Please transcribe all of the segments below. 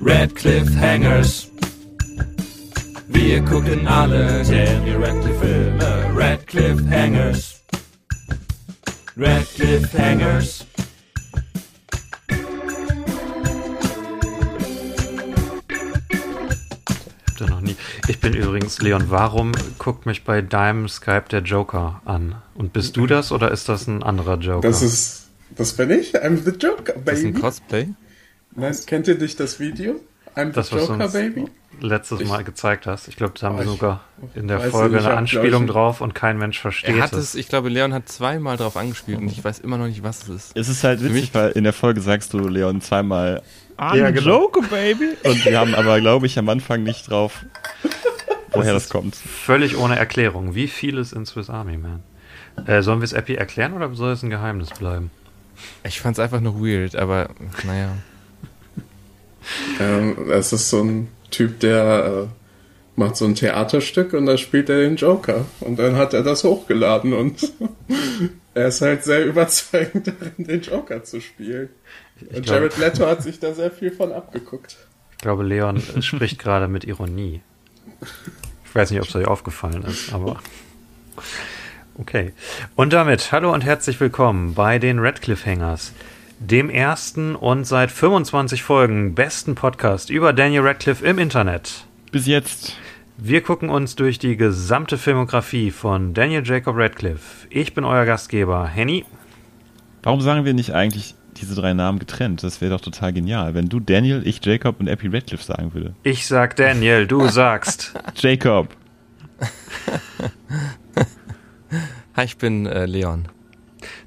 Red Cliffhangers. Wir gucken alle Daniel Radcliffe Filme. Red Cliffhangers. Red Cliffhangers. Ich bin übrigens Leon. Warum guckt mich bei deinem Skype der Joker an? Und bist du das oder ist das ein anderer Joker? Das ist, das bin ich. I'm the Joker, Das ist ein baby. Cosplay? Nein, kennt ihr nicht das Video? I'm das, the was du Joker, uns baby. letztes Ich- Mal gezeigt hast. Ich glaube, da haben Oh, wir ich sogar in der Folge nicht, ich eine Anspielung drauf und kein Mensch versteht Er hat es. ich glaube, Leon hat zweimal drauf angespielt und ich weiß immer noch nicht, was es ist. Es ist halt Für witzig, mich- weil in der Folge sagst du, Leon, zweimal I'm Ja, the genau. Joker, baby. Und wir haben aber, glaube ich, am Anfang nicht drauf, woher das, ist kommt. Völlig ohne Erklärung. Wie viel ist in Swiss Army Man? Äh, sollen wir es Epi erklären oder soll es ein Geheimnis bleiben? Ich fand es einfach nur weird, aber naja. Ähm, es ist so ein Typ, der äh, macht so ein Theaterstück und da spielt er den Joker. Und dann hat er das hochgeladen und er ist halt sehr überzeugend darin, den Joker zu spielen. Und glaub- Jared Leto hat sich da sehr viel von abgeguckt. Ich glaube, Leon spricht gerade mit Ironie. Ich weiß nicht, ob es euch aufgefallen ist, aber. Okay. Und damit, hallo und herzlich willkommen bei den Redcliffe Hangers, dem ersten und seit 25 Folgen besten Podcast über Daniel Radcliffe im Internet. Bis jetzt. Wir gucken uns durch die gesamte Filmografie von Daniel Jacob Radcliffe. Ich bin euer Gastgeber, Henny. Warum sagen wir nicht eigentlich diese drei Namen getrennt? Das wäre doch total genial, wenn du Daniel, ich Jacob und Epi Radcliffe sagen würde. Ich sag Daniel, du sagst. Jacob. Hi, ich bin äh, Leon.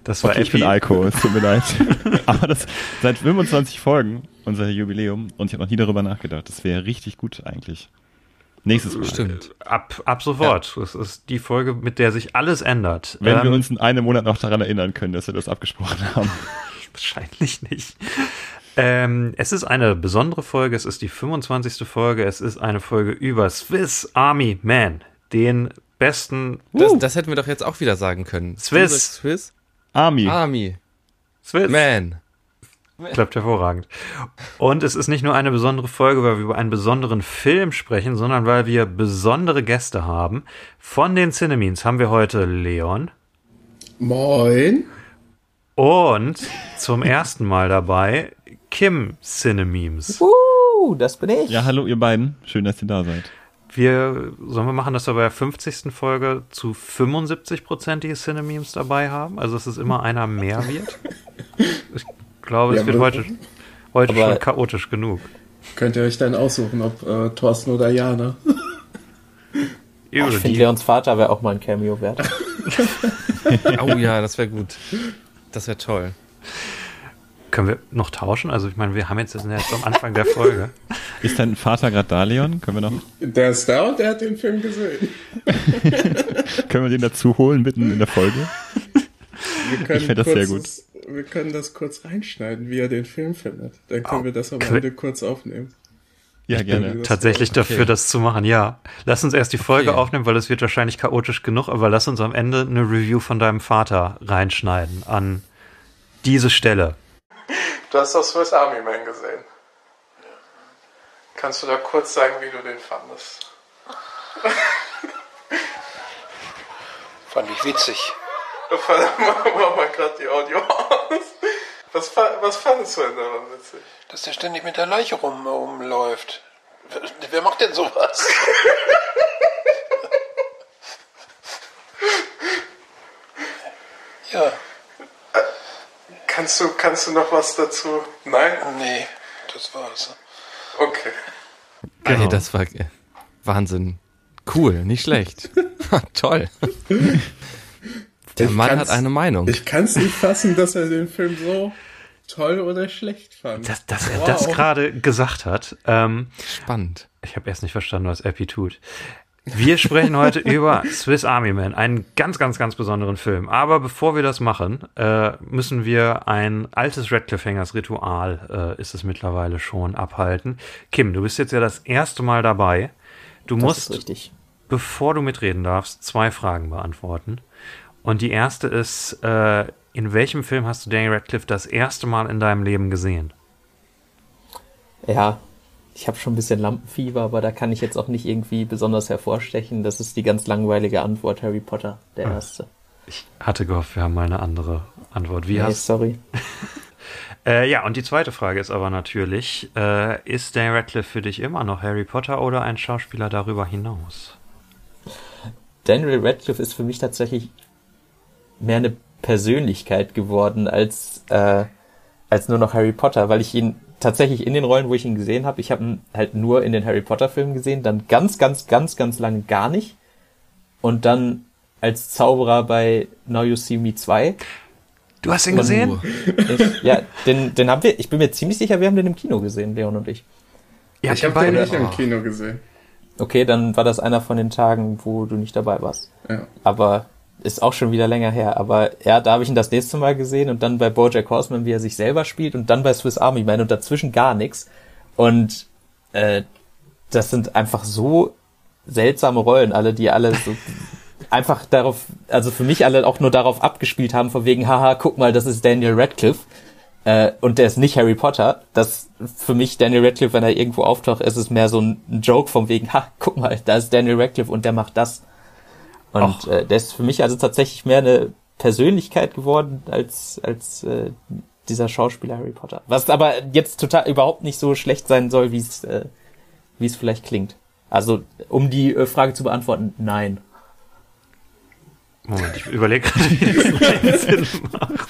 Das war Okay, ich bin Alko, es tut mir leid. Aber das seit 25 Folgen, unser Jubiläum, und ich habe noch nie darüber nachgedacht. Das wäre richtig gut eigentlich. Nächstes Mal. Stimmt. Ab, ab sofort. Das ist die Folge, mit der sich alles ändert. Wenn wir Ähm, uns in einem Monat noch daran erinnern können, dass wir das abgesprochen haben. Wahrscheinlich nicht. Ähm, es ist eine besondere Folge. Es ist die 25. Folge. Es ist eine Folge über Swiss Army Man, den besten Das, das hätten wir doch jetzt auch wieder sagen können. Swiss. Swiss? Army. Army. Swiss. Man. Klappt hervorragend. Und es ist nicht nur eine besondere Folge, weil wir über einen besonderen Film sprechen, sondern weil wir besondere Gäste haben. Von den Cinemines haben wir heute Leon Moin. und zum ersten Mal dabei Kim Cinememes. Uh, das bin ich. Ja, hallo ihr beiden. Schön, dass ihr da seid. Wir, sollen wir machen, dass wir bei der 50. Folge zu 75%ige Cinememes dabei haben? Also, dass es immer einer mehr wird? Ich glaube, es Ja, wird aber- heute, heute schon chaotisch genug. Könnt ihr euch dann aussuchen, ob äh, Thorsten oder Jana? Über Ich finde, Leons Vater wäre auch mal ein Cameo wert. Oh ja, das wäre gut. Das wäre toll. Können wir noch tauschen? Also, ich meine, wir haben jetzt, wir sind jetzt am Anfang der Folge. Ist dein Vater gerade da, Leon? Können wir noch, Der ist da und der hat den Film gesehen. können wir den dazu holen mitten in der Folge? Wir können Ich find das sehr kurz- Wir können das kurz reinschneiden, wie er den Film findet. Dann können wir das am Ende kurz aufnehmen. Ja, gerne. Das Tatsächlich war- dafür, das zu machen, ja. Lass uns erst die Folge Okay. aufnehmen, weil es wird wahrscheinlich chaotisch genug, aber lass uns am Ende eine Review von deinem Vater reinschneiden an diese Stelle. Du hast doch Swiss Army Man gesehen. Kannst du da kurz sagen, wie du den fandest? Fand ich witzig. Mach mal gerade die Audio aus. Was, was fandest du denn daran witzig? Dass der ständig mit der Leiche rum, rumläuft. Wer, wer macht denn sowas? ja, Kannst du, kannst du noch was dazu? Nein? nee, das war's. Okay. Ey, Genau. das war äh, Wahnsinn. Cool, nicht schlecht. Toll. Der Ich Mann hat eine Meinung. Ich kann es nicht fassen, dass er den Film so toll oder schlecht fand. Dass, dass er Wow. das gerade gesagt hat. Ähm, Spannend. ich habe erst nicht verstanden, was Epi tut. Wir sprechen heute über Swiss Army Man, einen ganz, ganz, ganz besonderen Film. Aber bevor wir das machen, äh, müssen wir ein altes Radcliffe Hangers Ritual, äh, ist es mittlerweile schon, abhalten. Kim, du bist jetzt ja das erste Mal dabei. Du Das musst bevor du mitreden darfst, zwei Fragen beantworten. Und die erste ist, äh, in welchem Film hast du Daniel Radcliffe das erste Mal in deinem Leben gesehen? Ja, ich habe schon ein bisschen Lampenfieber, aber da kann ich jetzt auch nicht irgendwie besonders hervorstechen. Das ist die ganz langweilige Antwort, Harry Potter, der Ah. erste. Ich hatte gehofft, wir haben mal eine andere Antwort. Wie Nee, hast sorry. Äh, ja, und die zweite Frage ist aber natürlich, äh, ist Daniel Radcliffe für dich immer noch Harry Potter oder ein Schauspieler darüber hinaus? Daniel Radcliffe ist für mich tatsächlich mehr eine Persönlichkeit geworden als, äh, als nur noch Harry Potter, weil ich ihn tatsächlich in den Rollen, wo ich ihn gesehen habe, ich habe ihn halt nur in den Harry Potter Filmen gesehen, dann ganz, ganz, ganz, ganz lange gar nicht und dann als Zauberer bei Now You See Me 2. Du hast ihn gesehen? Ich, ja, den, den haben wir, ich bin mir ziemlich sicher, wir haben den im Kino gesehen, Leon und ich. Ja, Ich habe den nicht im Kino gesehen. Okay, dann war das einer von den Tagen, wo du nicht dabei warst. Ja. aber ist auch schon wieder länger her. Aber ja, da habe ich ihn das nächste Mal gesehen und dann bei BoJack Horseman, wie er sich selber spielt und dann bei Swiss Army Man und dazwischen gar nichts. Und äh, das sind einfach so seltsame Rollen, alle, die alle so einfach darauf, also für mich alle auch nur darauf abgespielt haben, von wegen, haha, guck mal, das ist Daniel Radcliffe. Äh, und der ist nicht Harry Potter. Das für mich Daniel Radcliffe, wenn er irgendwo auftaucht, ist es mehr so ein Joke von wegen, ha, guck mal, da ist Daniel Radcliffe und der macht das. Und äh, der ist für mich also tatsächlich mehr eine Persönlichkeit geworden als als äh, dieser Schauspieler Harry Potter. Was aber jetzt total überhaupt nicht so schlecht sein soll, wie es äh, wie es vielleicht klingt. Also um die äh, Frage zu beantworten, nein. Moment, ich überlege gerade, wie das Sinn macht.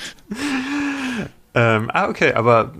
Ähm, ah, okay, aber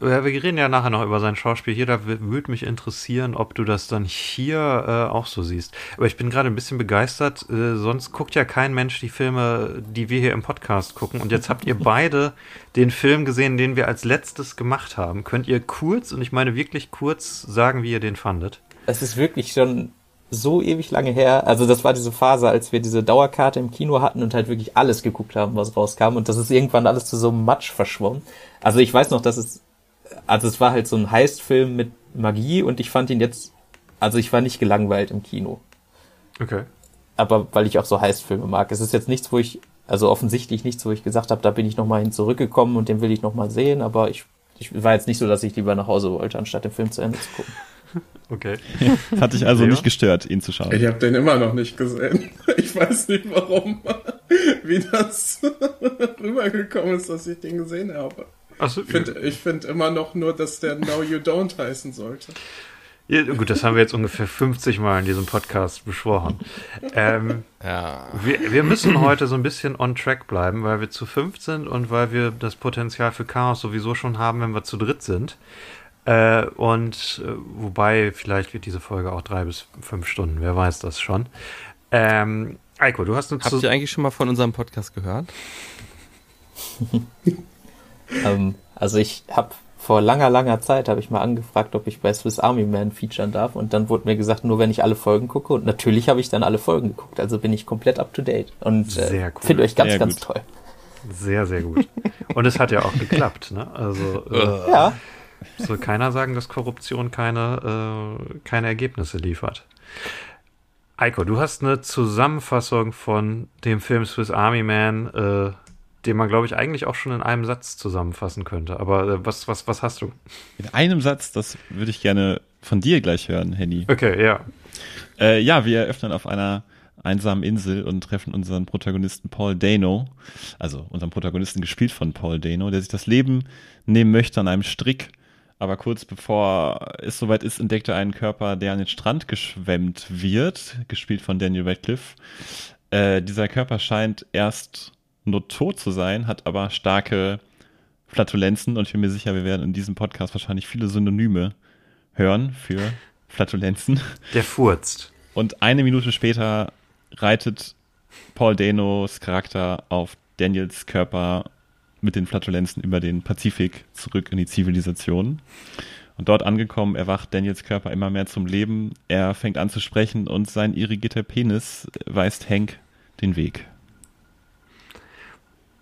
wir reden ja nachher noch über sein Schauspiel hier. Da würde mich interessieren, ob du das dann hier äh, auch so siehst. Aber ich bin gerade ein bisschen begeistert. Äh, sonst guckt ja kein Mensch die Filme, die wir hier im Podcast gucken. Und jetzt habt ihr beide den Film gesehen, den wir als letztes gemacht haben. Könnt ihr kurz, und ich meine wirklich kurz, sagen, wie ihr den fandet? Es ist wirklich schon so ewig lange her. Also das war diese Phase, als wir diese Dauerkarte im Kino hatten und halt wirklich alles geguckt haben, was rauskam. Und das ist irgendwann alles zu so einem Matsch verschwommen. Also ich weiß noch, dass es, also es war halt so ein Heist-Film mit Magie und ich fand ihn jetzt, also ich war nicht gelangweilt im Kino. Okay. Aber weil ich auch so Heist-Filme mag. Es ist jetzt nichts, wo ich, also offensichtlich nichts, wo ich gesagt habe, da bin ich nochmal hin zurückgekommen und den will ich nochmal sehen. Aber ich, ich war jetzt nicht so, dass ich lieber nach Hause wollte, anstatt den Film zu Ende zu gucken. Okay. Hat dich also Leo? nicht gestört, ihn zu schauen. Ich habe den immer noch nicht gesehen. Ich weiß nicht warum, wie das rübergekommen ist, dass ich den gesehen habe. Achso, Ich finde find immer noch nur, dass der Now You Don't heißen sollte. Ja, gut, das haben wir jetzt ungefähr 50 Mal in diesem Podcast beschworen. Ähm, Ja. wir, wir müssen heute so ein bisschen on track bleiben, weil wir zu fünft sind und weil wir das Potenzial für Chaos sowieso schon haben, wenn wir zu dritt sind. Äh, und äh, wobei, vielleicht wird diese Folge auch drei bis fünf Stunden, wer weiß das schon. Ähm, Eiko, du hast uns Habt ihr eigentlich schon mal von unserem Podcast gehört? Ähm, also ich habe vor langer, langer Zeit habe ich mal angefragt, ob ich bei Swiss Army Man featuren darf und dann wurde mir gesagt, nur wenn ich alle Folgen gucke und natürlich habe ich dann alle Folgen geguckt, also bin ich komplett up to date und Sehr äh, cool. finde euch ganz, Sehr ganz gut. toll. sehr, sehr gut. Und es hat ja auch geklappt, ne? Also äh, Ja, soll keiner sagen, dass Korruption keine, äh, keine Ergebnisse liefert. Eiko, du hast eine Zusammenfassung von dem Film Swiss Army Man, äh, den man, glaube ich, eigentlich auch schon in einem Satz zusammenfassen könnte. Aber äh, was, was, was hast du? In einem Satz, das würde ich gerne von dir gleich hören, Henny. Okay, ja. Äh, ja, wir eröffnen auf einer einsamen Insel und treffen unseren Protagonisten Paul Dano, also unseren Protagonisten gespielt von Paul Dano, der sich das Leben nehmen möchte an einem Strick. Aber kurz bevor es soweit ist, entdeckt er einen Körper, der an den Strand geschwemmt wird, gespielt von Daniel Radcliffe. Äh, dieser Körper scheint erst nur tot zu sein, hat aber starke Flatulenzen und ich bin mir sicher, wir werden in diesem Podcast wahrscheinlich viele Synonyme hören für Flatulenzen. Der furzt. Und eine Minute später reitet Paul Danos Charakter auf Daniels Körper mit den Flatulenzen über den Pazifik zurück in die Zivilisation. Und dort angekommen, erwacht Daniels Körper immer mehr zum Leben. Er fängt an zu sprechen und sein irrigierter Penis weist Hank den Weg.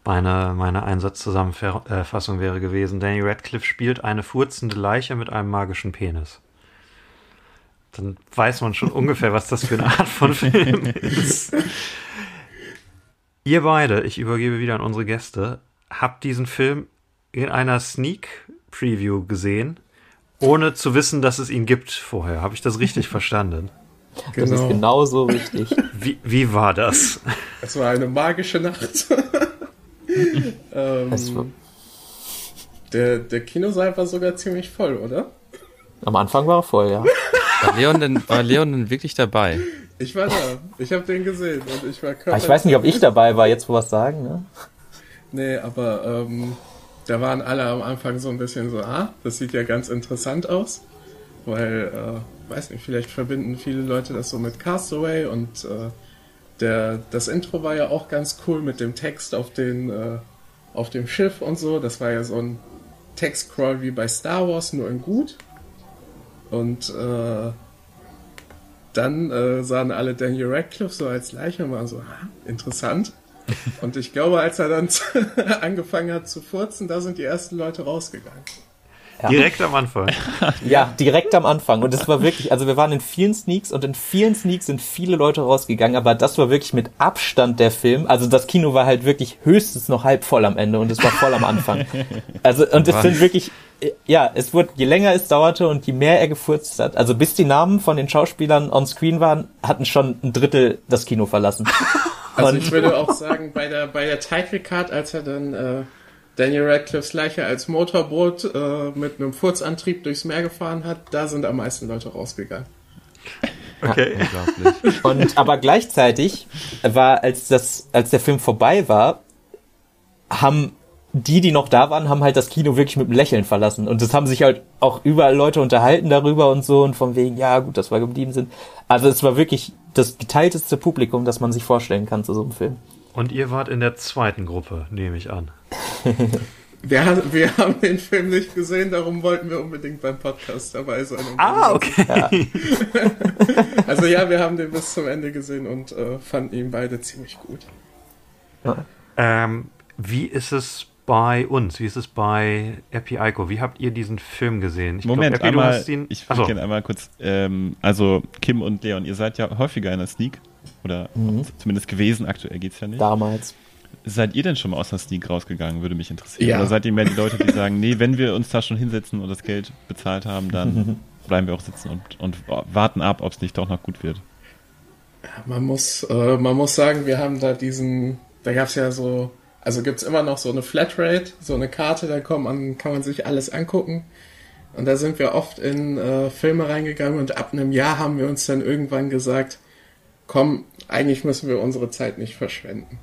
Meine, meine Einsatzzusammenfassung wäre gewesen, Danny Radcliffe spielt eine furzende Leiche mit einem magischen Penis. Dann weiß man schon ungefähr, was das für eine Art von Film ist. Ihr beide, ich übergebe wieder an unsere Gäste, habt diesen Film in einer Sneak Preview gesehen, ohne zu wissen, dass es ihn gibt vorher. Habe ich das richtig verstanden? Das ist Genau. genauso richtig. Wie, wie war das? Es war eine magische Nacht. ähm, der, der Kinosaal war sogar ziemlich voll, oder? am Anfang war er voll, ja. War Leon denn, war Leon denn wirklich dabei? Ich war da. Ich habe den gesehen und ich war körperlich. ich weiß nicht, ob ich dabei war, jetzt wo wir es sagen. Ne? Nee, aber ähm, da waren alle am Anfang so ein bisschen so, ah, das sieht ja ganz interessant aus. Weil, äh, weiß nicht, vielleicht verbinden viele Leute das so mit Castaway und äh, der, das Intro war ja auch ganz cool mit dem Text auf, den, äh, auf dem Schiff und so. Das war ja so ein Textcrawl wie bei Star Wars, nur in gut. Und äh, dann äh, sahen alle Daniel Radcliffe so als Leiche und waren so, ah, interessant. Und ich glaube, als er dann angefangen hat zu furzen, da sind die ersten Leute rausgegangen. Ja. Direkt am Anfang. Ja, direkt am Anfang. Und es war wirklich, also wir waren in vielen Sneaks und in vielen Sneaks sind viele Leute rausgegangen, aber das war wirklich mit Abstand der Film. Also das Kino war halt wirklich höchstens noch halb voll am Ende und es war voll am Anfang. Also, und es sind wirklich, ja, es wurde, je länger es dauerte und je mehr er gefurzt hat, also bis die Namen von den Schauspielern on screen waren, hatten schon ein Drittel das Kino verlassen. Also Und- ich würde auch sagen, bei der, bei der Title Card, als er dann äh, Daniel Radcliffes Leiche als Motorboot äh, mit einem Furzantrieb durchs Meer gefahren hat, da sind am meisten Leute rausgegangen. Okay. Unglaublich. Und aber gleichzeitig war, als das, als der Film vorbei war, haben die, die noch da waren, haben halt das Kino wirklich mit einem Lächeln verlassen. Und es haben sich halt auch überall Leute unterhalten darüber und so und von wegen, ja gut, dass wir geblieben sind. Also es war wirklich das geteilteste Publikum, das man sich vorstellen kann zu so einem Film. Und ihr wart in der zweiten Gruppe, nehme ich an. Wir, wir haben den Film nicht gesehen, darum wollten wir unbedingt beim Podcast dabei sein. Ah, okay. Also ja, wir haben den bis zum Ende gesehen und äh, fanden ihn beide ziemlich gut. Ähm, wie ist es bei uns? Wie ist es bei Epi Aiko? Wie habt ihr diesen Film gesehen? Ich glaub, Moment, Epi, du einmal, hast ihn. ich würde gerne einmal kurz, ähm, also Kim und Leon, ihr seid ja häufiger in der Sneak, oder zumindest gewesen, aktuell geht's ja nicht. Damals. Seid ihr denn schon mal aus der Sneak rausgegangen, würde mich interessieren. Ja. Oder seid ihr mehr die Leute, die sagen, nee, wenn wir uns da schon hinsetzen und das Geld bezahlt haben, dann bleiben wir auch sitzen und, und warten ab, ob es nicht doch noch gut wird. Man muss, äh, man muss sagen, wir haben da diesen, da gab es ja so, also gibt's immer noch so eine Flatrate, so eine Karte, da kommt man, kann man sich alles angucken. Und da sind wir oft in äh, Filme reingegangen und ab einem Jahr haben wir uns dann irgendwann gesagt, komm, eigentlich müssen wir unsere Zeit nicht verschwenden.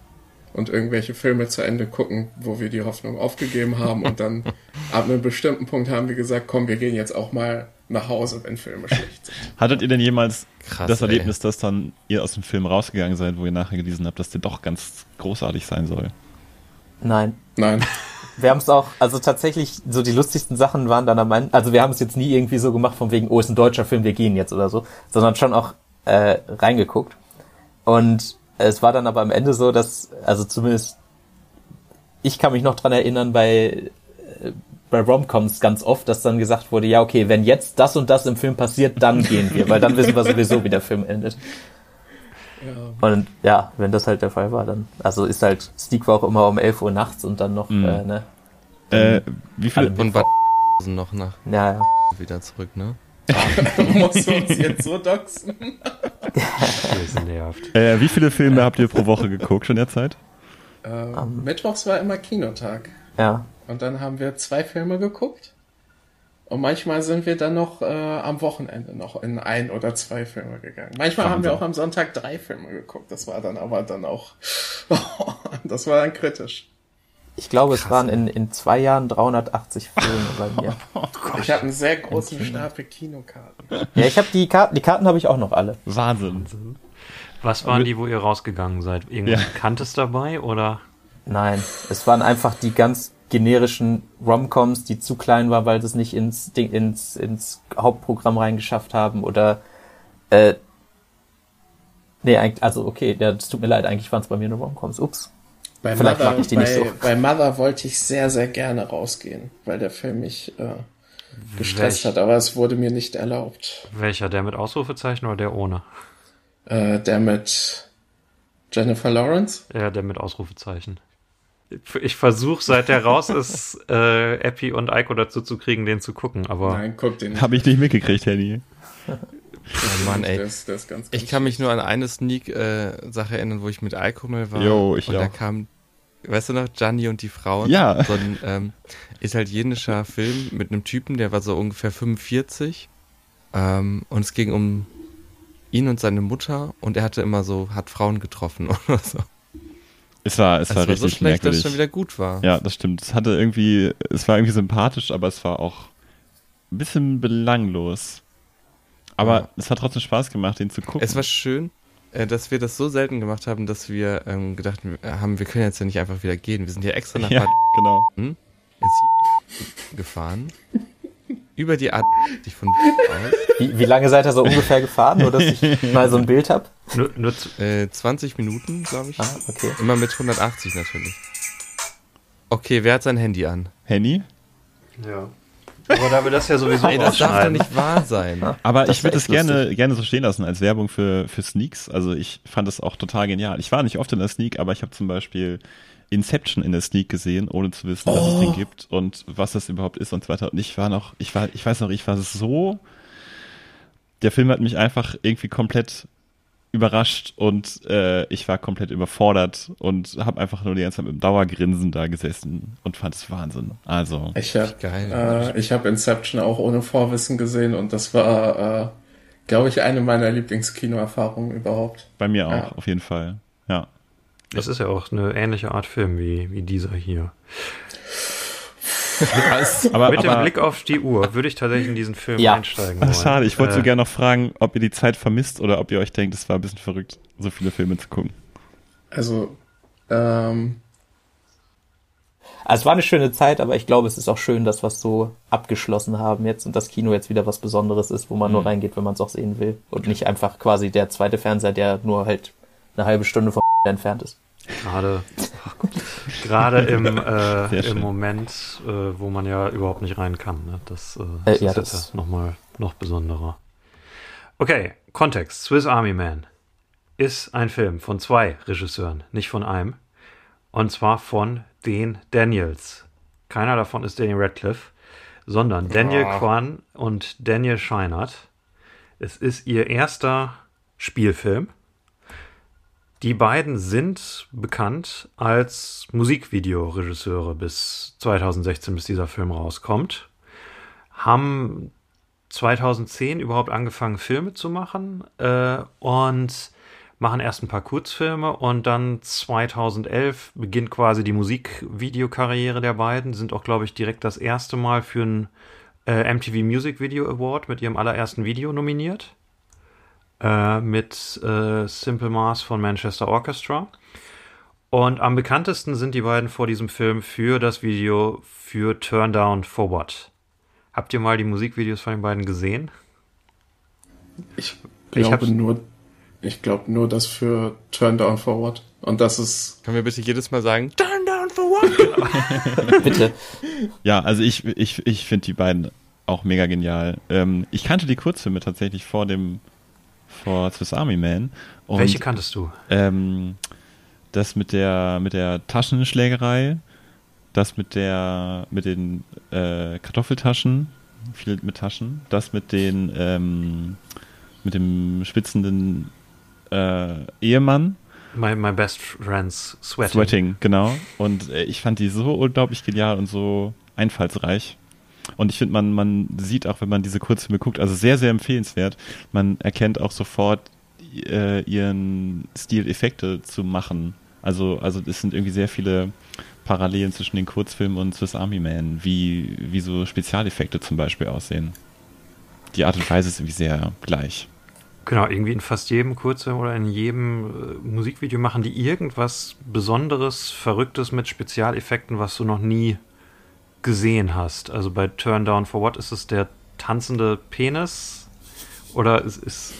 Und irgendwelche Filme zu Ende gucken, wo wir die Hoffnung aufgegeben haben. Und dann ab einem bestimmten Punkt haben wir gesagt, komm, wir gehen jetzt auch mal nach Hause, wenn Filme schlecht sind. Hattet ihr denn jemals Krass, das ey. Erlebnis, dass dann ihr aus dem Film rausgegangen seid, wo ihr nachher gelesen habt, dass der doch ganz großartig sein soll? Nein. Nein. Wir haben es auch, also tatsächlich, so die lustigsten Sachen waren dann am Ende, also wir haben es jetzt nie irgendwie so gemacht von wegen, oh, ist ein deutscher Film, wir gehen jetzt oder so, sondern schon auch äh, reingeguckt. Und es war dann aber am Ende so, dass, also zumindest ich kann mich noch dran erinnern, bei, äh, bei Romcoms ganz oft, dass dann gesagt wurde, ja, okay, wenn jetzt das und das im Film passiert, dann gehen wir, weil dann wissen wir sowieso, wie der Film endet. Und ja, wenn das halt der Fall war, dann, also ist halt, Sneak war auch immer um 11 Uhr nachts und dann noch, Mhm. äh, ne, Äh, wie viele, Alle- Und war noch nach ja, ja. wieder zurück, ne? Musst du uns jetzt so doxen? Ihr ist nervt. äh, wie viele Filme habt ihr pro Woche geguckt schon derzeit? Äh, Mittwochs war immer Kinotag. Ja, Und dann haben wir zwei Filme geguckt. Und manchmal sind wir dann noch äh, am Wochenende noch in ein oder zwei Filme gegangen. Manchmal haben wir Wahnsinn. auch am Sonntag drei Filme geguckt. Das war dann aber dann auch, das war dann kritisch. Ich glaube, es waren in, in zwei Jahren 380 Filme bei mir. Ich habe einen sehr großen Stapel Kinokarten. Ja, ich habe die Karten, die Karten habe ich auch noch alle. Wahnsinn. Was waren die, wo ihr rausgegangen seid? Irgendwas Ja. Bekanntes dabei oder? Nein, es waren einfach die ganz generischen Romcoms, die zu klein waren, weil sie es nicht ins, Ding, ins, ins Hauptprogramm reingeschafft haben oder äh, nee, eigentlich, also okay, ja, das tut mir leid, eigentlich waren es bei mir nur Romcoms. Ups. Bei Vielleicht Mother, mag ich die bei, nicht so. bei Mother wollte ich sehr, sehr gerne rausgehen, weil der Film mich äh, gestresst Welch- hat, aber es wurde mir nicht erlaubt. Welcher? Der mit Ausrufezeichen oder der ohne? Äh, der mit Jennifer Lawrence? Ja, der mit Ausrufezeichen. Ich versuche, seit der raus ist, äh, Epi und Eiko dazu zu kriegen, den zu gucken, aber Nein, guck den. Habe ich nicht mitgekriegt, Henny. Oh Mann, ey. Der ist ganz, ganz Ich kann mich nur an eine Sneak-Sache erinnern, wo ich mit Eiko mal war. Jo, ich Und da auch. kam, weißt du noch, Gianni und die Frauen? Ja. So ein ähm, italienischer Film mit einem Typen, der war so ungefähr 45. Ähm, und es ging um ihn und seine Mutter und er hatte immer so, hat Frauen getroffen oder so. Es war, es Es war war so richtig schlecht, dass merkwürdig. es schon wieder gut war. Ja, das stimmt. Es hatte irgendwie, es war irgendwie sympathisch, aber es war auch ein bisschen belanglos. Aber Ja. es hat trotzdem Spaß gemacht, den zu gucken. Es war schön, dass wir das so selten gemacht haben, dass wir ähm, gedacht haben, wir können jetzt ja nicht einfach wieder gehen. Wir sind hier extra nach ja, Bad genau. ins gefahren. Über die Art von aus. Wie, wie lange seid ihr so ungefähr gefahren, nur dass ich mal so ein Bild habe? nur, nur Äh, 20 Minuten, glaube ich. Ah, okay. Immer mit 180 natürlich. Okay, wer hat sein Handy an? Henny? ja. Aber da wir das ja sowieso Ey, das darf doch nicht wahr sein. Aber Das ich würde es gerne, gerne so stehen lassen als Werbung für, für Sneaks. Also ich fand das auch total genial. Ich war nicht oft in der Sneak, aber ich habe zum Beispiel Inception in der Sneak gesehen, ohne zu wissen, dass es den gibt und was das überhaupt ist und so weiter. Und ich war noch, ich war, ich weiß noch, ich war so, der Film hat mich einfach irgendwie komplett überrascht und äh, ich war komplett überfordert und habe einfach nur die ganze Zeit mit dem Dauergrinsen da gesessen und fand es Wahnsinn. Also, Ich habe Geil. äh, ich hab Inception auch ohne Vorwissen gesehen und das war, äh, glaube ich, eine meiner Lieblingskinoerfahrungen überhaupt. bei mir auch, Ja. auf jeden Fall. Ja. Das ist ja auch eine ähnliche Art Film wie, wie dieser hier. Aber, Mit dem aber, Blick auf die Uhr würde ich tatsächlich in diesen Film Ja. einsteigen Ach, wollen. schade, ich wollte so Äh, gerne noch fragen, ob ihr die Zeit vermisst oder ob ihr euch denkt, es war ein bisschen verrückt, so viele Filme zu gucken. Also, ähm, Also es war eine schöne Zeit, aber ich glaube, es ist auch schön, dass wir es so abgeschlossen haben jetzt und das Kino jetzt wieder was Besonderes ist, wo man nur reingeht, wenn man es auch sehen will. Und nicht einfach quasi der zweite Fernseher, der nur halt eine halbe Stunde vom entfernt ist. Gerade, gerade im, äh, im Moment, äh, wo man ja überhaupt nicht rein kann. Ne? Das, äh, Äh, das ja, ist das- jetzt ja nochmal noch besonderer. Okay, Kontext. Swiss Army Man ist ein Film von zwei Regisseuren, nicht von einem. Und zwar von den Daniels. Keiner davon ist Daniel Radcliffe, sondern Daniel Kwan und Daniel Scheinert. Es ist ihr erster Spielfilm. Die beiden sind bekannt als Musikvideoregisseure bis 2016, bis dieser Film rauskommt. Haben 2010 überhaupt angefangen, Filme zu machen äh, und machen erst ein paar Kurzfilme und dann 2011 beginnt quasi die Musikvideokarriere der beiden. Sind auch, glaube ich, direkt das erste Mal für einen äh, MTV Music Video Award mit ihrem allerersten Video nominiert äh, mit äh, Simple Mars von Manchester Orchestra. Und am bekanntesten sind die beiden vor diesem Film für das Video für Turn Down for What. Habt ihr mal die Musikvideos von den beiden gesehen? ich Ich glaube hab's- nur, ich glaube nur das für Turn Down Forward. Und das ist, Können wir bitte jedes Mal sagen, turn down for what? Bitte. Ja, also ich, ich, ich finde die beiden auch mega genial. Ähm, ich kannte die Kurzfilme tatsächlich vor dem, vor Swiss Army Man. Und, Welche kanntest du? Ähm, das mit der, mit der Taschenschlägerei, das mit der, mit den äh, Kartoffeltaschen, viel mit Taschen, das mit den, ähm, mit dem spitzenden äh, Ehemann, My, my Best Friend's Sweating. Sweating, genau. Und äh, ich fand die so unglaublich genial und so einfallsreich. Und ich finde, man, man sieht auch, wenn man diese Kurzfilme guckt, also sehr, sehr empfehlenswert. Man erkennt auch sofort äh, ihren Stil, Effekte zu machen. Also, also es sind irgendwie sehr viele Parallelen zwischen den Kurzfilmen und Swiss Army Man, wie, wie so Spezialeffekte zum Beispiel aussehen. Die Art und Weise ist irgendwie sehr gleich. Genau, irgendwie in fast jedem Kurzfilm oder in jedem äh, Musikvideo machen die irgendwas Besonderes, Verrücktes mit Spezialeffekten, was du noch nie gesehen hast. Also bei Turn Down for What ist es der tanzende Penis oder ist, ist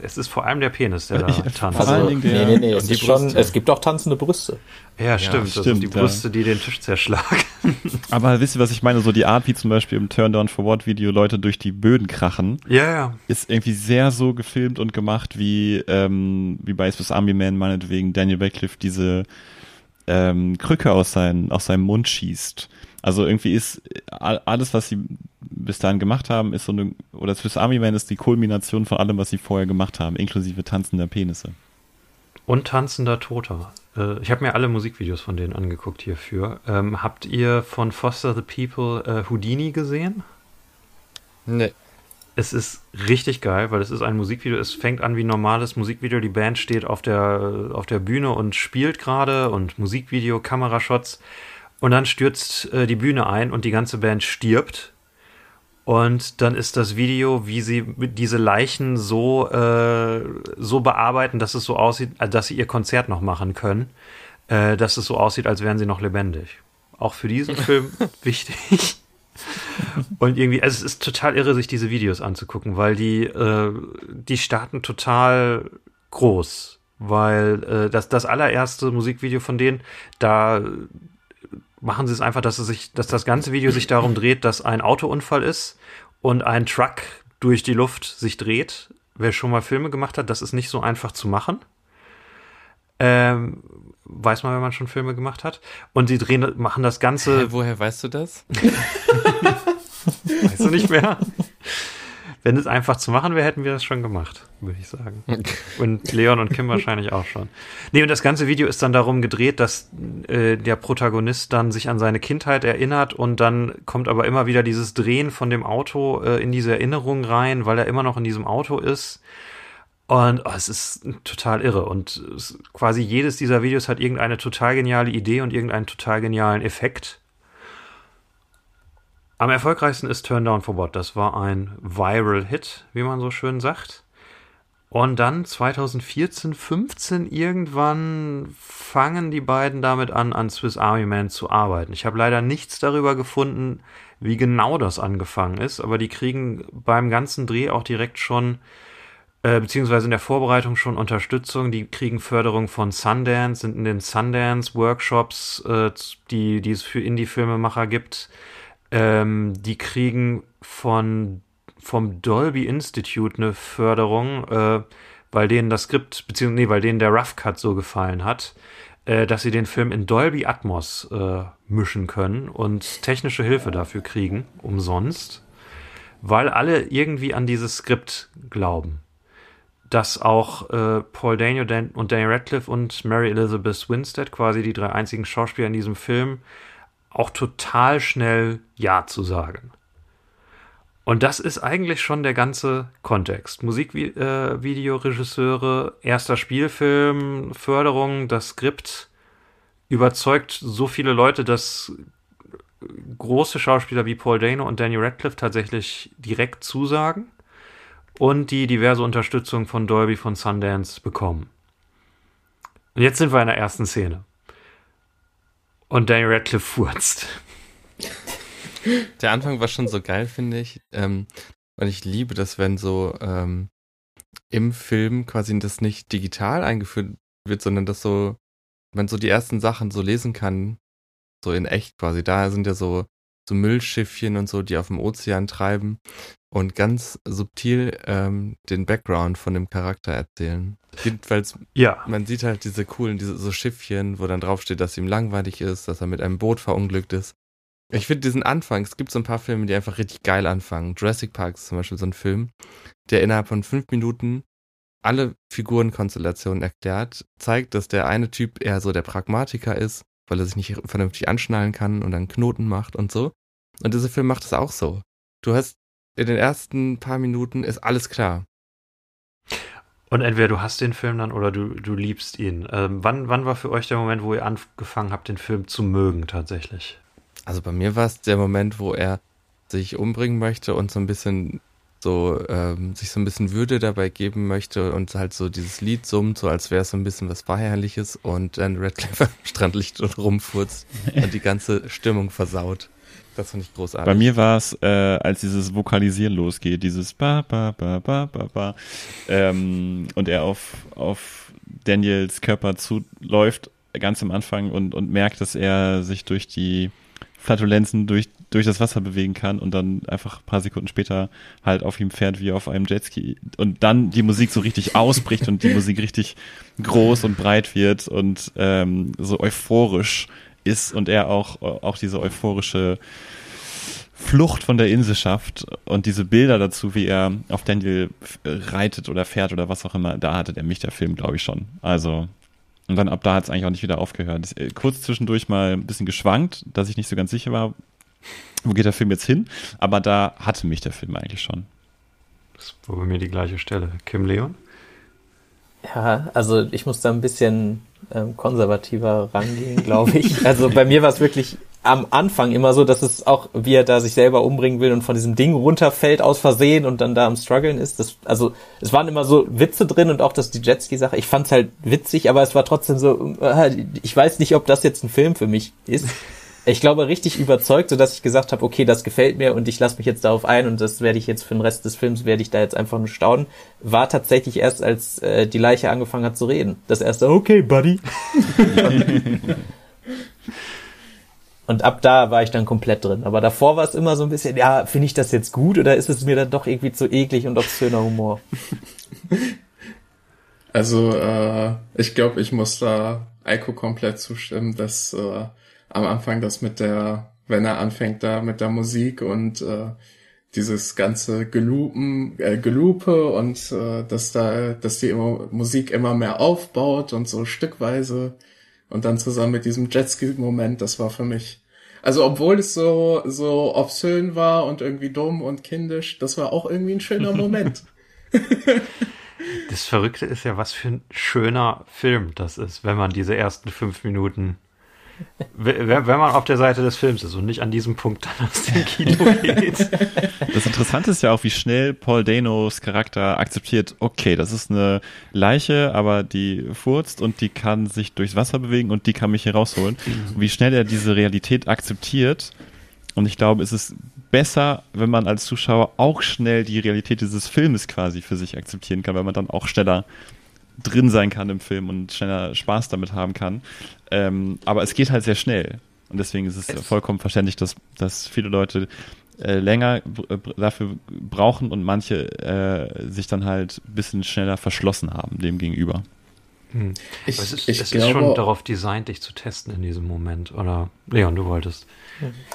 es ist vor allem der Penis, der da Ich- tanzt. vor allen Also, Dingen nee, nee, nee, es, die ist schon, Brüste. es gibt auch tanzende Brüste. ja, stimmt. das stimmt, sind die ja. Brüste, die den Tisch zerschlagen. Aber wisst ihr, was ich meine? So die Art, wie zum Beispiel im Turn Down for What Video Leute durch die Böden krachen, ja, ja. ist irgendwie sehr so gefilmt und gemacht, wie, ähm, wie bei Swiss Army Man meinetwegen Daniel Radcliffe diese ähm, Krücke aus, seinen, aus seinem Mund schießt. Also irgendwie ist all- alles, was sie bis dahin gemacht haben, ist so eine, oder Swiss Army Man ist die Kulmination von allem, was sie vorher gemacht haben, inklusive tanzender Penisse. Und tanzender Toter. Äh, ich habe mir alle Musikvideos von denen angeguckt hierfür. Ähm, habt ihr von Foster the People äh, Houdini gesehen? Nee. Es ist richtig geil, weil es ist ein Musikvideo. Es fängt an wie ein normales Musikvideo. Die Band steht auf der, auf der Bühne und spielt gerade und Musikvideo, Kamerashots. Und dann stürzt äh, die Bühne ein und die ganze Band stirbt. Und dann ist das Video, wie sie diese Leichen so, äh, so bearbeiten, dass es so aussieht, äh, dass sie ihr Konzert noch machen können. Äh, dass es so aussieht, als wären sie noch lebendig. Auch für diesen Film wichtig. Und irgendwie, also es ist total irre, sich diese Videos anzugucken, weil die, äh, die starten total groß. Weil äh, das, das allererste Musikvideo von denen, da machen sie es einfach, dass es sich, dass das ganze Video sich darum dreht, dass ein Autounfall ist und ein Truck durch die Luft sich dreht. Wer schon mal Filme gemacht hat, das ist nicht so einfach zu machen. Ähm, weiß man, wenn man schon Filme gemacht hat. Und die drehen, machen das Ganze. Hä, woher weißt du das? Weißt du nicht mehr? Wenn es einfach zu machen wäre, hätten wir das schon gemacht, würde ich sagen. Und Leon und Kim wahrscheinlich auch schon. Nee, und das ganze Video ist dann darum gedreht, dass äh, der Protagonist dann sich an seine Kindheit erinnert und dann kommt aber immer wieder dieses Drehen von dem Auto äh, in diese Erinnerung rein, weil er immer noch in diesem Auto ist. Und oh, es ist total irre. Und es, quasi jedes dieser Videos hat irgendeine total geniale Idee und irgendeinen total genialen Effekt. Am erfolgreichsten ist Turn Down for What. Das war ein Viral Hit, wie man so schön sagt. Und dann 2014, 15 irgendwann fangen die beiden damit an, an Swiss Army Man zu arbeiten. Ich habe leider nichts darüber gefunden, wie genau das angefangen ist, aber die kriegen beim ganzen Dreh auch direkt schon, äh, beziehungsweise in der Vorbereitung schon Unterstützung. Die kriegen Förderung von Sundance, sind in den Sundance-Workshops, äh, die, die es für Indie-Filmemacher gibt. Ähm, die kriegen von vom Dolby Institute eine Förderung, äh, weil denen das Skript, beziehungsweise nee, weil denen der Rough Cut so gefallen hat, äh, dass sie den Film in Dolby Atmos äh, mischen können und technische Hilfe dafür kriegen, umsonst, weil alle irgendwie an dieses Skript glauben. Dass auch äh, Paul Dano Dan und Daniel Radcliffe und Mary Elizabeth Winstead, quasi die drei einzigen Schauspieler in diesem Film, auch total schnell Ja zu sagen. Und das ist eigentlich schon der ganze Kontext. Musikvideoregisseure, erster Spielfilm, Förderung, das Skript überzeugt so viele Leute, dass große Schauspieler wie Paul Dano und Daniel Radcliffe tatsächlich direkt zusagen und die diverse Unterstützung von Dolby von Sundance bekommen. Und jetzt sind wir in der ersten Szene. Und Daniel Radcliffe furzt. Der Anfang war schon so geil, finde ich. Ähm, und ich liebe das, wenn so ähm, im Film quasi das nicht digital eingeführt wird, sondern dass so man so die ersten Sachen so lesen kann, so in echt quasi. Da sind ja so, so Müllschiffchen und so, die auf dem Ozean treiben und ganz subtil ähm, den Background von dem Charakter erzählen. Jedenfalls Ja. man sieht halt diese coolen, diese so Schiffchen, wo dann draufsteht, dass ihm langweilig ist, dass er mit einem Boot verunglückt ist. Ich finde diesen Anfang, es gibt so ein paar Filme, die einfach richtig geil anfangen. Jurassic Park ist zum Beispiel so ein Film, der innerhalb von fünf Minuten alle Figurenkonstellationen erklärt, zeigt, dass der eine Typ eher so der Pragmatiker ist, weil er sich nicht vernünftig anschnallen kann und dann Knoten macht und so. Und dieser Film macht es auch so. Du hast in den ersten paar Minuten ist alles klar. Und entweder du hast den Film dann oder du, du liebst ihn. Ähm, wann, wann war für euch der Moment, wo ihr angefangen habt, den Film zu mögen tatsächlich? Also bei mir war es der Moment, wo er sich umbringen möchte und so ein bisschen so ähm, sich so ein bisschen Würde dabei geben möchte und halt so dieses Lied summt, so als wäre es so ein bisschen was Feierliches und dann Radcliffe am Strand liegt und rumfurzt und die ganze Stimmung versaut. Das fand ich großartig. Bei mir war es, äh, als dieses Vokalisieren losgeht, dieses ba ba ba ba ba ba ähm, und er auf, auf Daniels Körper zuläuft, ganz am Anfang und, und merkt, dass er sich durch die Flatulenzen durch, durch das Wasser bewegen kann und dann einfach ein paar Sekunden später halt auf ihm fährt wie auf einem Jetski und dann die Musik so richtig ausbricht und die Musik richtig groß und breit wird und ähm, so euphorisch ist und er auch, auch diese euphorische Flucht von der Insel schafft und diese Bilder dazu, wie er auf Daniel reitet oder fährt oder was auch immer, da hatte der mich der Film, glaube ich, schon. Also, und dann ab da hat es eigentlich auch nicht wieder aufgehört. Ist, äh, kurz zwischendurch mal ein bisschen geschwankt, dass ich nicht so ganz sicher war, wo geht der Film jetzt hin, aber da hatte mich der Film eigentlich schon. Das war bei mir die gleiche Stelle. Kim Leon? Ja, also ich muss da ein bisschen ähm, konservativer rangehen, glaube ich. Also bei mir war es wirklich am Anfang immer so, dass es auch, wie er da sich selber umbringen will und von diesem Ding runterfällt aus Versehen und dann da am struggeln ist. Das, also es waren immer so Witze drin und auch das die Jetski-Sache. Ich fand's halt witzig, aber es war trotzdem so, äh, ich weiß nicht, ob das jetzt ein Film für mich ist. Ich glaube, richtig überzeugt, so dass ich gesagt habe, okay, das gefällt mir und ich lasse mich jetzt darauf ein und das werde ich jetzt für den Rest des Films, werde ich da jetzt einfach nur staunen, war tatsächlich erst, als äh, die Leiche angefangen hat zu reden. Das erste, okay, Buddy. Und ab da war ich dann komplett drin. Aber davor war es immer so ein bisschen, ja, finde ich das jetzt gut oder ist es mir dann doch irgendwie zu eklig und obszöner Humor? Also, äh, ich glaube, ich muss da Eiko komplett zustimmen, dass äh, am Anfang das mit der, wenn er anfängt da mit der Musik und äh, dieses ganze Gelupen, äh, Gelupe und äh, dass da, dass die immer, Musik immer mehr aufbaut und so stückweise und dann zusammen mit diesem Jetski-Moment, das war für mich, also obwohl es so, so obszön war und irgendwie dumm und kindisch, das war auch irgendwie ein schöner Moment. Das Verrückte ist ja, was für ein schöner Film das ist, wenn man diese ersten fünf Minuten, wenn wenn man auf der Seite des Films ist und nicht an diesem Punkt dann aus dem Kino geht. Das Interessante ist ja auch, wie schnell Paul Danos Charakter akzeptiert, okay, das ist eine Leiche, aber die furzt und die kann sich durchs Wasser bewegen und die kann mich hier rausholen. Und wie schnell er diese Realität akzeptiert. Und ich glaube, es ist besser, wenn man als Zuschauer auch schnell die Realität dieses Filmes quasi für sich akzeptieren kann, weil man dann auch schneller drin sein kann im Film und schneller Spaß damit haben kann. Ähm, aber es geht halt sehr schnell. Und deswegen ist es, Es- vollkommen verständlich, dass, dass viele Leute äh, länger äh, dafür brauchen und manche äh, sich dann halt ein bisschen schneller verschlossen haben dem gegenüber. Hm. Ich, es ist, ich es glaube, ist schon darauf designt, dich zu testen in diesem Moment. Oder Leon, du wolltest.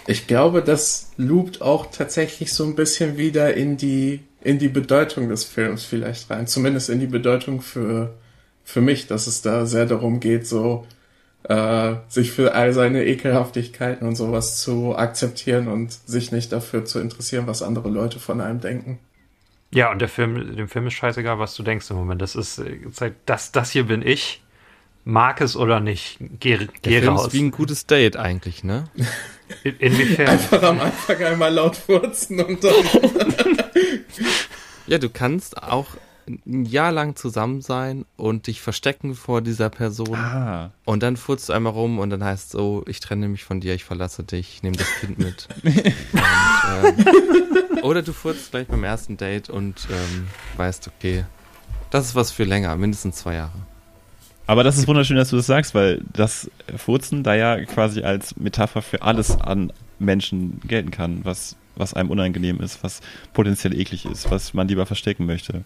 Ich glaube, das loopt auch tatsächlich so ein bisschen wieder in die, in die Bedeutung des Films vielleicht rein. Zumindest in die Bedeutung für, für mich, dass es da sehr darum geht, so, äh, sich für all seine Ekelhaftigkeiten und sowas zu akzeptieren und sich nicht dafür zu interessieren, was andere Leute von einem denken. Ja, und der Film, dem Film ist scheißegal, was du denkst im Moment. Das ist, das, das hier bin ich. Mag es oder nicht. Geh, Der geh Film raus. ist wie ein gutes Date eigentlich, ne? In, inwiefern? Einfach am Anfang einmal laut furzen und dann. Ja, du kannst auch ein Jahr lang zusammen sein und dich verstecken vor dieser Person Ah. und dann furzt du einmal rum und dann heißt es so, ich trenne mich von dir, ich verlasse dich, ich nehme das Kind mit. und, ähm, oder du furzt gleich beim ersten Date und ähm, weißt, okay, das ist was für länger, mindestens zwei Jahre. Aber das ist wunderschön, dass du das sagst, weil das Furzen da ja quasi als Metapher für alles an Menschen gelten kann, was, was einem unangenehm ist, was potenziell eklig ist, was man lieber verstecken möchte.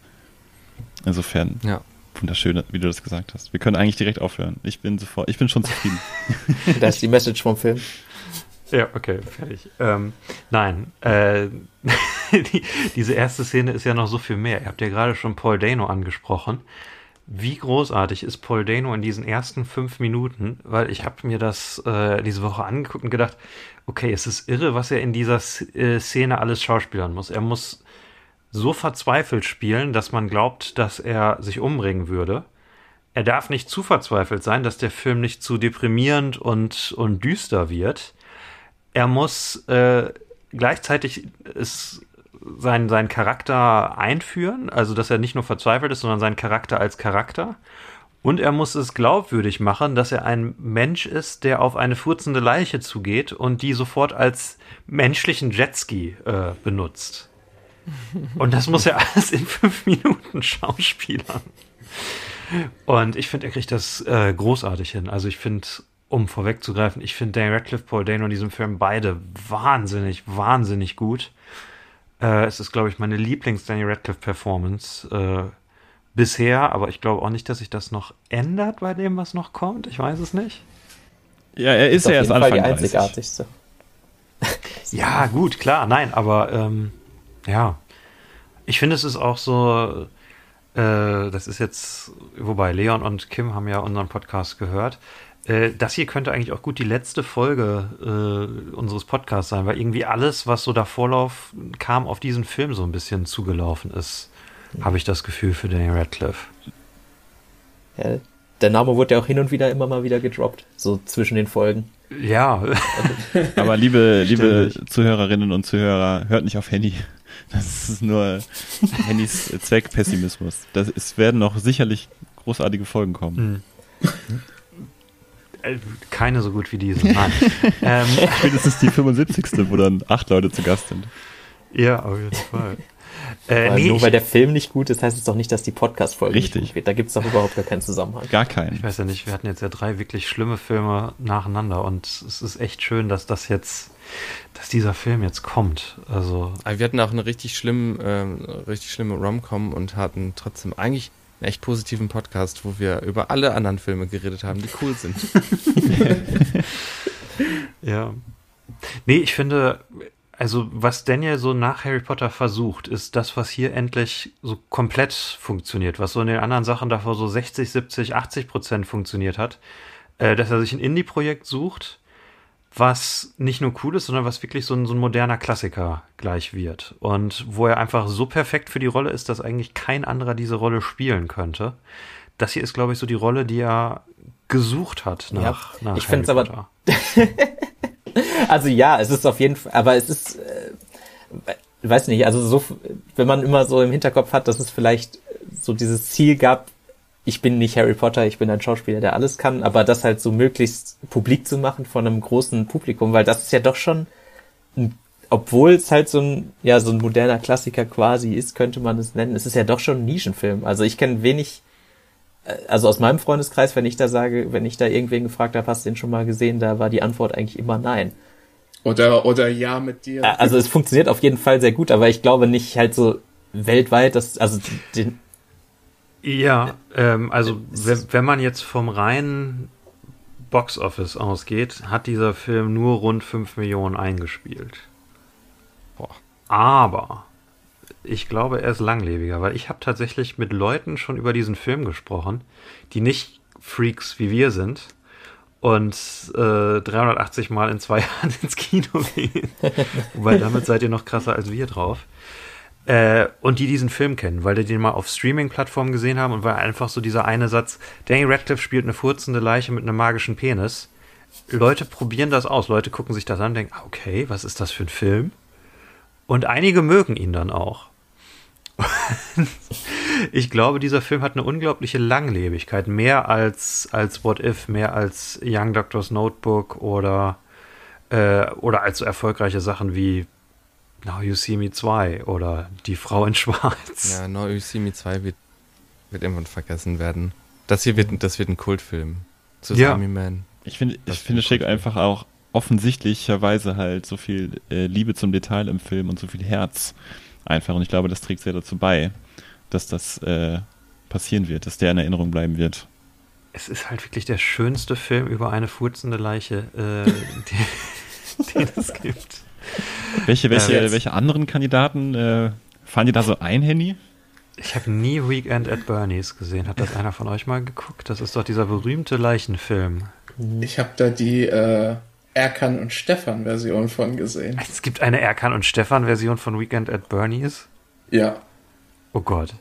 Insofern, Ja. wunderschön, wie du das gesagt hast. Wir können eigentlich direkt aufhören. Ich bin sofort, ich bin schon zufrieden. Das ist die Message vom Film. Ja, okay, fertig. Ähm, nein, äh, die, diese erste Szene ist ja noch so viel mehr. Ihr habt ja gerade schon Paul Dano angesprochen. Wie großartig ist Paul Dano in diesen ersten fünf Minuten? Weil ich habe mir das äh, diese Woche angeguckt und gedacht, okay, es ist irre, was er in dieser äh, Szene alles schauspielern muss. Er muss so verzweifelt spielen, dass man glaubt, dass er sich umbringen würde. Er darf nicht zu verzweifelt sein, dass der Film nicht zu deprimierend und, und düster wird er muss äh, gleichzeitig ist sein, seinen Charakter einführen, also dass er nicht nur verzweifelt ist, sondern seinen Charakter als Charakter. Und er muss es glaubwürdig machen, dass er ein Mensch ist, der auf eine furzende Leiche zugeht und die sofort als menschlichen Jetski äh, benutzt. Und das muss er alles in fünf Minuten schauspielern. Und ich finde, er kriegt das äh, großartig hin. Also ich finde, um vorwegzugreifen, ich finde Daniel Radcliffe, Paul Dano in diesem Film beide wahnsinnig, wahnsinnig gut. Äh, es ist, glaube ich, meine Lieblings-Daniel Radcliffe-Performance äh, bisher, aber ich glaube auch nicht, dass sich das noch ändert bei dem, was noch kommt. Ich weiß es nicht. Ja, er ist, ist ja erst jeden Fall Anfang die 30. einzigartigste. Ja, gut, klar, nein, aber ähm, ja, ich finde, es ist auch so, äh, das ist jetzt, wobei Leon und Kim haben ja unseren Podcast gehört. Äh, das hier könnte eigentlich auch gut die letzte Folge äh, unseres Podcasts sein, weil irgendwie alles, was so davor lauf, kam, auf diesen Film so ein bisschen zugelaufen ist, habe ich das Gefühl für Daniel Radcliffe. Ja, der Name wurde ja auch hin und wieder immer mal wieder gedroppt, so zwischen den Folgen. Ja, Aber liebe, liebe. Zuhörerinnen und Zuhörer, hört nicht auf Henny. Das ist nur Hennys Zweckpessimismus. Das, es werden noch sicherlich großartige Folgen kommen. Äh, keine so gut wie diese. Nein. ähm, Spätestens die 75. wo dann acht Leute zu Gast sind. ja, auf jeden Fall. Äh, Weil nee, nur ich, weil der Film nicht gut ist, heißt es doch nicht, dass die Podcast-Folge nicht gut wird. Da gibt es doch überhaupt gar keinen Zusammenhang. Gar keinen. ich weiß ja nicht, wir hatten jetzt ja drei wirklich schlimme Filme nacheinander und es ist echt schön, dass das jetzt, dass dieser Film jetzt kommt. Also, Aber wir hatten auch eine richtig schlimm, ähm, richtig schlimme Rom-Com und hatten trotzdem eigentlich einen echt positiven Podcast, wo wir über alle anderen Filme geredet haben, die cool sind. ja. Nee, ich finde, also was Daniel so nach Harry Potter versucht, ist das, was hier endlich so komplett funktioniert, was so in den anderen Sachen davor so 60, 70, 80 Prozent funktioniert hat, äh, dass er sich ein Indie-Projekt sucht, was nicht nur cool ist, sondern was wirklich so ein, so ein moderner Klassiker gleich wird. Und wo er einfach so perfekt für die Rolle ist, dass eigentlich kein anderer diese Rolle spielen könnte. Das hier ist, glaube ich, so die Rolle, die er gesucht hat nach, Ja, nach ich Harry find's aber-. Also ja, es ist auf jeden Fall, aber es ist, äh, weiß nicht, also so, wenn man immer so im Hinterkopf hat, dass es vielleicht so dieses Ziel gab, ich bin nicht Harry Potter, ich bin ein Schauspieler, der alles kann, aber das halt so möglichst publik zu machen von einem großen Publikum, weil das ist ja doch schon, ein, obwohl es halt so ein, ja, so ein moderner Klassiker quasi ist, könnte man es nennen, es ist ja doch schon ein Nischenfilm. Also ich kenne wenig, äh, also aus meinem Freundeskreis, wenn ich da sage, wenn ich da irgendwen gefragt habe, hast du den schon mal gesehen, da war die Antwort eigentlich immer nein. Oder, oder ja mit dir. Äh, Also es funktioniert auf jeden Fall sehr gut, aber ich glaube nicht halt so weltweit, dass, also den, Ja, ähm, also wenn, wenn man jetzt vom reinen Boxoffice ausgeht, hat dieser Film nur rund 5 Millionen eingespielt. Boah. Aber ich glaube, er ist langlebiger, weil ich habe tatsächlich mit Leuten schon über diesen Film gesprochen, die nicht Freaks wie wir sind und äh, 380 Mal in zwei Jahren ins Kino gehen. Wobei damit seid ihr noch krasser als wir drauf. Äh, und die diesen Film kennen, weil die den mal auf Streaming-Plattformen gesehen haben und weil einfach so dieser eine Satz, Daniel Radcliffe spielt eine furzende Leiche mit einem magischen Penis. Leute probieren das aus, Leute gucken sich das an und denken, ah, okay, was ist das für ein Film? Und einige mögen ihn dann auch. ich glaube, dieser Film hat eine unglaubliche Langlebigkeit, mehr als, als What If, mehr als Young Doctor's Notebook oder, äh, oder als so erfolgreiche Sachen wie Now You See Me 2 oder Die Frau in Schwarz. Ja, No You See Me 2 wird, wird irgendwann vergessen werden. Das hier wird, das wird ein Kultfilm. Tsunami Man. Ich finde, Das ich finde Schick einfach auch offensichtlicherweise halt so viel äh, Liebe zum Detail im Film und so viel Herz einfach. Und ich glaube, das trägt sehr dazu bei, dass das äh, passieren wird, dass der in Erinnerung bleiben wird. Es ist halt wirklich der schönste Film über eine furzende Leiche, äh, den, den es gibt. Welche, welche, jetzt- welche anderen Kandidaten äh, fallen dir da so ein, Henny? Ich habe nie Weekend at Bernie's gesehen. Hat das einer von euch mal geguckt? Das ist doch dieser berühmte Leichenfilm. Ich habe da die äh, Erkan und Stefan Version von gesehen. Es gibt eine Erkan und Stefan Version von Weekend at Bernie's. Ja. Oh Gott.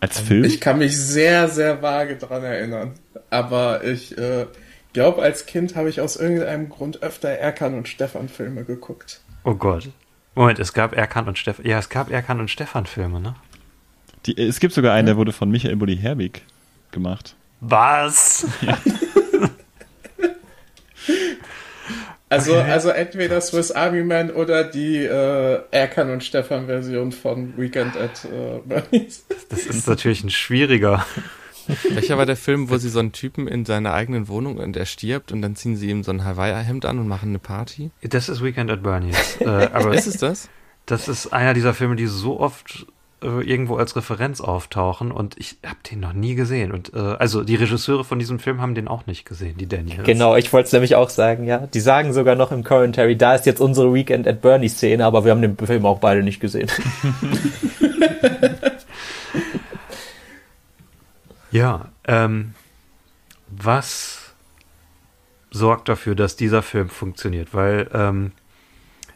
Als Film? Ich kann mich sehr, sehr vage dran erinnern. Aber ich äh, glaube, als Kind habe ich aus irgendeinem Grund öfter Erkan und Stefan Filme geguckt. Oh Gott. Moment, es gab Erkan und Stefan. Ja, es gab Erkan und Stefan Filme, ne? Die, es gibt sogar einen, der wurde von Michael Bulli Herbig gemacht. Was? Also, also entweder Swiss Army Man oder die äh, Erkan und Stefan Version von Weekend at äh, Bernie's. Das ist natürlich ein schwieriger. Welcher war der Film, wo sie so einen Typen in seiner eigenen Wohnung und er stirbt und dann ziehen sie ihm so ein Hawaii-Hemd an und machen eine Party? Das ist Weekend at Bernie's. Äh, aber Ist es das? das ist einer dieser Filme, die so oft äh, irgendwo als Referenz auftauchen und ich habe den noch nie gesehen. Und äh, also die Regisseure von diesem Film haben den auch nicht gesehen, die Daniels. Genau, ich wollte es nämlich auch sagen, ja. Die sagen sogar noch im Commentary, da ist jetzt unsere Weekend at Bernie Szene, aber wir haben den Film auch beide nicht gesehen. Ja, ähm, was sorgt dafür, dass dieser Film funktioniert? Weil, ähm,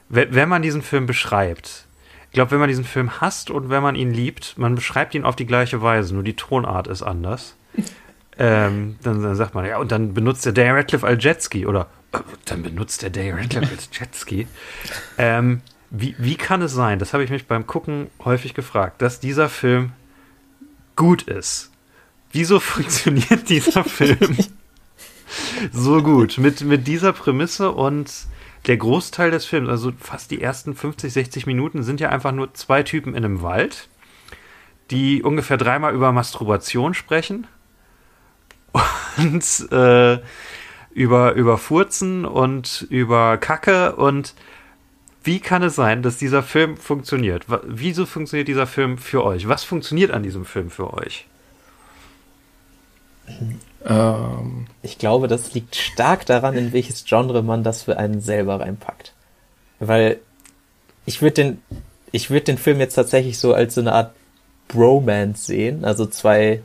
wenn, man diesen Film beschreibt, ich glaube, wenn man diesen Film hasst und wenn man ihn liebt, man beschreibt ihn auf die gleiche Weise, nur die Tonart ist anders. ähm, dann, dann sagt man, ja, und dann benutzt der Daniel Radcliffe als Jetski oder äh, dann benutzt der Daniel Radcliffe als Jetski. Ähm, wie, wie kann es sein, das habe ich mich beim Gucken häufig gefragt, dass dieser Film gut ist? Wieso funktioniert dieser Film so gut mit, mit dieser Prämisse und der Großteil des Films, also fast die ersten 50, 60 Minuten, sind ja einfach nur zwei Typen in einem Wald, die ungefähr dreimal über Masturbation sprechen und äh, über, über Furzen und über Kacke und wie kann es sein, dass dieser Film funktioniert? Wieso funktioniert dieser Film für euch? Was funktioniert an diesem Film für euch? Ähm, Ich glaube, das liegt stark daran, in welches Genre man das für einen selber reinpackt. Weil ich würde den, ich würde den Film jetzt tatsächlich so als so eine Art Bromance sehen, also zwei,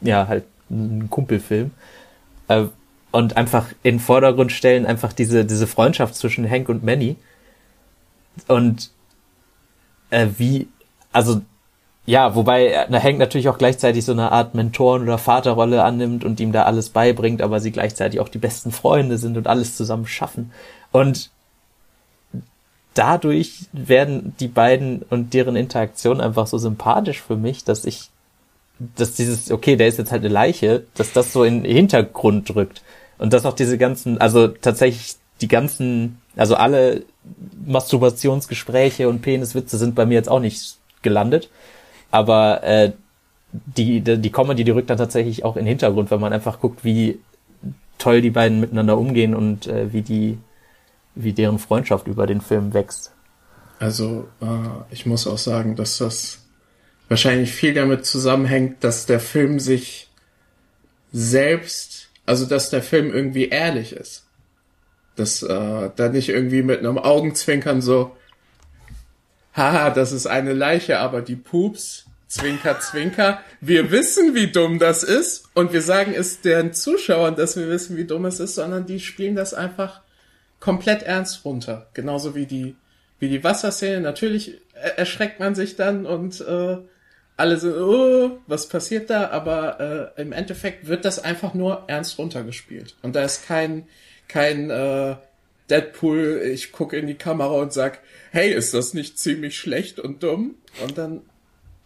ja, halt ein Kumpelfilm. Äh, und einfach in den Vordergrund stellen, einfach diese, diese Freundschaft zwischen Hank und Manny. Und äh, wie, also ja, wobei äh, Hank natürlich auch gleichzeitig so eine Art Mentoren- oder Vaterrolle annimmt und ihm da alles beibringt, aber sie gleichzeitig auch die besten Freunde sind und alles zusammen schaffen. Und dadurch werden die beiden und deren Interaktion einfach so sympathisch für mich, dass ich, dass dieses, okay, der ist jetzt halt eine Leiche, dass das so in den Hintergrund drückt. Und dass auch diese ganzen, also tatsächlich die ganzen, also alle Masturbationsgespräche und Peniswitze sind bei mir jetzt auch nicht gelandet. Aber äh, die, die, Comedy, die rückt dann tatsächlich auch in den Hintergrund, wenn man einfach guckt, wie toll die beiden miteinander umgehen und äh, wie die, wie deren Freundschaft über den Film wächst. Also, äh, ich muss auch sagen, dass das wahrscheinlich viel damit zusammenhängt, dass der Film sich selbst, also dass der Film irgendwie ehrlich ist. Dass äh, da nicht irgendwie mit einem Augenzwinkern so, haha, das ist eine Leiche, aber die Pups, Zwinker, Zwinker, wir wissen, wie dumm das ist und wir sagen es den Zuschauern, dass wir wissen, wie dumm es ist, sondern die spielen das einfach komplett ernst runter. Genauso wie die, wie die Wasserszene. Natürlich er- erschreckt man sich dann und äh, alle so, oh, was passiert da? Aber äh, im Endeffekt wird das einfach nur ernst runtergespielt. Und da ist kein, kein äh, Deadpool, ich gucke in die Kamera und sag, hey, ist das nicht ziemlich schlecht und dumm? Und dann,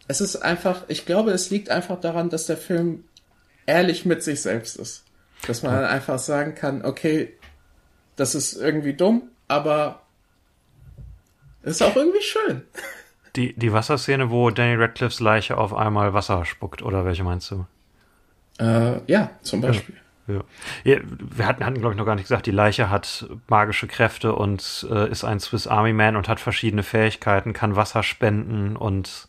es ist einfach, ich glaube, es liegt einfach daran, dass der Film ehrlich mit sich selbst ist. Dass man dann einfach sagen kann, okay, das ist irgendwie dumm, aber ist auch irgendwie schön. Die, die Wasserszene, wo Danny Radcliffes Leiche auf einmal Wasser spuckt, oder welche meinst du? Äh, ja, zum Beispiel. Ja. ja wir hatten, hatten glaube ich, noch gar nicht gesagt, die Leiche hat magische Kräfte und äh, ist ein Swiss Army Man und hat verschiedene Fähigkeiten, kann Wasser spenden und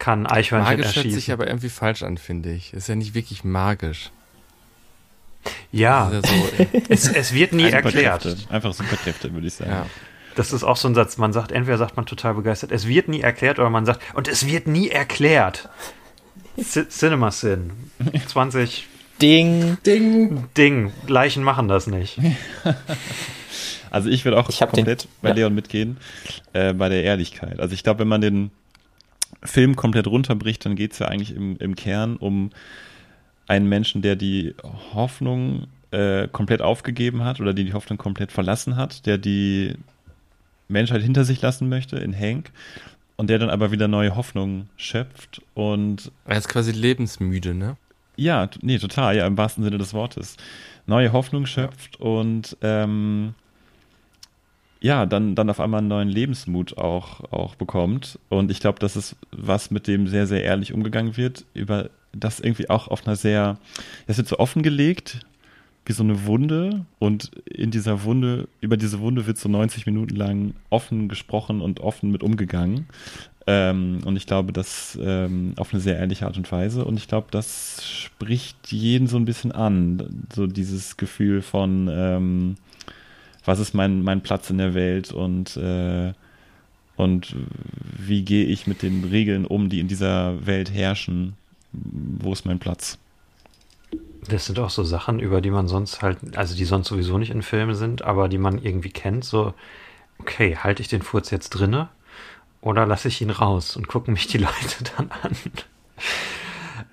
kann Eichhörnchen Magisch hört sich erschießen. aber irgendwie falsch an, finde ich. Ist ja nicht wirklich magisch. Ja, ja so, es, es wird nie erklärt. Einfach Superkräfte, würde ich sagen. ja. Das ist auch so ein Satz, man sagt, entweder sagt man total begeistert, es wird nie erklärt, oder man sagt, und es wird nie erklärt. C Cinema Sin. 20 Ding! Ding! Ding. Leichen machen das nicht. Also ich würde auch Ich hab den- komplett bei ja. Leon mitgehen, äh, bei der Ehrlichkeit. Also ich glaube, wenn man den Film komplett runterbricht, dann geht es ja eigentlich im, im Kern um einen Menschen, der die Hoffnung äh, komplett aufgegeben hat oder die die Hoffnung komplett verlassen hat, der die Menschheit hinter sich lassen möchte in Hank und der dann aber wieder neue Hoffnung schöpft und Er ist quasi lebensmüde, ne? Ja, nee, total, ja, im wahrsten Sinne des Wortes. Neue Hoffnung schöpft und ähm, ja, dann, dann auf einmal einen neuen Lebensmut auch, auch bekommt. Und ich glaube, das ist was, mit dem sehr, sehr ehrlich umgegangen wird, über das irgendwie auch auf einer sehr, das wird so offengelegt, wie so eine Wunde und in dieser Wunde, über diese Wunde wird so 90 Minuten lang offen gesprochen und offen mit umgegangen. Ähm, und ich glaube, das ähm, auf eine sehr ehrliche Art und Weise. Und ich glaube, das spricht jeden so ein bisschen an. So dieses Gefühl von, ähm, was ist mein, mein Platz in der Welt und, äh, und wie gehe ich mit den Regeln um, die in dieser Welt herrschen? Wo ist mein Platz? Das sind auch so Sachen, über die man sonst halt, also die sonst sowieso nicht in Filmen sind, aber die man irgendwie kennt. So, okay, halte ich den Furz jetzt drinne oder lasse ich ihn raus und gucken mich die Leute dann an?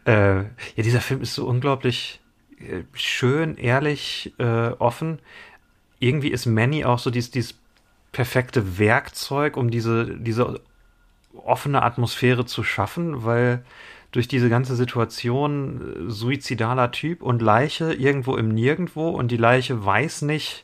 äh, ja, dieser Film ist so unglaublich äh, schön, ehrlich, äh, offen. Irgendwie ist Manny auch so dieses, dieses perfekte Werkzeug, um diese, diese offene Atmosphäre zu schaffen, weil durch diese ganze Situation äh, suizidaler Typ und Leiche irgendwo im Nirgendwo und die Leiche weiß nicht,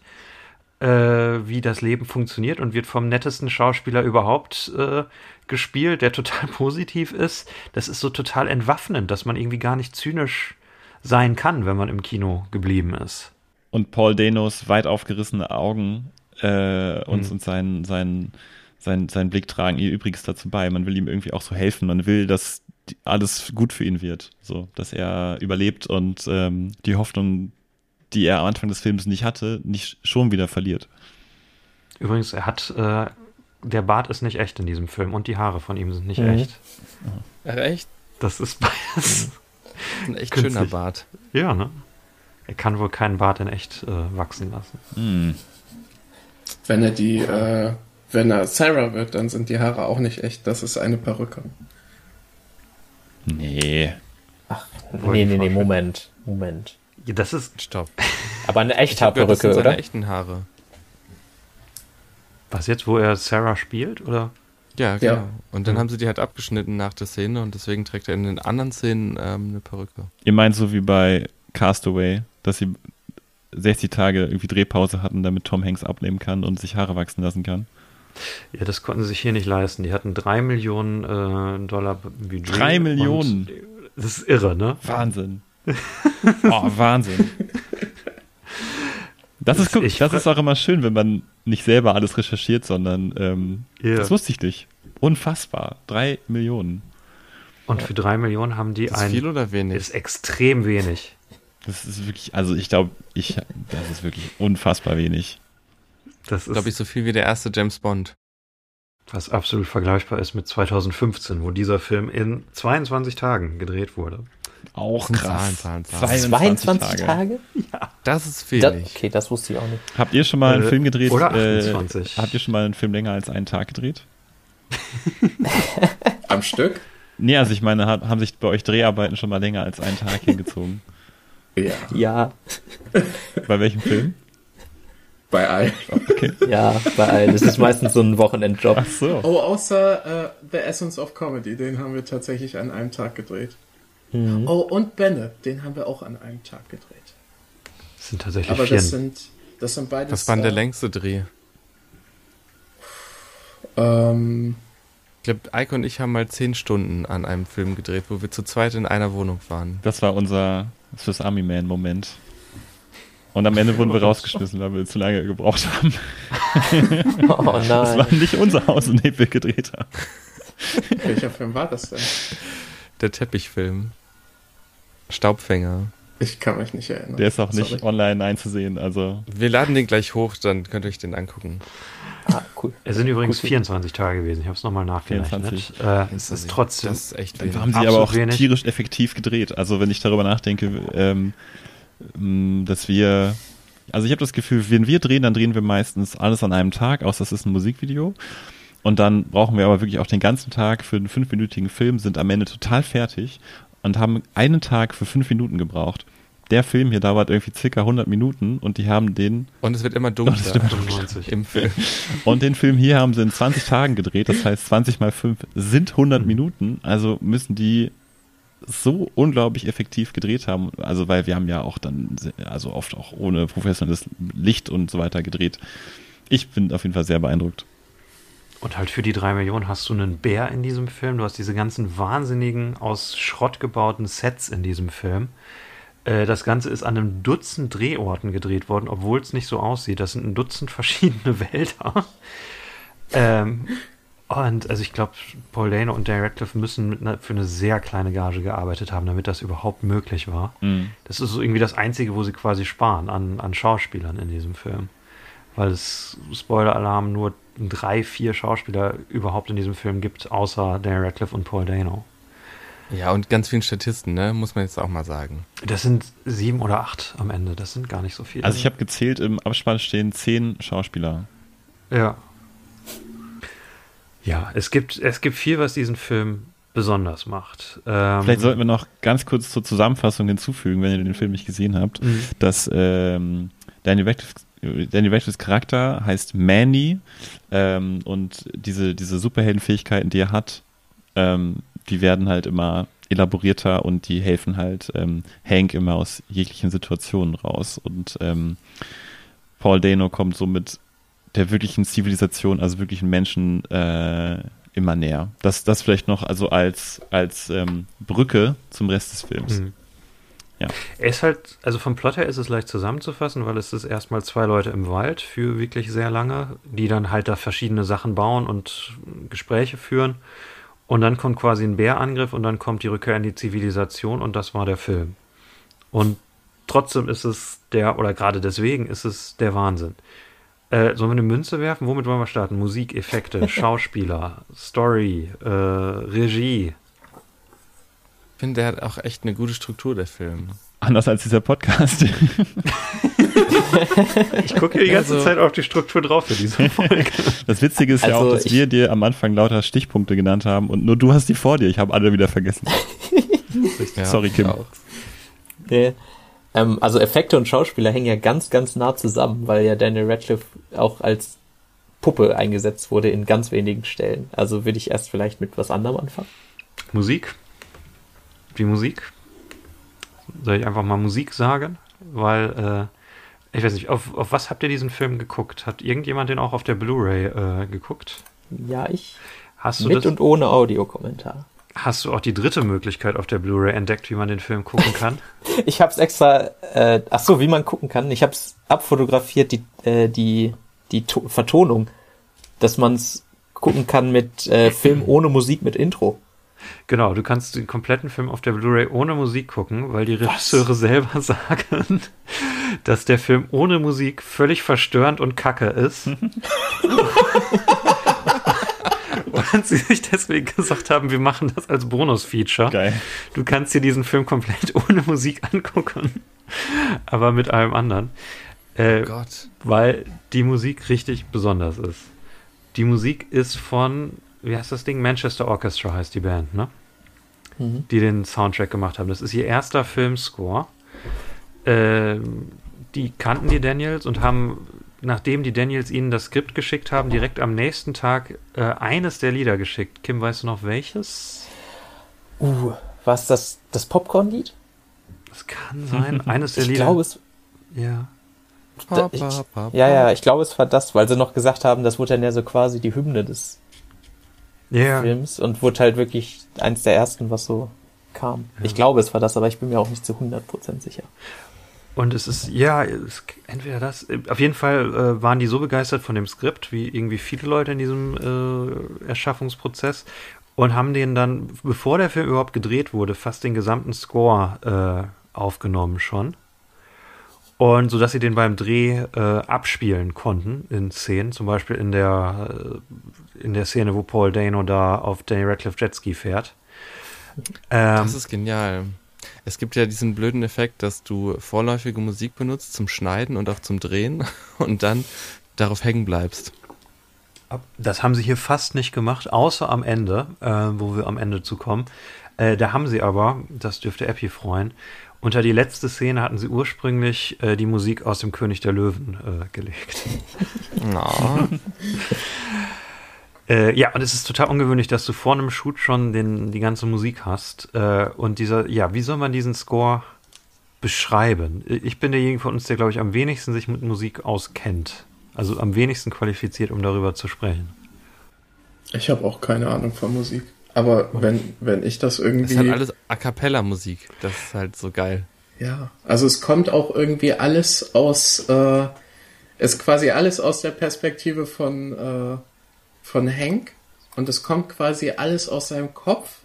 äh, wie das Leben funktioniert und wird vom nettesten Schauspieler überhaupt äh, gespielt, der total positiv ist. Das ist so total entwaffnend, dass man irgendwie gar nicht zynisch sein kann, wenn man im Kino geblieben ist. Und Paul Danos weit aufgerissene Augen äh, uns Mhm. und sein, sein, sein, sein Blick tragen ihr übrigens dazu bei. Man will ihm irgendwie auch so helfen. Man will, dass alles gut für ihn wird. So, dass er überlebt und ähm, die Hoffnung, die er am Anfang des Films nicht hatte, nicht schon wieder verliert. Übrigens, er hat, äh, der Bart ist nicht echt in diesem Film und die Haare von ihm sind nicht Mhm. echt. Ach, echt? Das ist beides. Ein echt Künstlich. schöner Bart. Ja, ne? Er kann wohl keinen Bart in echt äh, wachsen lassen. Hm. Wenn er die, äh, wenn er Sarah wird, dann sind die Haare auch nicht echt. Das ist eine Perücke. Nee. Nee, nee, nee, Moment. Moment. Ja, das ist, Stopp. Aber eine hab gehört, das Echthaarperücke, sind seine oder? echten Haare. was jetzt, wo er Sarah spielt, oder? Ja, genau. Ja. Und dann Mhm. haben sie die halt abgeschnitten nach der Szene und deswegen trägt er in den anderen Szenen ähm, eine Perücke. Ihr meint so wie bei Castaway, dass sie 60 Tage irgendwie Drehpause hatten, damit Tom Hanks abnehmen kann und sich Haare wachsen lassen kann. Ja, das konnten sie sich hier nicht leisten. Die hatten drei Millionen äh, Dollar Budget. Drei Millionen? und Das ist irre, ne? Wahnsinn. oh, Wahnsinn. Das ist, guck, das ist auch immer schön, wenn man nicht selber alles recherchiert, sondern ähm, Ja. das wusste ich nicht. Unfassbar. Drei Millionen. Und für drei Millionen haben die Ist ein. viel oder wenig? Ist extrem wenig. Das ist wirklich, also ich glaube, ich, das ist wirklich unfassbar wenig. Das ist, Glaube ich, so viel wie der erste James Bond. was absolut vergleichbar ist mit 2015, wo dieser Film in 22 Tagen gedreht wurde. Auch Zahlen, krass. Zahlen, Zahlen. 22 Tage? Das ist Da, wenig. okay, das wusste ich auch nicht. Habt ihr schon mal einen Äh, Film gedreht? oder Äh, 28. habt ihr schon mal einen Film länger als einen Tag gedreht? Am Stück? Nee, also ich meine, hab, haben sich bei euch Dreharbeiten schon mal länger als einen Tag hingezogen? Ja. Ja, Bei welchem Film? Bei allen. ja, bei allen. Das ist meistens so ein Wochenendjob. Ach so. Oh, außer äh, The Essence of Comedy, den haben wir tatsächlich an einem Tag gedreht. Mhm. Oh, und Benne, den haben wir auch an einem Tag gedreht. Das sind tatsächlich Aber vier. das sind, das sind beides. Was war der äh, längste Dreh? Ähm, Ich glaube, Ike und ich haben mal zehn Stunden an einem Film gedreht, wo wir zu zweit in einer Wohnung waren. Das war unser Swiss Army Man Moment. Und am Ende wurden wir rausgeschmissen, weil wir zu lange gebraucht haben. Oh Das war nein. nicht unser Haus, in dem wir gedreht haben. welcher Film war das denn? Der Teppichfilm. Staubfänger. Ich kann mich nicht erinnern. Der ist auch nicht Sorry. online einzusehen. Also Wir laden den gleich hoch, dann könnt ihr euch den angucken. Ah, cool. Es sind übrigens Gut. 24 Tage gewesen. Ich habe es nochmal nachgerechnet. 24. Äh, es ist trotzdem. Das ist echt wenig. haben sie aber auch wenig. tierisch effektiv gedreht. Also wenn ich darüber nachdenke, ähm, ähm, dass wir, also ich habe das Gefühl, wenn wir drehen, dann drehen wir meistens alles an einem Tag, außer es ist ein Musikvideo. Und dann brauchen wir aber wirklich auch den ganzen Tag für einen fünfminütigen Film, sind am Ende total fertig und haben einen Tag für fünf Minuten gebraucht. Der Film hier dauert irgendwie circa 100 Minuten und die haben den Und es wird immer dunkler 95. im Film. Und den Film hier haben sie in 20 Tagen gedreht. Das heißt, 20 mal 5 sind 100 Minuten. Also müssen die so unglaublich effektiv gedreht haben. Also weil wir haben ja auch dann, also oft auch ohne professionelles Licht und so weiter gedreht. Ich bin auf jeden Fall sehr beeindruckt. Und halt für die drei Millionen hast du einen Bär in diesem Film. Du hast diese ganzen wahnsinnigen, aus Schrott gebauten Sets in diesem Film. Äh, Das Ganze ist an einem Dutzend Drehorten gedreht worden, obwohl es nicht so aussieht. Das sind ein Dutzend verschiedene Wälder. Ähm, und also ich glaube, Paul Dano und Dan Radcliffe müssen einer, für eine sehr kleine Gage gearbeitet haben, damit das überhaupt möglich war. Das ist so irgendwie das Einzige, wo sie quasi sparen an, an Schauspielern in diesem Film. Weil es, Spoiler-Alarm, nur drei, vier Schauspieler überhaupt in diesem Film gibt, außer Dan Radcliffe und Paul Dano. Ja, und ganz vielen Statisten, ne? Muss man jetzt auch mal sagen. Das sind sieben oder acht am Ende, das sind gar nicht so viele. Also ich habe gezählt, im Abspann stehen zehn Schauspieler. Ja. Ja, es gibt, es gibt viel, was diesen Film besonders macht. Ähm, Vielleicht sollten wir noch ganz kurz zur Zusammenfassung hinzufügen, wenn ihr den Film nicht gesehen habt, Mhm. dass ähm, Danny Radcliffe Danny Radcliffes Charakter heißt Mandy ähm, und diese, diese Superheldenfähigkeiten, die er hat, ähm, die werden halt immer elaborierter und die helfen halt ähm, Hank immer aus jeglichen Situationen raus. Und ähm, Paul Dano kommt so mit der wirklichen Zivilisation, also wirklichen Menschen äh, immer näher. Das, das vielleicht noch also als, als ähm, Brücke zum Rest des Films. Mhm. Ja. Er ist halt, also vom Plot her ist es leicht zusammenzufassen, weil es ist erstmal zwei Leute im Wald für wirklich sehr lange, die dann halt da verschiedene Sachen bauen und Gespräche führen. Und dann kommt quasi ein Bärangriff und dann kommt die Rückkehr in die Zivilisation und das war der Film. Und trotzdem ist es der, oder gerade deswegen ist es der Wahnsinn. Äh, sollen wir eine Münze werfen? Womit wollen wir starten? Musik, Effekte, Schauspieler, Story, äh, Regie. Ich finde, der hat auch echt eine gute Struktur, der Film. Anders als dieser Podcast. Ich gucke hier die ganze Also- Zeit auf die Struktur drauf für diese Folge. Das Witzige ist ja Also auch, dass ich- wir dir am Anfang lauter Stichpunkte genannt haben und nur du hast die vor dir. Ich habe alle wieder vergessen. Ja, Sorry, Kim. auch. Nee. Ähm, also Effekte und Schauspieler hängen ja ganz, ganz nah zusammen, weil ja Daniel Radcliffe auch als Puppe eingesetzt wurde in ganz wenigen Stellen. Also würde ich erst vielleicht mit was anderem anfangen. Musik. Die Musik. Soll ich einfach mal Musik sagen? Weil, äh, ich weiß nicht, auf, auf was habt ihr diesen Film geguckt? Hat irgendjemand den auch auf der Blu-ray äh, geguckt? Ja, ich. Hast du, Mit und ohne Audiokommentar. hast du auch die dritte Möglichkeit auf der Blu-ray entdeckt, wie man den Film gucken kann? Ich habe es extra, äh, ach so, wie man gucken kann. Ich habe es abfotografiert, die, äh, die, die to Vertonung, dass man es gucken kann mit äh, Film ohne Musik mit Intro. Genau, du kannst den kompletten Film auf der Blu-ray ohne Musik gucken, weil die Regisseure selber sagen, dass der Film ohne Musik völlig verstörend und kacke ist. Und sie sich deswegen gesagt haben, wir machen das als Bonus-Feature. Geil. Du kannst dir diesen Film komplett ohne Musik angucken, aber mit allem anderen. Äh, Gott. weil die Musik richtig besonders ist. Die Musik ist von, wie heißt das Ding? Manchester Orchestra heißt die Band, ne? Mhm. Die den Soundtrack gemacht haben. Das ist ihr erster Filmscore. Ähm, die kannten die Daniels und haben, nachdem die Daniels ihnen das Skript geschickt haben, direkt am nächsten Tag äh, eines der Lieder geschickt. Kim, weißt du noch welches? Uh, was das, das Popcorn-Lied? Das kann sein. Eines der Ich Lieder. glaube, es, ja. Da- ich- ja, ja, ich glaube, es war das, weil sie noch gesagt haben, das wurde dann ja so quasi die Hymne des Ja. Films und wurde halt wirklich eins der ersten, was so kam. Ich glaube, es war das, aber ich bin mir auch nicht zu 100% sicher. Und es ist, ja, es, entweder das, auf jeden Fall äh, waren die so begeistert von dem Skript, wie irgendwie viele Leute in diesem äh, Erschaffungsprozess und haben den dann, bevor der Film überhaupt gedreht wurde, fast den gesamten Score äh, aufgenommen schon. Und so dass sie den beim Dreh äh, abspielen konnten in Szenen, zum Beispiel in der, äh, in der Szene, wo Paul Dano da auf Danny Radcliffe Jetski fährt. Ähm, Das ist genial. Es gibt ja diesen blöden Effekt, dass du vorläufige Musik benutzt zum Schneiden und auch zum Drehen und dann darauf hängen bleibst. Das haben sie hier fast nicht gemacht, außer am Ende, äh, wo wir am Ende zu kommen. Äh, da haben sie aber, das dürfte Epi freuen, unter die letzte Szene hatten sie ursprünglich äh, die Musik aus dem König der Löwen äh, gelegt. No. Äh, ja, und es ist total ungewöhnlich, dass du vor einem Shoot schon den, die ganze Musik hast. Äh, und dieser, ja, wie soll man diesen Score beschreiben? Ich bin derjenige von uns, der, glaube ich, am wenigsten sich mit Musik auskennt. Also am wenigsten qualifiziert, um darüber zu sprechen. Ich habe auch keine Ahnung von Musik. Aber wenn, wenn ich das irgendwie. Das ist halt alles A Cappella-Musik. Das ist halt so geil. Ja, also es kommt auch irgendwie alles aus, äh, ist quasi alles aus der Perspektive von, äh, von Hank und es kommt quasi alles aus seinem Kopf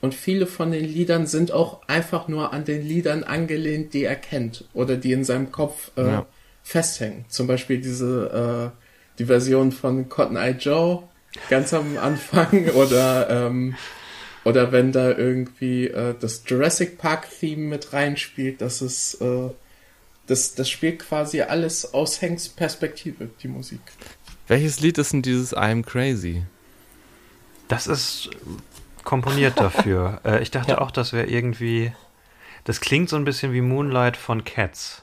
und viele von den Liedern sind auch einfach nur an den Liedern angelehnt, die er kennt oder die in seinem Kopf äh, Ja. festhängen. Zum Beispiel diese, äh, die Version von Cotton Eye Joe ganz am Anfang oder ähm, oder wenn da irgendwie äh, das Jurassic Park Theme mit reinspielt, das ist äh, das, das spielt quasi alles aus Hanks Perspektive, die Musik. Welches Lied ist denn dieses I'm Crazy? Das ist komponiert dafür. äh, ich dachte Ja. auch, das wäre irgendwie. Das klingt so ein bisschen wie Moonlight von Cats.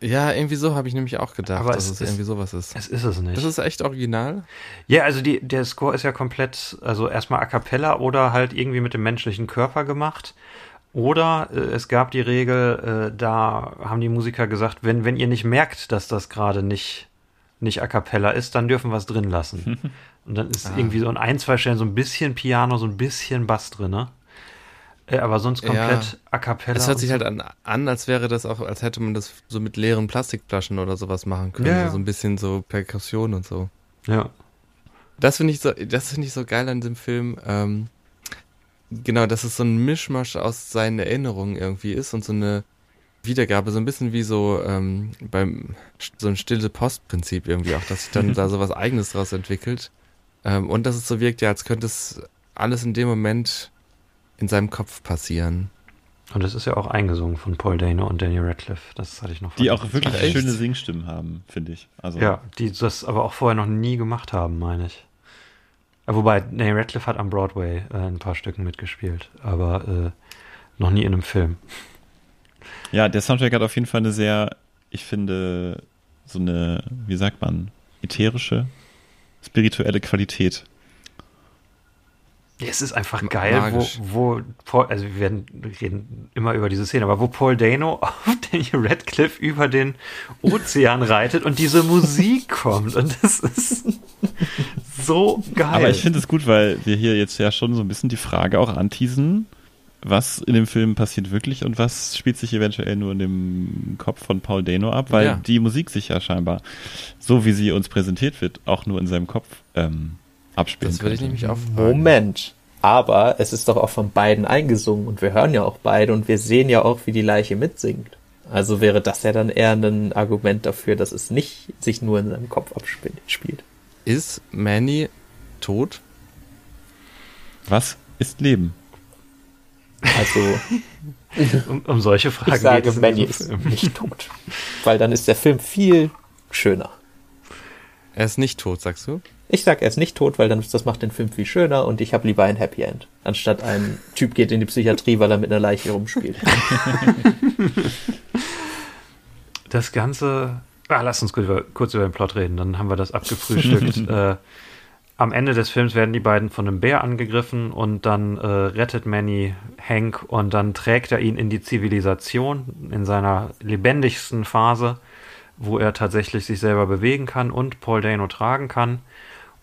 Ja, irgendwie so habe ich nämlich auch gedacht, Aber dass es es, ist- irgendwie sowas ist. Es ist es nicht. Das ist echt original. Ja, also die, der Score ist ja komplett, also erstmal a cappella oder halt irgendwie mit dem menschlichen Körper gemacht. Oder äh, es gab die Regel, äh, da haben die Musiker gesagt, wenn, wenn ihr nicht merkt, dass das gerade nicht, nicht a cappella ist, dann dürfen wir es drin lassen. Und dann ist Ah. irgendwie so an ein, zwei Stellen so ein bisschen Piano, so ein bisschen Bass drin. Äh, aber sonst komplett Ja. a cappella. Es hört sich halt an, an, als wäre das auch, als hätte man das so mit leeren Plastikflaschen oder sowas machen können. Ja, ja. So ein bisschen so Perkussion und so. so. Ja. Das finde ich so, das finde ich so geil an dem Film. Ähm, genau, dass es so ein Mischmasch aus seinen Erinnerungen irgendwie ist und so eine Wiedergabe, so ein bisschen wie so ähm, beim so ein stille Postprinzip irgendwie auch, dass sich dann da so was Eigenes draus entwickelt. Ähm, und dass es so wirkt, ja, als könnte es alles in dem Moment in seinem Kopf passieren. Und das ist ja auch eingesungen von Paul Dano und Daniel Radcliffe. Das hatte ich noch Die auch wirklich Echt? schöne Singstimmen haben, finde ich. Also, Ja, die das aber auch vorher noch nie gemacht haben, meine ich. Äh, Wobei, nee, Radcliffe hat am Broadway äh, ein paar Stücken mitgespielt, aber äh, noch nie in einem Film. Ja, der Soundtrack hat auf jeden Fall eine sehr, ich finde, so eine, wie sagt man, ätherische, spirituelle Qualität. Ja, es ist einfach geil, wo, wo Paul, also wir werden reden immer über diese Szene, aber wo Paul Dano auf Daniel Radcliffe über den Ozean reitet und diese Musik kommt und das ist so geil. Aber ich finde es gut, weil wir hier jetzt ja schon so ein bisschen die Frage auch anteasen, was in dem Film passiert wirklich und was spielt sich eventuell nur in dem Kopf von Paul Dano ab, weil Ja. die Musik sich ja scheinbar, so wie sie uns präsentiert wird, auch nur in seinem Kopf ähm, abspielen Das würde ich nämlich auch fragen. Moment. Aber es ist doch auch von beiden eingesungen und wir hören ja auch beide und wir sehen ja auch, wie die Leiche mitsingt. Also wäre das ja dann eher ein Argument dafür, dass es nicht sich nur in seinem Kopf abspielt. Ist Manny tot? Was ist Leben? Also um, um solche Fragen ich sage, es in Manny ist Film. nicht tot. Weil dann ist der Film viel schöner. Er ist nicht tot, sagst du? Ich sag, er ist nicht tot, weil dann das macht den Film viel schöner und ich habe lieber ein Happy End, anstatt ein Typ geht in die Psychiatrie, weil er mit einer Leiche rumspielt. Das Ganze. Ah, lass uns kurz über, kurz über den Plot reden, dann haben wir das abgefrühstückt. äh, am Ende des Films werden die beiden von einem Bär angegriffen und dann äh, rettet Manny Hank und dann trägt er ihn in die Zivilisation in seiner lebendigsten Phase, wo er tatsächlich sich selber bewegen kann und Paul Dano tragen kann.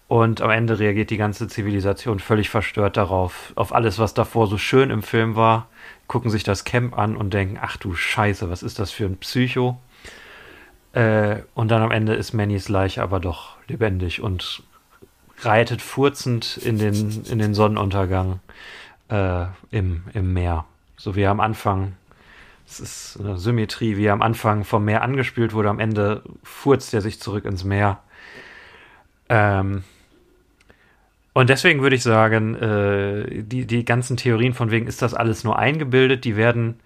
Und am Ende reagiert die ganze Zivilisation völlig verstört darauf, auf alles, was davor so schön im Film war, gucken sich das Camp an und denken, ach du Scheiße, was ist das für ein Psycho? Äh, und dann am Ende ist Mannys Leiche aber doch lebendig und reitet furzend in den, in den Sonnenuntergang äh, im, im Meer. So wie er am Anfang, es ist eine Symmetrie, wie er am Anfang vom Meer angespült wurde, am Ende furzt er sich zurück ins Meer. Ähm, und deswegen würde ich sagen, äh, die, die ganzen Theorien von wegen, ist das alles nur eingebildet, die werden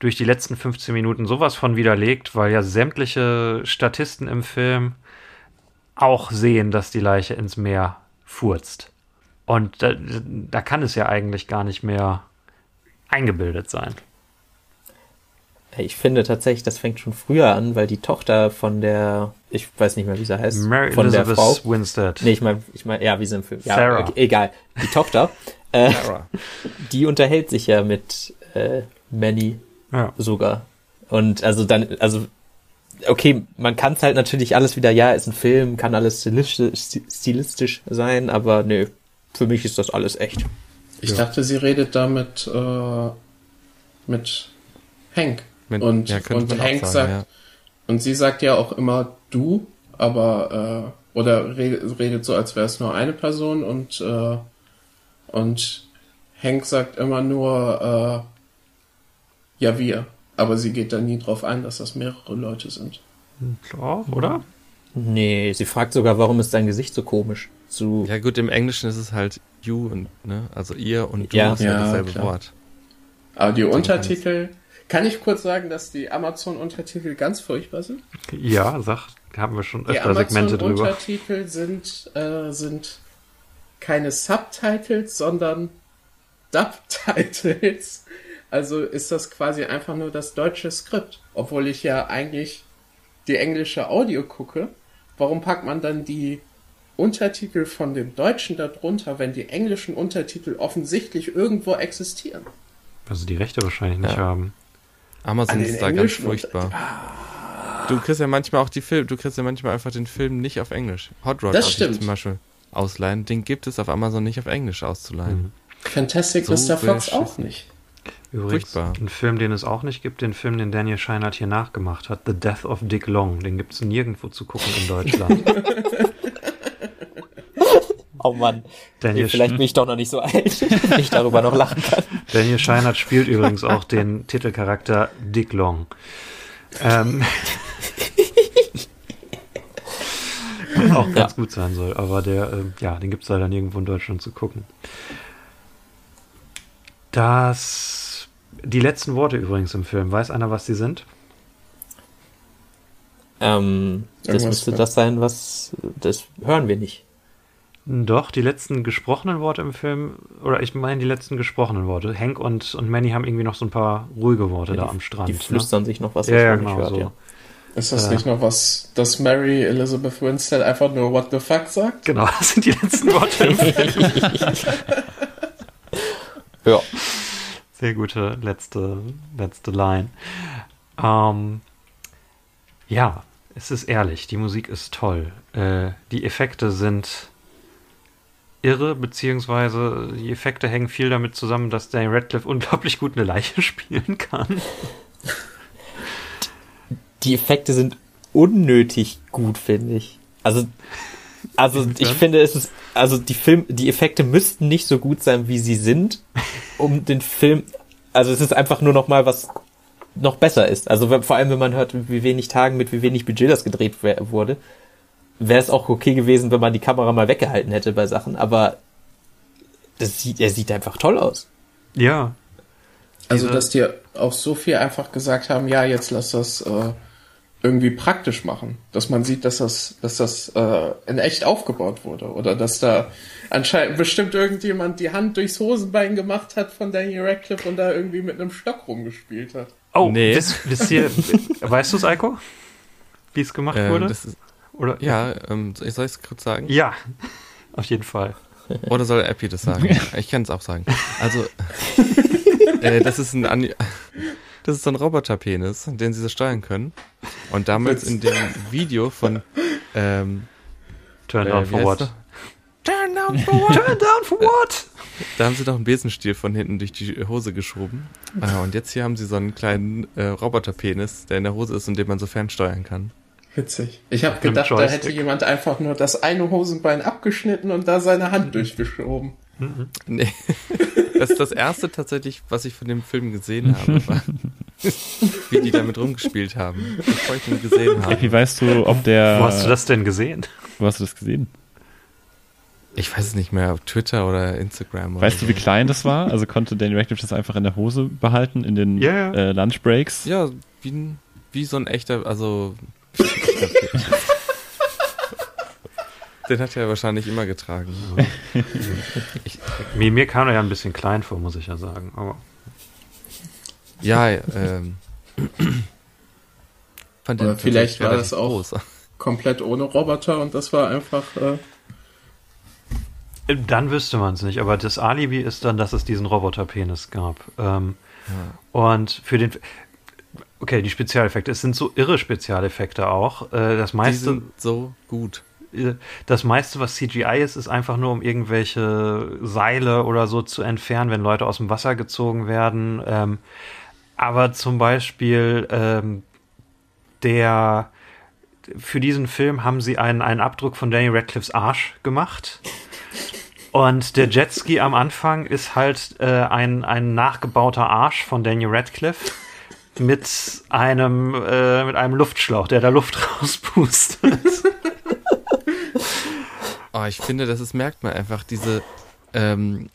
durch die letzten 15 Minuten sowas von widerlegt, weil ja sämtliche Statisten im Film auch sehen, dass die Leiche ins Meer furzt. Und da, da kann es ja eigentlich gar nicht mehr eingebildet sein. Ich finde tatsächlich, das fängt schon früher an, weil die Tochter von der ich weiß nicht mehr, wie sie heißt, Mary von der Elizabeth Frau. Winstead. Nee, ich meine, ich mein, ja, wie sie im Film. Ja, Sarah. okay, egal. Die Tochter, äh, die unterhält sich ja mit äh, Manny Ja. sogar. Und also dann, also okay, man kann es halt natürlich alles wieder, ja, ist ein Film, kann alles stilistisch, stilistisch sein, aber nö, für mich ist das alles echt. Ich dachte, sie redet da mit, äh, mit Hank. Mit- und ja, und Hank sagen, sagt, ja. und sie sagt ja auch immer du, aber, äh, oder redet, redet so, als wäre es nur eine Person und, äh, und Hank sagt immer nur, äh, ja, wir. Aber sie geht da nie drauf ein, dass das mehrere Leute sind. Doch, oder? Nee, sie fragt sogar, warum ist dein Gesicht so komisch? So, Ja gut, im Englischen ist es halt you und, ne, also ihr und du Ja. ist ja, dasselbe klar. Wort. Aber die Untertitel, kann ich kurz sagen, dass die Amazon-Untertitel ganz furchtbar sind? Ja, sag, haben wir schon Die öfter Segmente drüber. Amazon-Untertitel sind, äh, sind keine Subtitles, sondern Dubtitles. Also ist das quasi einfach nur das deutsche Skript. Obwohl ich ja eigentlich die englische Audio gucke. Warum packt man dann die Untertitel von dem Deutschen darunter, wenn die englischen Untertitel offensichtlich irgendwo existieren? Also die Rechte wahrscheinlich nicht Ja. haben. Amazon ist da ganz englischen furchtbar. Ah. Du kriegst ja manchmal auch die Film, du kriegst ja manchmal einfach den Film nicht auf Englisch. Hot Rod zum Beispiel ausleihen. Den gibt es auf Amazon nicht auf Englisch auszuleihen. Fantastic So Mr. Fox auch nicht. Übrigens, Furchtbar. ein Film, den es auch nicht gibt, den Film, den Daniel Scheinert hier nachgemacht hat, The Death of Dick Long, den gibt es nirgendwo zu gucken in Deutschland. oh Mann, Daniel, vielleicht bin ich doch noch nicht so alt, dass ich darüber noch lachen kann. Daniel Scheinert spielt übrigens auch den Titelcharakter Dick Long. Ähm, auch ganz gut sein soll, aber der, äh, ja, den gibt es leider nirgendwo in Deutschland zu gucken. Das, die letzten Worte übrigens im Film, weiß einer, was die sind? Ähm, das müsste mit- das sein, was, das hören wir nicht. Doch, die letzten gesprochenen Worte im Film, oder ich meine die letzten gesprochenen Worte. Hank und, und Manny haben irgendwie noch so ein paar ruhige Worte da am Strand. Die ne? flüstern sich noch was, Ja, was ja, man genau nicht hört, so. ja. Ist das Ja. nicht noch was, dass Mary Elizabeth Winstead einfach nur What the fuck sagt? Genau, das sind die letzten Worte im Film. Ja. Sehr gute letzte, letzte Line. Ähm, ja, es ist ehrlich, die Musik ist toll. Äh, die Effekte sind irre, beziehungsweise die Effekte hängen viel damit zusammen, dass Daniel Radcliffe unglaublich gut eine Leiche spielen kann. Die Effekte sind unnötig gut, finde ich. Also, also ich finde, es ist, also die Film, die Effekte müssten nicht so gut sein, wie sie sind, um den Film, also es ist einfach nur noch mal was noch besser ist. Also wenn- vor allem, wenn man hört, wie wenig Tagen, mit wie wenig Budget das gedreht wurde, wäre es auch okay gewesen, wenn man die Kamera mal weggehalten hätte bei Sachen, aber das sieht, er sieht einfach toll aus. Ja, Also, Diese- dass die auch so viel einfach gesagt haben, ja, jetzt lass das äh, irgendwie praktisch machen. Dass man sieht, dass das, dass das äh, in echt aufgebaut wurde. Oder dass da anscheinend bestimmt irgendjemand die Hand durchs Hosenbein gemacht hat von Daniel Radcliffe und da irgendwie mit einem Stock rumgespielt hat. Oh, Nee. wisst, wisst ihr, weißt du es, Eiko? Wie es gemacht Ähm, wurde? das ist, Oder? ja, ähm, soll ich es kurz sagen? Ja, auf jeden Fall. Oder soll Epi das sagen? Ich kann es auch sagen. Also, äh, das ist ein Ani das ist so ein Roboterpenis, den sie so steuern können. Und damals in dem Video von ähm, Turn äh, down wie for what? Turn down for what? Turn down for what? Da haben sie doch einen Besenstiel von hinten durch die Hose geschoben. Ah, und jetzt hier haben sie so einen kleinen äh, Roboterpenis, der in der Hose ist und den man so fernsteuern kann. Witzig. Ich habe gedacht, da hätte jemand einfach nur das eine Hosenbein abgeschnitten und da seine Hand durchgeschoben. Nee. Das ist das erste tatsächlich, was ich von dem Film gesehen habe, war, wie die damit rumgespielt haben, bevor ich ihn gesehen habe. Epi, weißt du, ob der. Wo hast du das denn gesehen? Wo hast du das gesehen? Ich weiß es nicht mehr, auf Twitter oder Instagram. Oder Weißt du, so. wie klein das war? Also konnte Daniel Radcliffe das einfach in der Hose behalten in den ja. Äh, Lunchbreaks? Ja, wie, wie so ein echter, also. Den hat er wahrscheinlich immer getragen. Mir, mir kam er ja ein bisschen klein vor, muss ich ja sagen. Aber Ja, ähm. Fand Oder den vielleicht war das auch- groß. komplett ohne Roboter und das war einfach. Äh, Dann wüsste man es nicht, aber das Alibi ist dann, dass es diesen Roboterpenis gab. Ähm, Und für den. Okay, die Spezialeffekte. Es sind so irre Spezialeffekte auch. Äh, das Die meiste. sind so gut. Das meiste, was CGI ist, ist einfach nur, um irgendwelche Seile oder so zu entfernen, wenn Leute aus dem Wasser gezogen werden. Ähm, aber zum Beispiel ähm, der für diesen Film haben sie einen, einen Abdruck von Danny Radcliffes Arsch gemacht. Und der Jetski am Anfang ist halt äh, ein, ein nachgebauter Arsch von Daniel Radcliffe mit einem, äh, mit einem Luftschlauch, der da Luft rauspustet. Oh, ich finde, das ist, merkt man einfach, diese, ähm,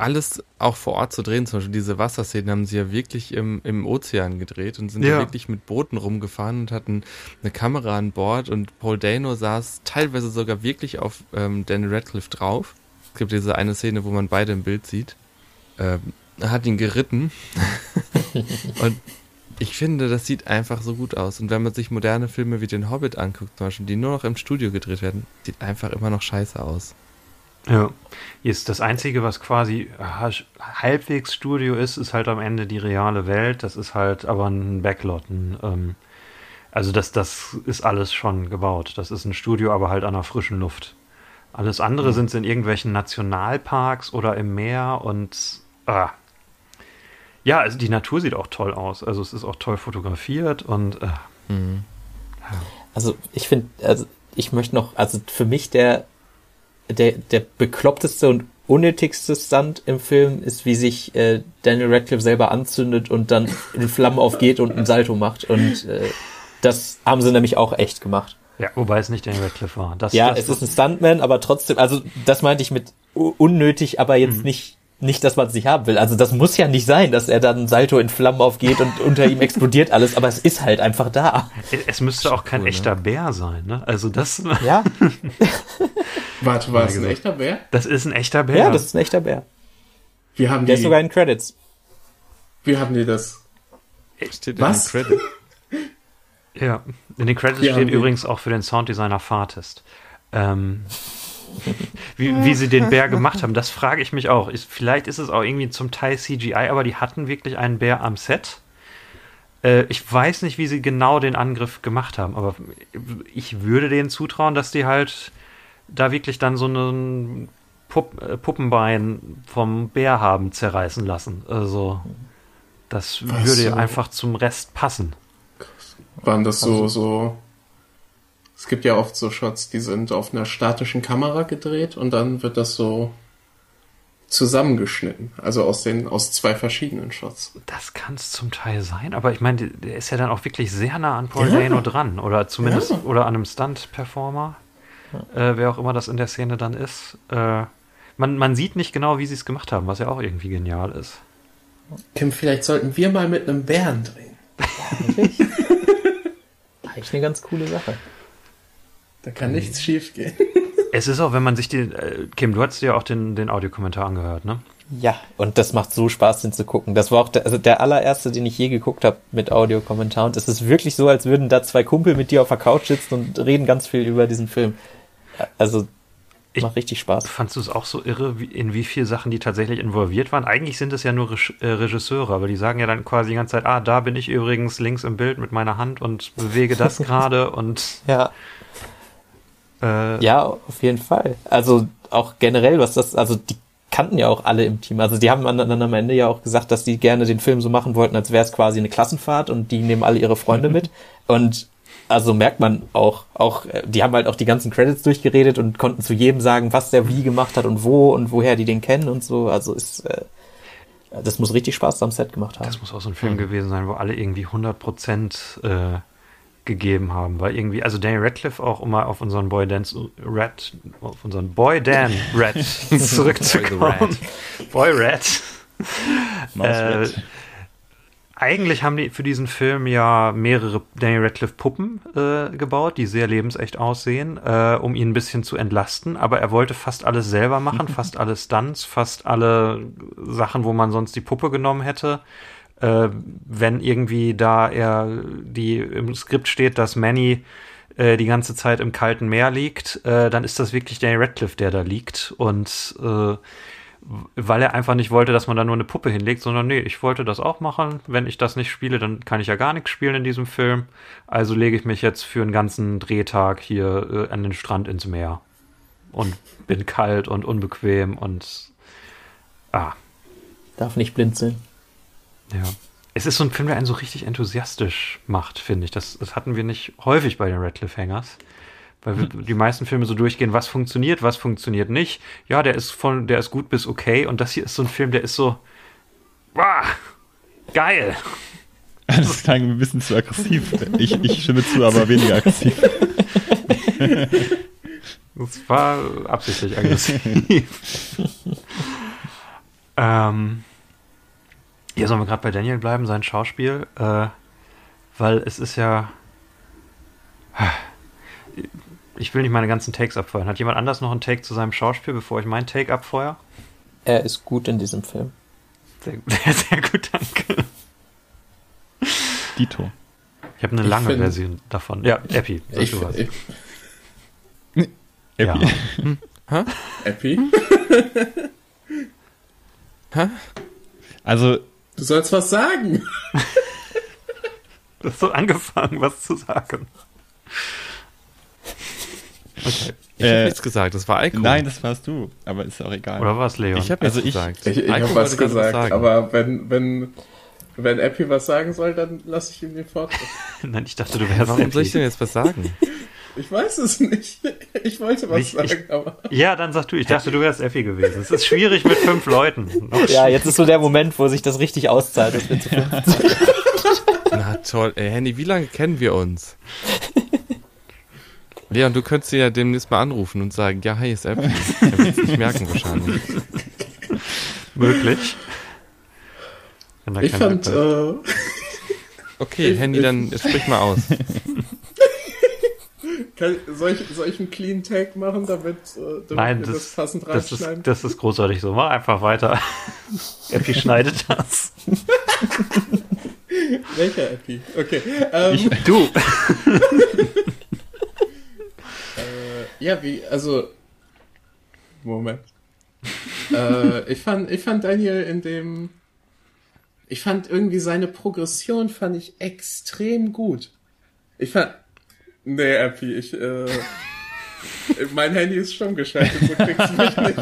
alles auch vor Ort zu drehen, zum Beispiel diese Wasserszenen haben sie ja wirklich im, im Ozean gedreht und sind ja. Ja. wirklich mit Booten rumgefahren und hatten eine Kamera an Bord und Paul Dano saß teilweise sogar wirklich auf ähm, Daniel Radcliffe drauf. Es gibt diese eine Szene, wo man beide im Bild sieht. Ähm, er hat ihn geritten und ich finde, das sieht einfach so gut aus. Und wenn man sich moderne Filme wie den Hobbit anguckt, zum Beispiel, die nur noch im Studio gedreht werden, sieht einfach immer noch scheiße aus. Ja. Ist das Einzige, was quasi halbwegs Studio ist, ist halt am Ende die reale Welt. Das ist halt aber ein Backlot. Ein, ähm, also das, das ist alles schon gebaut. Das ist ein Studio, aber halt an der frischen Luft. Alles andere sind in irgendwelchen Nationalparks oder im Meer und ah. Ja, also die Natur sieht auch toll aus. Also es ist auch toll fotografiert und äh, Mhm. Also ich finde, also ich möchte noch, also für mich der, der, der bekloppteste und unnötigste Stunt im Film ist, wie sich äh, Daniel Radcliffe selber anzündet und dann in Flammen aufgeht und einen Salto macht. Und äh, das haben sie nämlich auch echt gemacht. ja, wobei es nicht Daniel Radcliffe war. Das, Ja, das, es ist ein Stuntman, aber trotzdem, also das meinte ich mit unnötig, aber jetzt Mhm. nicht nicht, dass man es nicht haben will. Also das muss ja nicht sein, dass er dann Salto in Flammen aufgeht und unter ihm explodiert alles, aber es ist halt einfach da. es müsste auch kein cool, ne? echter Bär sein. Ne? Also das, Ja, warte, war es ein echter Bär? das ist ein echter Bär. ja, das ist ein echter Bär. Wie haben Der die, ist sogar in Credits. wie haben die das? Steht Was? in den Credits. Ja, in den Credits Ja, steht die- übrigens auch für den Sounddesigner Fartist. Ähm, wie, wie sie den Bär gemacht haben, das frage ich mich auch. Ist, vielleicht ist es auch irgendwie zum Teil CGI, aber die hatten wirklich einen Bär am Set. Äh, ich weiß nicht, wie sie genau den Angriff gemacht haben, aber ich würde denen zutrauen, dass die halt da wirklich dann so einen Pupp, äh, Puppenbein vom Bär haben zerreißen lassen. Also, das Was würde so? einfach zum Rest passen. Waren das so, so. Es gibt ja oft so Shots, die sind auf einer statischen Kamera gedreht und dann wird das so zusammengeschnitten. Also aus den, aus zwei verschiedenen Shots. Das kann es zum Teil sein, aber ich meine, der- ist ja dann auch wirklich sehr nah an Paul Ja. Dano dran oder zumindest Ja. oder an einem Stunt-Performer, äh, wer auch immer das in der Szene dann ist. Äh, man, man sieht nicht genau, wie sie es gemacht haben, was ja auch irgendwie genial ist. Kim, vielleicht sollten wir mal mit einem Bären drehen. Eigentlich eine ganz coole Sache. Da kann nichts schief gehen. Es ist auch, wenn man sich den, äh, Kim, du hast dir ja auch den, den Audiokommentar angehört, ne? Ja, und das macht so Spaß, den zu gucken. Das war auch der, also der allererste, den ich je geguckt habe mit Audiokommentar. Und es ist wirklich so, als würden da zwei Kumpel mit dir auf der Couch sitzen und reden ganz viel über diesen Film. Also Ich- macht richtig Spaß. Fandst du es auch so irre, wie, in wie viel Sachen die tatsächlich involviert waren? Eigentlich sind es ja nur Reg äh, Regisseure, aber die sagen ja dann quasi die ganze Zeit, ah, da bin ich übrigens links im Bild mit meiner Hand und bewege das gerade und Ja, äh, ja, auf jeden Fall. Also auch generell, was das, also die kannten ja auch alle im Team. Also die haben dann am Ende ja auch gesagt, dass die gerne den Film so machen wollten, als wäre es quasi eine Klassenfahrt und die nehmen alle ihre Freunde mit. Und also merkt man auch, auch, die haben halt auch die ganzen Credits durchgeredet und konnten zu jedem sagen, was der wie gemacht hat und wo und woher die den kennen und so. Also ist, äh, das muss richtig Spaß am Set gemacht haben. Das muss auch so ein Film gewesen sein, wo alle irgendwie 100% äh, gegeben haben, weil irgendwie, also Daniel Radcliffe auch, um mal auf unseren Boy Dance Red, auf unseren Boy Dan Red zurückzukommen. Boy Red. Äh, eigentlich haben die für diesen Film ja mehrere Daniel Radcliffe Puppen äh, gebaut, die sehr lebensecht aussehen, äh, um ihn ein bisschen zu entlasten. Aber er wollte fast alles selber machen, fast alle Stunts, fast alle Sachen, wo man sonst die Puppe genommen hätte. Äh, wenn irgendwie da er die im Skript steht, dass Manny äh, die ganze Zeit im kalten Meer liegt, äh, dann ist das wirklich Daniel Radcliffe, der da liegt. Und äh, weil er einfach nicht wollte, dass man da nur eine Puppe hinlegt, sondern nee, ich wollte das auch machen. Wenn ich das nicht spiele, dann kann ich ja gar nichts spielen in diesem Film. Also lege ich mich jetzt für einen ganzen Drehtag hier äh, an den Strand ins Meer und bin kalt und unbequem und ah, Darf nicht blinzeln. Ja. Es ist so ein Film, der einen so richtig enthusiastisch macht, finde ich. Das, das hatten wir nicht häufig bei den Radcliffe Hangers. Weil wir, die meisten Filme so durchgehen, was funktioniert, was funktioniert nicht. Ja, der ist von, der ist gut bis okay. Und das hier ist so ein Film, der ist so, wow, geil. Das klang ein bisschen zu aggressiv. Ich, ich stimme zu, aber weniger aggressiv. Das war absichtlich aggressiv. ähm, ja, sollen wir gerade bei Daniel bleiben, sein Schauspiel? Äh, weil es ist ja. Ich will nicht meine ganzen Takes abfeuern. Hat jemand anders noch einen Take zu seinem Schauspiel, bevor ich meinen Take abfeuer? Er ist gut in diesem Film. Sehr, sehr, sehr gut, danke. Dito. Ich habe eine Ich lange find- Version davon. Ja, Epi, sag Ich, du was. ich, Ja. Epi, Also, du sollst was sagen. Du hast so angefangen, was zu sagen. Okay. Ich habe Äh, nichts gesagt, das war Eiko. nein, das warst du. Aber ist auch egal. Oder war es Leon? ich habe Also nichts ich- gesagt. Ich, ich Eiko habe was gesagt, aber wenn, wenn, wenn Epi was sagen soll, dann lasse ich ihm den Vortritt. Nein, ich dachte, du wärst Warum soll ich Epi. denn jetzt was sagen? Ich weiß es nicht. Ich wollte was Ich- ich- sagen, aber. Ja, dann sag du. Ich dachte, du wärst Effi gewesen. Es ist schwierig mit fünf Leuten. Noch Ja, jetzt ist so der Moment, wo sich das richtig auszahlt. dass wir zu. Na toll, ey, Handy, wie lange kennen wir uns? Leon, du könntest ihn ja demnächst mal anrufen und sagen, ja, hi, ist Apple. Er wird es nicht merken wahrscheinlich. möglich. Ich fand, äh, Okay, Handy, dann sprich mal aus. Kann, soll, ich, soll ich einen Clean Take machen, damit, äh, damit Nein, das, das passend das, ist, das ist großartig so. Mach einfach weiter. Effi schneidet das. Welcher Epi? Okay. Ähm, Du. äh, ja, wie, also. Moment. äh, ich fand, ich fand Daniel in dem. Ich fand irgendwie seine Progression fand ich extrem gut. Ich fand. Nee, Epi, ich, äh, mein Handy ist schon geschaltet, so kriegst du mich nicht.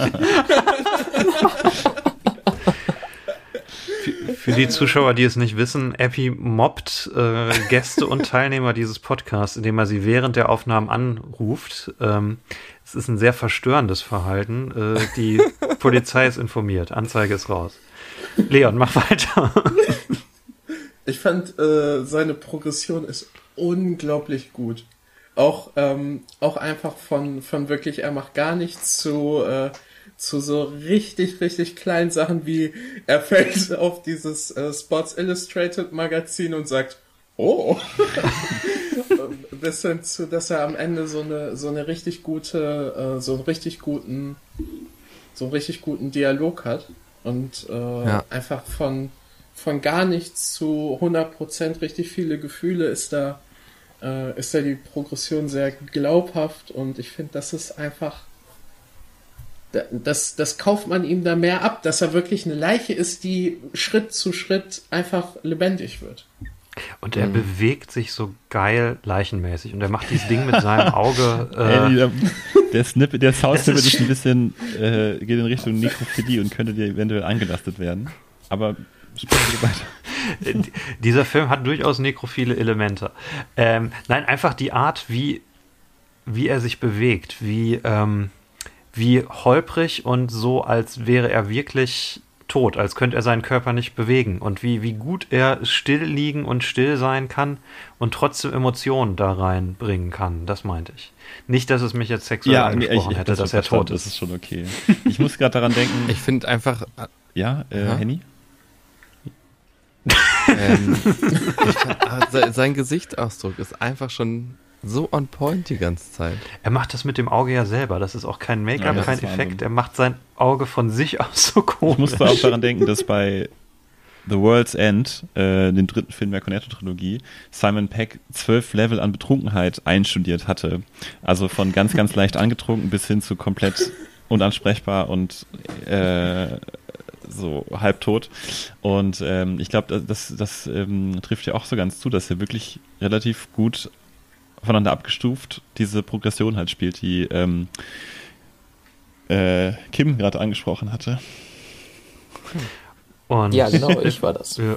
Für die Zuschauer, die es nicht wissen, Epi mobbt äh, Gäste und Teilnehmer dieses Podcasts, indem er sie während der Aufnahmen anruft. Ähm, es ist ein sehr verstörendes Verhalten. Äh, die Polizei ist informiert. Anzeige ist raus. Leon, mach weiter. Ich fand, äh, seine Progression ist unglaublich gut. Auch, ähm, auch einfach von, von wirklich, er macht gar nichts zu, äh, zu so richtig, richtig kleinen Sachen wie, er fällt auf dieses äh, Sports Illustrated Magazin und sagt, oh. Bis hin zu, dass er am Ende so eine, so eine richtig gute, äh, so einen richtig guten, so einen richtig guten Dialog hat. Und äh, Ja. einfach von, von gar nichts zu 100% richtig viele Gefühle ist da, äh, ist da die Progression sehr glaubhaft und ich finde, das ist einfach, da- das, das kauft man ihm da mehr ab, dass er wirklich eine Leiche ist, die Schritt zu Schritt einfach lebendig wird. Und er bewegt sich so geil leichenmäßig. Und er macht dieses Ding mit seinem Auge. Äh, der, der Snippet, der Sound-Snippet ist ist ein bisschen, äh, geht in Richtung Nekrophilie und könnte dir eventuell eingelastet werden. Aber dieser Film hat durchaus nekrophile Elemente. Ähm, nein, einfach die Art, wie, wie er sich bewegt, wie, ähm, wie holprig und so, als wäre er wirklich tot, als könnte er seinen Körper nicht bewegen und wie, wie gut er still liegen und still sein kann und trotzdem Emotionen da reinbringen kann. Das meinte ich. Nicht, dass es mich jetzt sexuell angesprochen hätte, dass er tot Das ist. ist schon okay. Ich muss gerade daran denken. Ich finde einfach, ja, äh, Ja? Henny? Ähm, se- sein Gesichtsausdruck ist einfach schon so on point die ganze Zeit. Er macht das mit dem Auge ja selber. Das ist auch kein Ja, Make-up, das kein Effekt. Wahnsinn. Er macht sein Auge von sich aus so komisch. Ich musste auch daran denken, dass bei, The World's End, äh, den dritten Film der Cornetto-Trilogie, Simon Peck zwölf Level an Betrunkenheit einstudiert hatte. Also von ganz, ganz leicht angetrunken bis hin zu komplett unansprechbar und äh, so halbtot. Und ähm, ich glaube, das, das ähm, trifft ja auch so ganz zu, dass er wirklich relativ gut voneinander abgestuft diese Progression halt spielt, die ähm, äh, Kim gerade angesprochen hatte. Und Ja, genau, ich war das. Ja.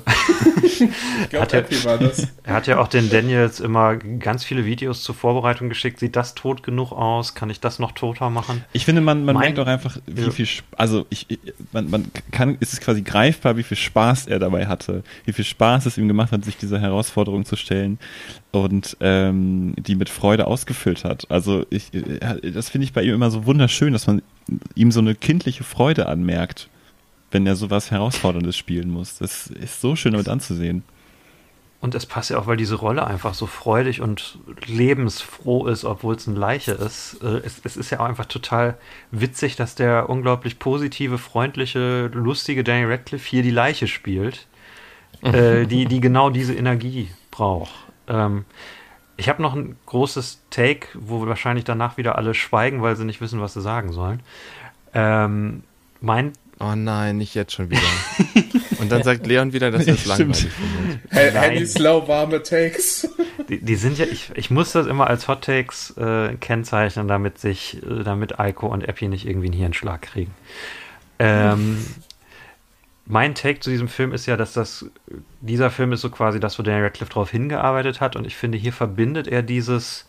Ich glaube, Hat er- war das. Er hat ja auch den Daniels immer ganz viele Videos zur Vorbereitung geschickt. Sieht das tot genug aus? Kann ich das noch toter machen? Ich finde, man, man Mein- merkt auch einfach, wie Ja. viel, also ich, man, man kann, es ist quasi greifbar, wie viel Spaß er dabei hatte, wie viel Spaß es ihm gemacht hat, sich dieser Herausforderung zu stellen und ähm, die mit Freude ausgefüllt hat. Also ich, äh, das finde ich bei ihm immer so wunderschön, dass man ihm so eine kindliche Freude anmerkt, wenn er sowas Herausforderndes spielen muss. Das ist so schön damit anzusehen. Und es passt ja auch, weil diese Rolle einfach so freudig und lebensfroh ist, obwohl es eine Leiche ist. Äh, Es, es ist ja auch einfach total witzig, dass der unglaublich positive, freundliche, lustige Danny Radcliffe hier die Leiche spielt, äh, die, die genau diese Energie braucht. Ähm, ich habe noch ein großes Take, wo wahrscheinlich danach wieder alle schweigen, weil sie nicht wissen, was sie sagen sollen. Ähm, mein Oh nein, nicht jetzt schon wieder. Und dann sagt Leon wieder, dass er es langweilig findet. Handy slow warme Takes. Die, die sind ja, ich, ich muss das immer als Hot Takes äh, kennzeichnen, damit sich, äh, damit Eiko und Epi nicht irgendwie einen Hirnschlag kriegen. Ähm, mein Take zu diesem Film ist ja, dass das, dieser Film ist so quasi das, wo Daniel Radcliffe drauf hingearbeitet hat und ich finde, hier verbindet er dieses,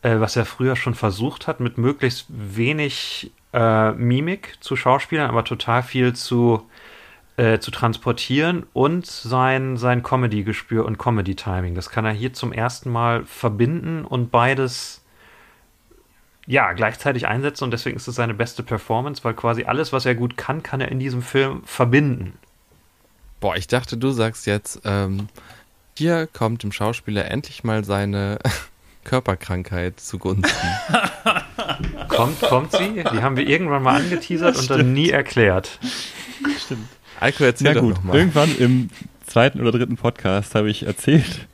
äh, was er früher schon versucht hat, mit möglichst wenig äh, Mimik zu Schauspielern, aber total viel zu äh, zu transportieren und sein, sein Comedy-Gespür und Comedy-Timing. Das kann er hier zum ersten Mal verbinden und beides ja, gleichzeitig einsetzen und deswegen ist es seine beste Performance, weil quasi alles, was er gut kann, kann er in diesem Film verbinden. Boah, ich dachte, du sagst jetzt, ähm, hier kommt dem Schauspieler endlich mal seine Körperkrankheit zugunsten. Kommt, kommt sie? Die haben wir irgendwann mal angeteasert und dann nie erklärt. Stimmt. Alko, erzähl Na doch gut, noch mal. irgendwann im zweiten oder dritten Podcast habe ich erzählt,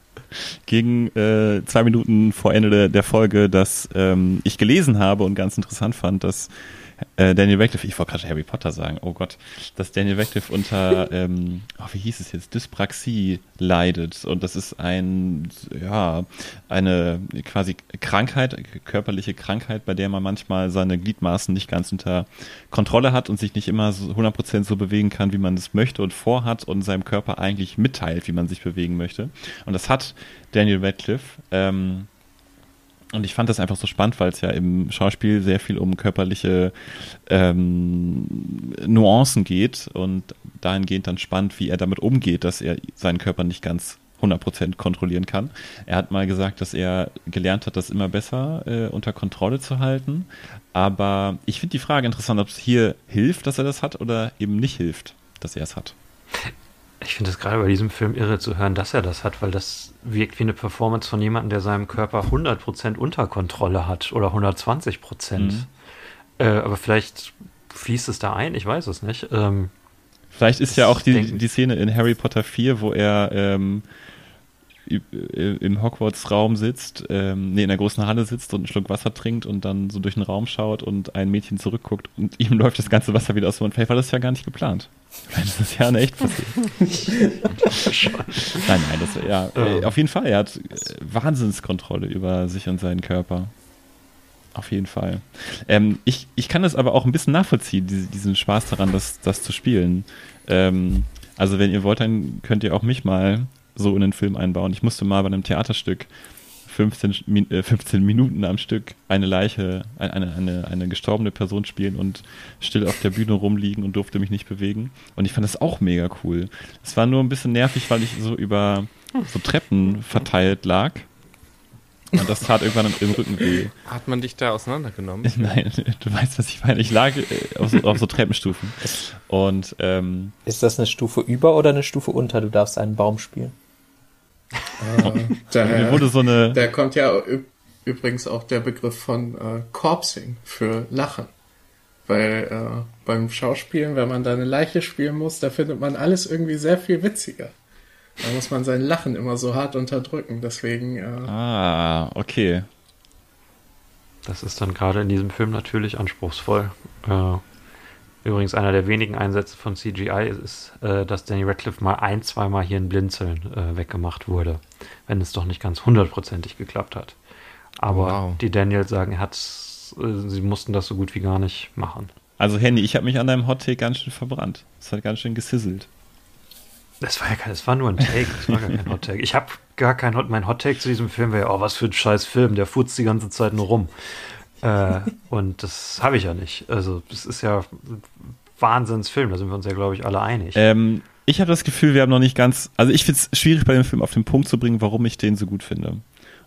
gegen äh, zwei Minuten vor Ende der, der Folge, dass ähm, ich gelesen habe und ganz interessant fand, dass äh, Daniel Radcliffe, ich wollte gerade Harry Potter sagen, oh Gott, dass Daniel Radcliffe unter, ähm, oh, wie hieß es jetzt, Dyspraxie leidet und das ist ein, ja, eine quasi Krankheit, körperliche Krankheit, bei der man manchmal seine Gliedmaßen nicht ganz unter Kontrolle hat und sich nicht immer so 100% so bewegen kann, wie man es möchte und vorhat und seinem Körper eigentlich mitteilt, wie man sich bewegen möchte. Und das hat Daniel Radcliffe. Ähm, und ich fand das einfach so spannend, weil es ja im Schauspiel sehr viel um körperliche ähm, Nuancen geht und dahingehend dann spannend, wie er damit umgeht, dass er seinen Körper nicht ganz 100% kontrollieren kann. Er hat mal gesagt, dass er gelernt hat, das immer besser äh, unter Kontrolle zu halten. Aber ich finde die Frage interessant, ob es hier hilft, dass er das hat oder eben nicht hilft, dass er es hat. Ich finde es gerade bei diesem Film irre zu hören, dass er das hat, weil das wirkt wie eine Performance von jemandem, der seinem Körper 100% unter Kontrolle hat oder 120%. Mhm. Äh, aber vielleicht fließt es da ein, ich weiß es nicht. Ähm, Vielleicht ist ja auch die, die Szene in Harry Potter 4, wo er ähm, äh, im Hogwarts-Raum sitzt, ähm, nee, in der großen Halle sitzt und einen Schluck Wasser trinkt und dann so durch den Raum schaut und ein Mädchen zurückguckt und ihm läuft das ganze Wasser wieder aus dem Mund. Vielleicht war das ja gar nicht geplant. Vielleicht ist das ja eine echt passiert. nein, nein, das, ja, äh, auf jeden Fall. Er hat äh, Wahnsinnskontrolle über sich und seinen Körper. Auf jeden Fall. Ähm, ich, ich kann das aber auch ein bisschen nachvollziehen, diese, diesen Spaß daran, das, das zu spielen. Ähm, also wenn ihr wollt, dann könnt ihr auch mich mal so in den Film einbauen. Ich musste mal bei einem Theaterstück 15, Min- äh, 15 Minuten am Stück eine Leiche, ein- eine, eine, eine gestorbene Person spielen und still auf der Bühne rumliegen und durfte mich nicht bewegen. Und ich fand das auch mega cool. Es war nur ein bisschen nervig, weil ich so über so Treppen verteilt lag. Und das tat irgendwann im Rücken weh. Hat man dich da auseinandergenommen? Nein, du weißt, was ich meine. Ich lag äh, auf so, auf so Treppenstufen. Und ähm, Ist das eine Stufe über oder eine Stufe unter? Du darfst einen Baum spielen. Äh, daher, wurde so eine. da kommt ja übrigens auch der Begriff von äh, Corpsing für Lachen. Weil äh, beim Schauspielen, wenn man da eine Leiche spielen muss, da findet man alles irgendwie sehr viel witziger. Da muss man sein Lachen immer so hart unterdrücken. Deswegen, äh, Ah, okay. Das ist dann gerade in diesem Film natürlich anspruchsvoll. Äh, übrigens, einer der wenigen Einsätze von CGI ist, äh, dass Danny Radcliffe mal ein, zweimal hier ein Blinzeln äh, weggemacht wurde, wenn es doch nicht ganz hundertprozentig geklappt hat. Aber Wow. die Daniels sagen, er hat, äh, sie mussten das so gut wie gar nicht machen. Also Henny, ich habe mich an deinem Hot Take ganz schön verbrannt. Es hat ganz schön gesizzelt. Das war ja kein, das war nur ein Take, das war gar kein Hot Take. Ich habe gar kein Hot, mein Hot Take zu diesem Film wäre, oh, was für ein scheiß Film, der futzt die ganze Zeit nur rum. Äh, und das habe ich ja nicht. Also, es ist ja ein Wahnsinnsfilm, da sind wir uns ja, glaube ich, alle einig. Ähm, ich habe das Gefühl, wir haben noch nicht ganz. Also ich finde es schwierig bei dem Film auf den Punkt zu bringen, warum ich den so gut finde.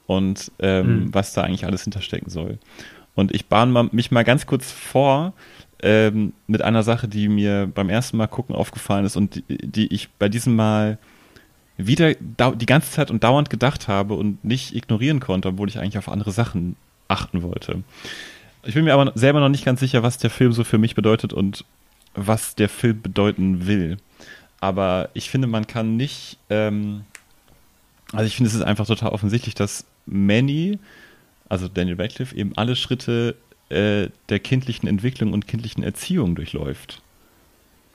Und ähm, Hm. was da eigentlich alles hinterstecken soll. Und ich bahne mich mal ganz kurz vor ähm, mit einer Sache, die mir beim ersten Mal gucken aufgefallen ist und die, die ich bei diesem Mal wieder die ganze Zeit und dauernd gedacht habe und nicht ignorieren konnte, obwohl ich eigentlich auf andere Sachen achten wollte. Ich bin mir aber selber noch nicht ganz sicher, was der Film so für mich bedeutet und was der Film bedeuten will. Aber ich finde, man kann nicht, ähm, also ich finde, es ist einfach total offensichtlich, dass Manny, also Daniel Radcliffe, eben alle Schritte äh, der kindlichen Entwicklung und kindlichen Erziehung durchläuft.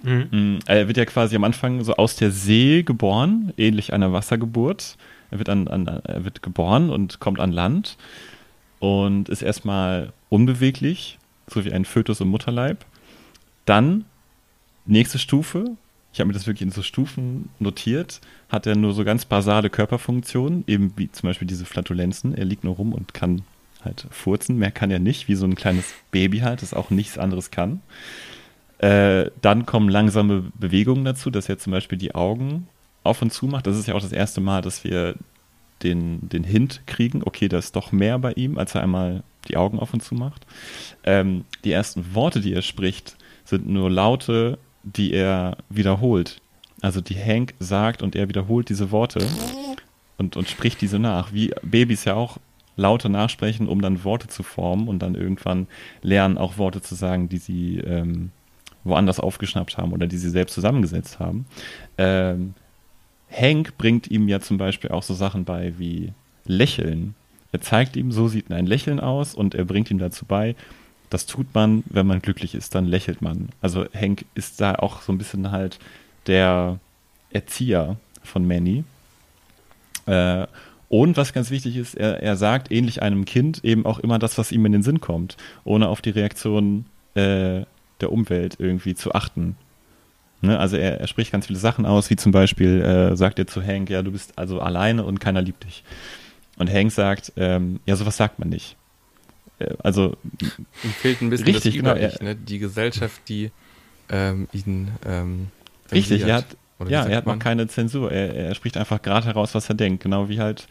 Mhm. Mm, Er wird ja quasi am Anfang so aus der See geboren, ähnlich einer Wassergeburt. Er wird, an, an, er wird geboren und kommt an Land und ist erstmal unbeweglich, so wie ein Fötus im Mutterleib. Dann, nächste Stufe, ich habe mir das wirklich in so Stufen notiert, hat er nur so ganz basale Körperfunktionen, eben wie zum Beispiel diese Flatulenzen. Er liegt nur rum und kann halt furzen, mehr kann er nicht, wie so ein kleines Baby halt, das auch nichts anderes kann. Äh, dann kommen langsame Bewegungen dazu, dass er zum Beispiel die Augen auf und zu macht. Das ist ja auch das erste Mal, dass wir den, den Hint kriegen, okay, da ist doch mehr bei ihm, als er einmal die Augen auf und zu macht. Ähm, die ersten Worte, die er spricht, sind nur Laute, die er wiederholt. Also die Hank sagt und er wiederholt diese Worte und, und spricht diese nach. Wie Babys ja auch Laute nachsprechen, um dann Worte zu formen und dann irgendwann lernen, auch Worte zu sagen, die sie ähm, woanders aufgeschnappt haben oder die sie selbst zusammengesetzt haben. Ähm, Hank bringt ihm ja zum Beispiel auch so Sachen bei wie Lächeln. Er zeigt ihm, so sieht ein Lächeln aus und er bringt ihm dazu bei, das tut man, wenn man glücklich ist, dann lächelt man. Also Hank ist da auch so ein bisschen halt der Erzieher von Manny. Äh, und was ganz wichtig ist, er, er sagt ähnlich einem Kind eben auch immer das, was ihm in den Sinn kommt, ohne auf die Reaktion äh, der Umwelt irgendwie zu achten. Ne? Also er, er spricht ganz viele Sachen aus, wie zum Beispiel äh, sagt er zu Hank, ja, du bist also alleine und keiner liebt dich. Und Hank sagt, ähm, ja, sowas sagt man nicht. Äh, also, Ihm fehlt ein bisschen Richtig, das genau, Überlicht, er- ne? Die Gesellschaft, die ähm, ihn ähm, richtig, er hat, ja, er hat noch keine Zensur. Er, er spricht einfach gerade heraus, was er denkt, genau wie halt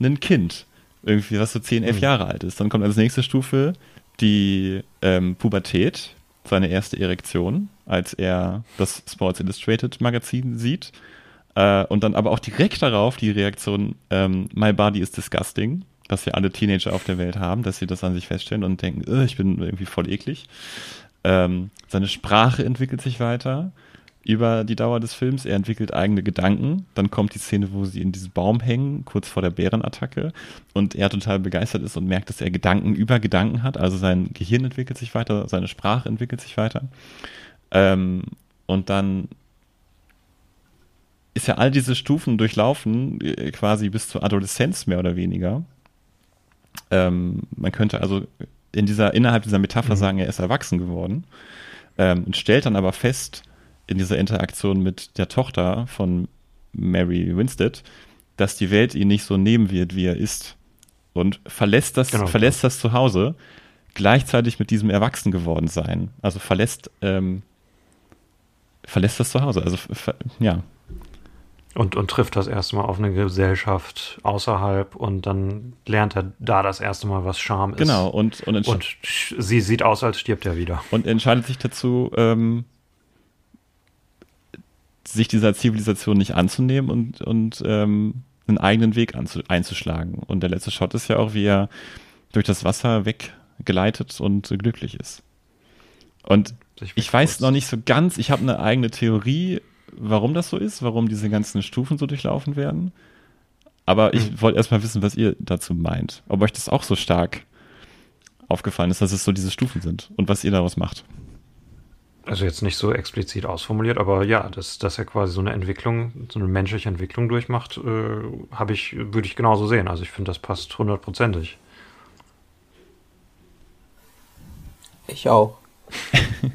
ein Kind, irgendwie, was so 10, 11 Mhm. Jahre alt ist. Dann kommt als nächste Stufe die ähm, Pubertät, seine erste Erektion, als er das Sports Illustrated Magazin sieht. Äh, und dann aber auch direkt darauf die Reaktion, ähm, My body is disgusting, dass ja alle Teenager auf der Welt haben, dass sie das an sich feststellen und denken, "Ugh, ich bin irgendwie voll eklig. Ähm, seine Sprache entwickelt sich weiter über die Dauer des Films. Er entwickelt eigene Gedanken. Dann kommt die Szene, wo sie in diesem Baum hängen, kurz vor der Bärenattacke. Und er total begeistert ist und merkt, dass er Gedanken über Gedanken hat. Also sein Gehirn entwickelt sich weiter, seine Sprache entwickelt sich weiter. Ähm, und dann ist ja all diese Stufen durchlaufen, äh, quasi bis zur Adoleszenz mehr oder weniger. Ähm, man könnte also in dieser, innerhalb dieser Metapher sagen, er ist erwachsen geworden. Ähm, und stellt dann aber fest, in dieser Interaktion mit der Tochter von Mary Winstead, dass die Welt ihn nicht so nehmen wird, wie er ist. Und verlässt das, Genau. verlässt das Zuhause gleichzeitig mit diesem Erwachsen geworden sein. Also verlässt, ähm, verlässt das Zuhause. Also ver, ja, Und, und trifft das erste Mal auf eine Gesellschaft außerhalb und dann lernt er da das erste Mal, was Scham ist. genau. Und, und, Und sie sieht aus, als stirbt er wieder. und entscheidet sich dazu, ähm, sich dieser Zivilisation nicht anzunehmen und, und ähm, einen eigenen Weg anzu, einzuschlagen. Und der letzte Shot ist ja auch, wie er durch das Wasser weggleitet und glücklich ist. Und Sich ich weiß noch nicht so ganz, ich habe eine eigene Theorie, warum das so ist, warum diese ganzen Stufen so durchlaufen werden. Aber ich Hm. wollte erstmal wissen, was ihr dazu meint. Ob euch das auch so stark aufgefallen ist, dass es so diese Stufen sind und was ihr daraus macht. Also jetzt nicht so explizit ausformuliert, aber ja, dass, dass er quasi so eine Entwicklung, so eine menschliche Entwicklung durchmacht, äh, habe ich, würde ich genauso sehen. Also ich finde, das passt hundertprozentig. Ich auch.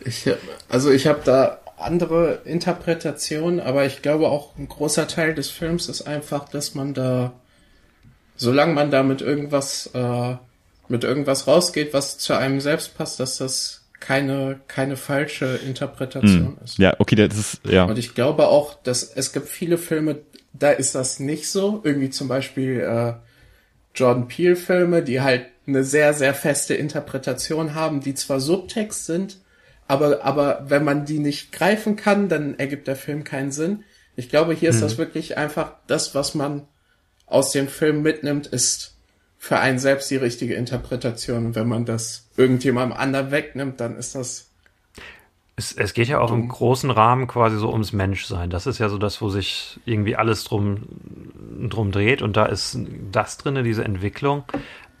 Ich, also ich habe da andere Interpretationen, aber ich glaube auch ein großer Teil des Films ist einfach, dass man da, solange man da mit irgendwas, äh, mit irgendwas rausgeht, was zu einem selbst passt, dass das keine, keine falsche Interpretation Hm. ist. Ja, okay, das ist, ja. Und ich glaube auch, dass es gibt viele Filme, da ist das nicht so. Irgendwie zum Beispiel äh, Jordan Peele Filme, die halt eine sehr, sehr feste Interpretation haben, die zwar Subtext sind, aber, aber wenn man die nicht greifen kann, dann ergibt der Film keinen Sinn. Ich glaube, hier ist das wirklich einfach das, was man aus dem Film mitnimmt, ist für einen selbst die richtige Interpretation. Und wenn man das irgendjemandem anderen wegnimmt, dann ist das Es, es geht ja auch im großen Rahmen quasi so ums Menschsein. Das ist ja so das, wo sich irgendwie alles drum, drum dreht. Und da ist das drinne, diese Entwicklung.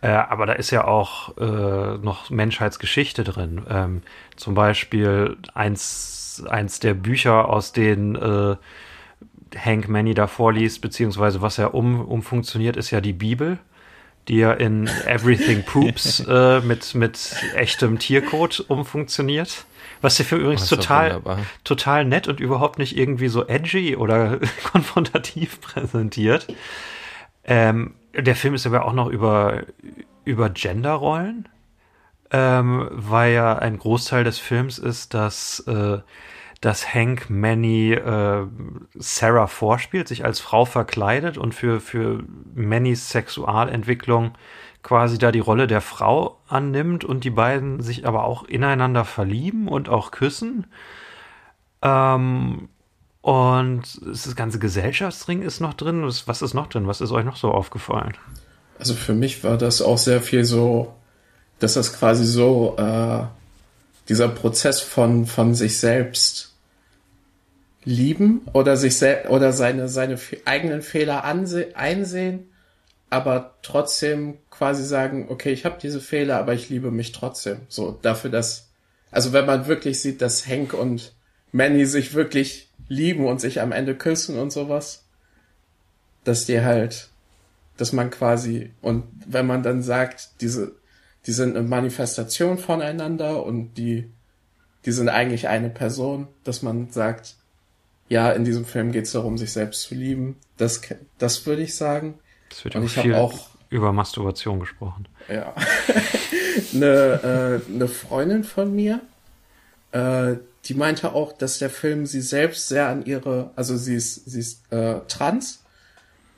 Äh, aber da ist ja auch äh, noch Menschheitsgeschichte drin. Ähm, zum Beispiel eins, eins der Bücher, aus denen äh, Hank Manny da vorliest, beziehungsweise was er um, umfunktioniert, ist ja die Bibel, die ja in Everything Poops äh, mit, mit echtem Tiercode umfunktioniert. Was der Film übrigens Oh, total, wunderbar. total nett und überhaupt nicht irgendwie so edgy oder konfrontativ präsentiert. Ähm, der Film ist aber auch noch über, über Genderrollen, ähm, weil ja ein Großteil des Films ist, dass, äh, dass Hank Manny äh, Sarah vorspielt, sich als Frau verkleidet und für, für Mannys Sexualentwicklung quasi da die Rolle der Frau annimmt und die beiden sich aber auch ineinander verlieben und auch küssen. Ähm, und das ganze Gesellschaftsring ist noch drin. Was ist noch drin? Was ist euch noch so aufgefallen? Also für mich war das auch sehr viel so, dass das quasi so äh, dieser Prozess von von sich selbst lieben oder sich oder seine seine eigenen Fehler einsehen, aber trotzdem quasi sagen, okay, ich habe diese Fehler, aber ich liebe mich trotzdem. So dafür, dass also wenn man wirklich sieht, dass Hank und Manny sich wirklich lieben und sich am Ende küssen und sowas, dass die halt dass man quasi, und wenn man dann sagt, diese, die sind eine Manifestation voneinander und die, die sind eigentlich eine Person, dass man sagt, ja, in diesem Film geht es darum, sich selbst zu lieben. Das, das würde ich sagen. Das wird Und auch ich hab viel auch- über Masturbation gesprochen. Ja. eine, äh, eine Freundin von mir, äh, die meinte auch, dass der Film sie selbst sehr an ihre, also sie ist, sie ist äh, trans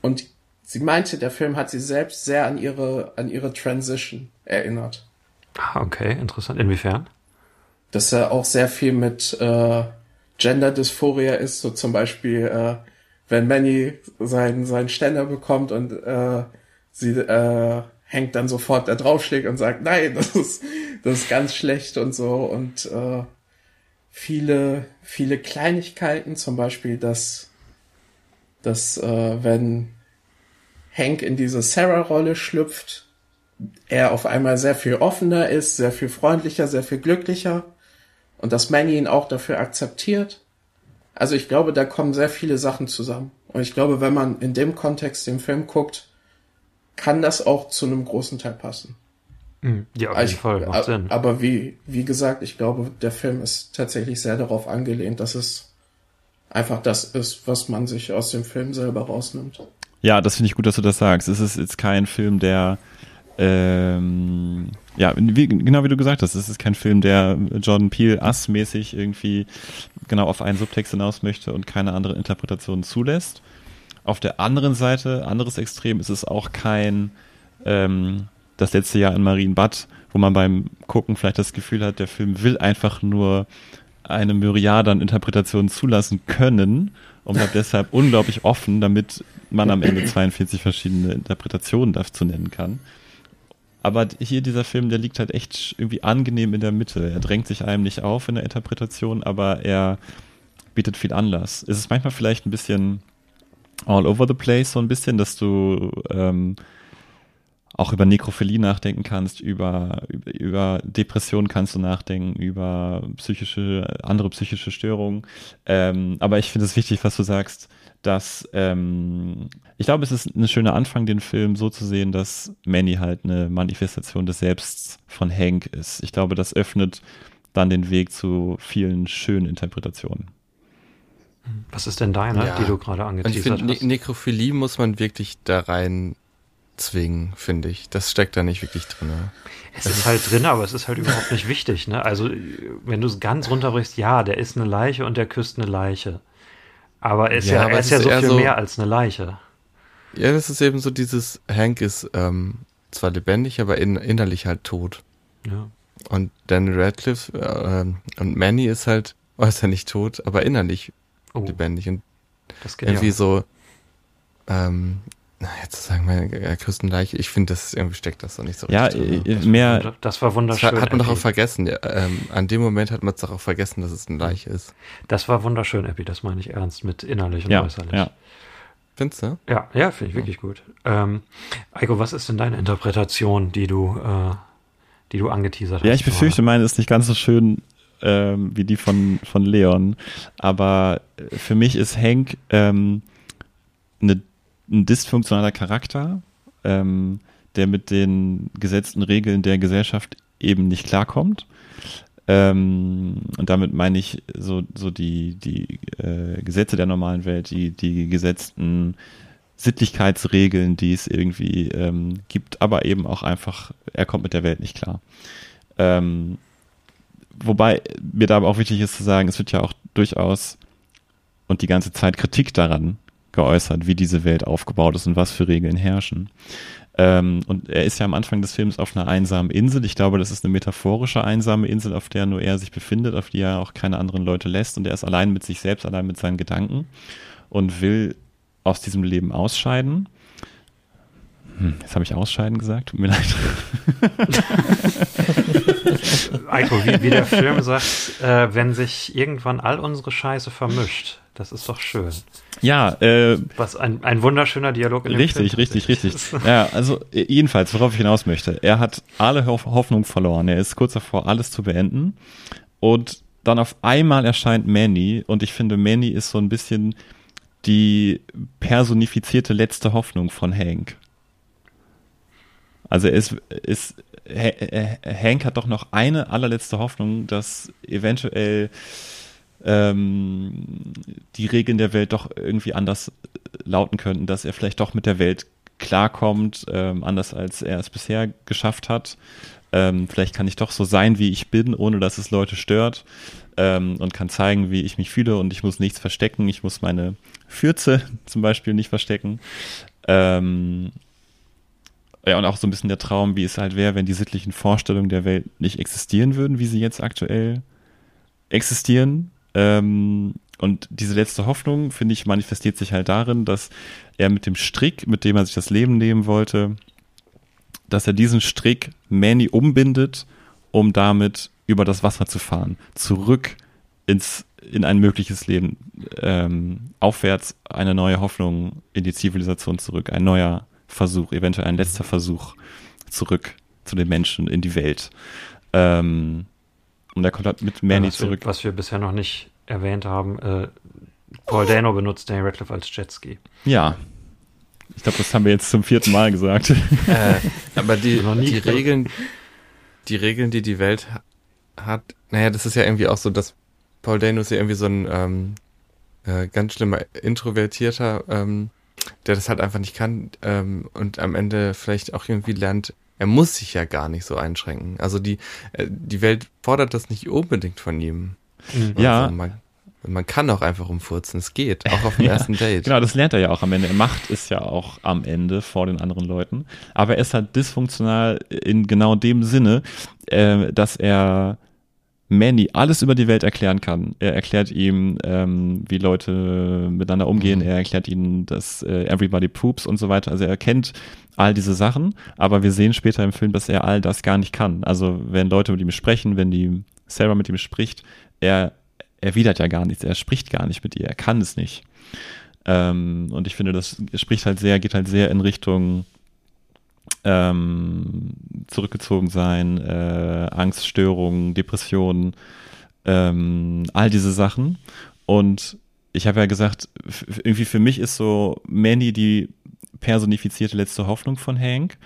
und sie meinte, der Film hat sie selbst sehr an ihre, an ihre Transition erinnert. Ah, okay, interessant. Inwiefern? Dass er auch sehr viel mit äh, Gender Dysphoria ist, so zum Beispiel, äh, wenn Manny seinen, seinen Ständer bekommt und äh, sie äh, hängt dann sofort da draufschlägt und sagt, nein, das ist, das ist ganz schlecht und so. Und äh, viele, viele Kleinigkeiten, zum Beispiel, dass, dass äh, wenn Hank in diese Sarah-Rolle schlüpft, er auf einmal sehr viel offener ist, sehr viel freundlicher, sehr viel glücklicher und dass Manny ihn auch dafür akzeptiert. Also ich glaube, da kommen sehr viele Sachen zusammen. Und ich glaube, wenn man in dem Kontext den Film guckt, kann das auch zu einem großen Teil passen. Hm, Ja, auf Also jeden Fall, macht Sinn. Aber wie, wie gesagt, ich glaube, der Film ist tatsächlich sehr darauf angelehnt, dass es einfach das ist, was man sich aus dem Film selber rausnimmt. Ja, das finde ich gut, dass du das sagst. Es ist jetzt kein Film, der ähm, ja, wie, genau wie du gesagt hast, es ist kein Film, der Jordan Peele Ass-mäßig irgendwie genau auf einen Subtext hinaus möchte und keine andere Interpretation zulässt. Auf der anderen Seite, anderes Extrem, ist es auch kein ähm, das letzte Jahr in Marienbad, wo man beim Gucken vielleicht das Gefühl hat, der Film will einfach nur eine Myriade an Interpretationen zulassen können und bleibt deshalb unglaublich offen, damit man am Ende 42 verschiedene Interpretationen dazu nennen kann. Aber hier dieser Film, der liegt halt echt irgendwie angenehm in der Mitte. Er drängt sich einem nicht auf in der Interpretation, aber er bietet viel Anlass. Es ist manchmal vielleicht ein bisschen all over the place, so ein bisschen, dass du ähm, auch über Nekrophilie nachdenken kannst, über, über, über Depression kannst du nachdenken, über psychische, andere psychische Störungen. Ähm, aber ich finde es wichtig, was du sagst, dass ähm, ich glaube, es ist ein schöner Anfang, den Film so zu sehen, dass Manny halt eine Manifestation des Selbsts von Hank ist. Ich glaube, das öffnet dann den Weg zu vielen schönen Interpretationen. Was ist denn deine, Ja. die du gerade Und ich angeteasert finde, ne hast? Nekrophilie muss man wirklich da rein zwingen, finde ich. Das steckt da nicht wirklich drin. Es ist halt drin, aber es ist halt überhaupt nicht wichtig. Ne? Also, wenn du es ganz runterbrichst, ja, der ist eine Leiche und der küsst eine Leiche. Aber er ist Ja, ja, er es ist ja so viel so- mehr als eine Leiche. Ja, das ist eben so dieses, Hank ist ähm, zwar lebendig, aber in, innerlich halt tot. Ja. Und Daniel Radcliffe äh, ähm, und Manny ist halt äußerlich tot, aber innerlich Oh, lebendig. Und das geht irgendwie so, ähm, na, jetzt zu sagen, meine äh, Küstenleiche, ich finde, das irgendwie steckt das doch nicht so Ja, richtig drin. äh, mehr, Das war, war Das wunderschön. hat man doch auch vergessen. Ja, ähm, an dem Moment hat man es doch auch vergessen, dass es eine Leiche ist. Das war wunderschön, Epi. Das meine ich ernst mit innerlich und ja, äußerlich. ja. Findest du? Ja, ja, finde ich wirklich gut. Ähm, Eiko, was ist denn deine Interpretation, die du, äh, die du angeteasert hast? Ja, ich befürchte, meine ist nicht ganz so schön ähm, wie die von, von Leon. Aber äh, für mich ist Hank ähm, eine, ein dysfunktionaler Charakter, ähm, der mit den gesetzten Regeln der Gesellschaft eben nicht klarkommt. Ähm, und damit meine ich so, so die, die äh, Gesetze der normalen Welt, die, die gesetzten Sittlichkeitsregeln, die es irgendwie ähm, gibt, aber eben auch einfach, er kommt mit der Welt nicht klar. Ähm, wobei mir da aber auch wichtig ist zu sagen, es wird ja auch durchaus und die ganze Zeit Kritik daran geäußert, wie diese Welt aufgebaut ist und was für Regeln herrschen. Ähm, und er ist ja am Anfang des Films auf einer einsamen Insel. Ich glaube, das ist eine metaphorische einsame Insel, auf der nur er sich befindet, auf die er auch keine anderen Leute lässt. Und er ist allein mit sich selbst, allein mit seinen Gedanken und will aus diesem Leben ausscheiden. Hm, jetzt habe ich ausscheiden gesagt, tut mir leid. Eiko, wie, wie der Film sagt, äh, wenn sich irgendwann all unsere Scheiße vermischt, das ist doch schön. Ja, äh, Was ein, ein wunderschöner Dialog in dem Richtig, Film richtig, richtig. Ja, also äh, jedenfalls, worauf ich hinaus möchte. Er hat alle Hoff- Hoffnung verloren. Er ist kurz davor, alles zu beenden. Und dann auf einmal erscheint Manny. Und ich finde, Manny ist so ein bisschen die personifizierte letzte Hoffnung von Hank. Also er ist, ist Ha- Hank hat doch noch eine allerletzte Hoffnung, dass eventuell ähm, die Regeln der Welt doch irgendwie anders lauten könnten, dass er vielleicht doch mit der Welt klarkommt, ähm, anders als er es bisher geschafft hat. Ähm, vielleicht kann ich doch so sein, wie ich bin, ohne dass es Leute stört ähm, und kann zeigen, wie ich mich fühle und ich muss nichts verstecken. Ich muss meine Fürze zum Beispiel nicht verstecken. Ähm, ja, und auch so ein bisschen der Traum, wie es halt wäre, wenn die sittlichen Vorstellungen der Welt nicht existieren würden, wie sie jetzt aktuell existieren. Ähm, und diese letzte Hoffnung, finde ich, manifestiert sich halt darin, dass er mit dem Strick, mit dem er sich das Leben nehmen wollte, dass er diesen Strick Manny umbindet, um damit über das Wasser zu fahren, zurück ins in ein mögliches Leben, ähm, aufwärts eine neue Hoffnung in die Zivilisation zurück, ein neuer Versuch, eventuell ein letzter Versuch zurück zu den Menschen in die Welt. Ähm, und er kommt halt mit Manny was, wir, zurück. was wir bisher noch nicht erwähnt haben, äh, Paul Dano benutzt Daniel Radcliffe als Jetski. Ja. Ich glaube, das haben wir jetzt zum vierten Mal gesagt. Äh, aber die, Noch nie die. Regeln, die Regeln, die die Welt ha- hat, naja, das ist ja irgendwie auch so, dass Paul Dano ist ja irgendwie so ein ähm, äh, ganz schlimmer Introvertierter, ähm, der das halt einfach nicht kann ähm, und am Ende vielleicht auch irgendwie lernt, er muss sich ja gar nicht so einschränken. Also die, äh, die Welt fordert das nicht unbedingt von ihm. Ja. Also man, man kann auch einfach umfurzen, es geht, auch auf dem Ja, ersten Date. Genau, das lernt er ja auch am Ende. Er macht es ja auch am Ende vor den anderen Leuten. Aber er ist halt dysfunktional in genau dem Sinne, äh, dass er Manny alles über die Welt erklären kann. Er erklärt ihm, ähm, wie Leute miteinander umgehen. Er erklärt ihnen, dass äh, everybody poops und so weiter. Also er kennt all diese Sachen, aber wir sehen später im Film, dass er all das gar nicht kann. Also wenn Leute mit ihm sprechen, wenn die Sarah mit ihm spricht, er erwidert ja gar nichts. Er spricht gar nicht mit ihr. Er kann es nicht. Ähm, und ich finde, das spricht halt sehr, geht halt sehr in Richtung ähm, zurückgezogen sein, äh, Angststörungen, Depressionen, ähm, all diese Sachen. Und ich habe ja gesagt, irgendwie für mich ist so Mandy die personifizierte letzte Hoffnung von Hank.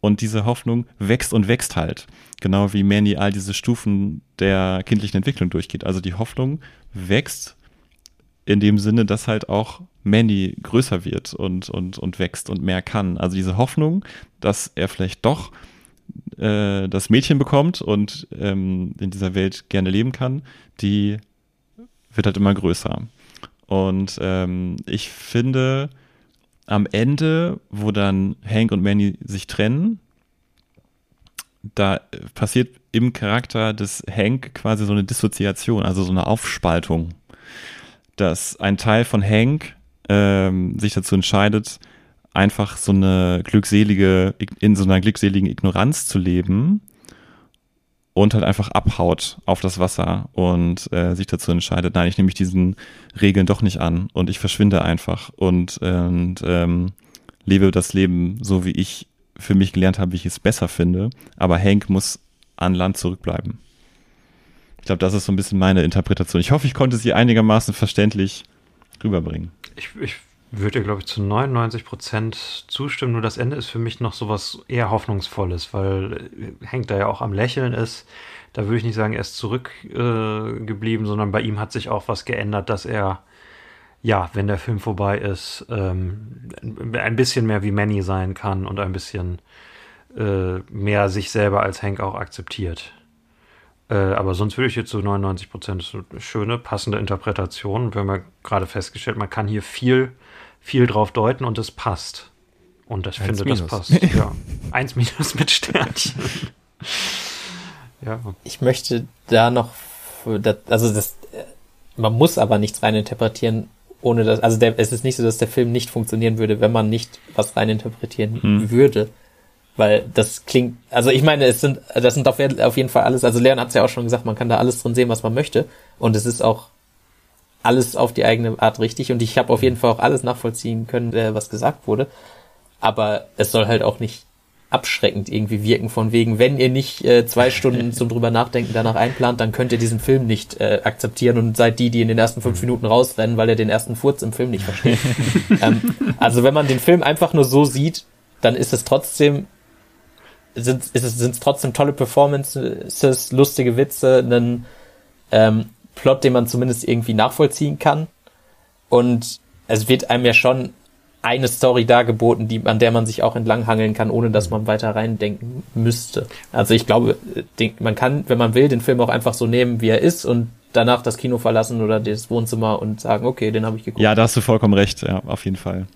Und diese Hoffnung wächst und wächst halt. Genau wie Manny all diese Stufen der kindlichen Entwicklung durchgeht. Also die Hoffnung wächst in dem Sinne, dass halt auch Mandy größer wird und, und, und wächst und mehr kann. Also diese Hoffnung, dass er vielleicht doch äh, das Mädchen bekommt und ähm, in dieser Welt gerne leben kann, die wird halt immer größer. Und ähm, ich finde, am Ende, wo dann Hank und Manny sich trennen, da passiert im Charakter des Hank quasi so eine Dissoziation, also so eine Aufspaltung dass ein Teil von Hank ähm, sich dazu entscheidet, einfach so eine glückselige, in so einer glückseligen Ignoranz zu leben und halt einfach abhaut auf das Wasser und äh, sich dazu entscheidet, nein, ich nehme mich diesen Regeln doch nicht an und ich verschwinde einfach und, und ähm, lebe das Leben so, wie ich für mich gelernt habe, wie ich es besser finde. Aber Hank muss an Land zurückbleiben. Ich glaube, das ist so ein bisschen meine Interpretation. Ich hoffe, ich konnte sie einigermaßen verständlich rüberbringen. Ich, ich würde, glaube ich, zu 99 Prozent zustimmen. Nur das Ende ist für mich noch so was eher Hoffnungsvolles, weil Hank da ja auch am Lächeln ist. Da würde ich nicht sagen, er ist zurückgeblieben, äh, sondern bei ihm hat sich auch was geändert, dass er, ja, wenn der Film vorbei ist, ähm, ein bisschen mehr wie Manny sein kann und ein bisschen äh, mehr sich selber als Hank auch akzeptiert. Äh, aber sonst würde ich jetzt so 99 Prozent schöne, passende Interpretation. Wir haben ja gerade festgestellt, man kann hier viel, viel drauf deuten und es passt. Und ich finde, minus. das passt. ja. Eins minus mit Sternchen. ja. Ich möchte da noch, also das, man muss aber nichts reininterpretieren, ohne dass, also der, es ist nicht so, dass der Film nicht funktionieren würde, wenn man nicht was reininterpretieren hm. würde. Weil das klingt, also ich meine, es sind, das sind auf, jeden Fall alles, also Leon hat es ja auch schon gesagt, man kann da alles drin sehen, was man möchte. Und es ist auch alles auf die eigene Art richtig. Und ich habe auf jeden Fall auch alles nachvollziehen können, äh, was gesagt wurde. Aber es soll halt auch nicht abschreckend irgendwie wirken, von wegen, wenn ihr nicht äh, zwei Stunden zum drüber nachdenken danach einplant, dann könnt ihr diesen Film nicht äh, akzeptieren und seid die, die in den ersten fünf Minuten rausrennen, weil ihr den ersten Furz im Film nicht versteht. ähm, also wenn man den Film einfach nur so sieht, dann ist es trotzdem sind es trotzdem tolle Performances, lustige Witze, einen ähm, Plot, den man zumindest irgendwie nachvollziehen kann. Und es wird einem ja schon eine Story dargeboten, die, an der man sich auch entlanghangeln kann, ohne dass man weiter reindenken müsste. Also ich glaube, man kann, wenn man will, den Film auch einfach so nehmen, wie er ist und danach das Kino verlassen oder das Wohnzimmer und sagen, okay, den habe ich geguckt. Ja, da hast du vollkommen recht, ja, auf jeden Fall.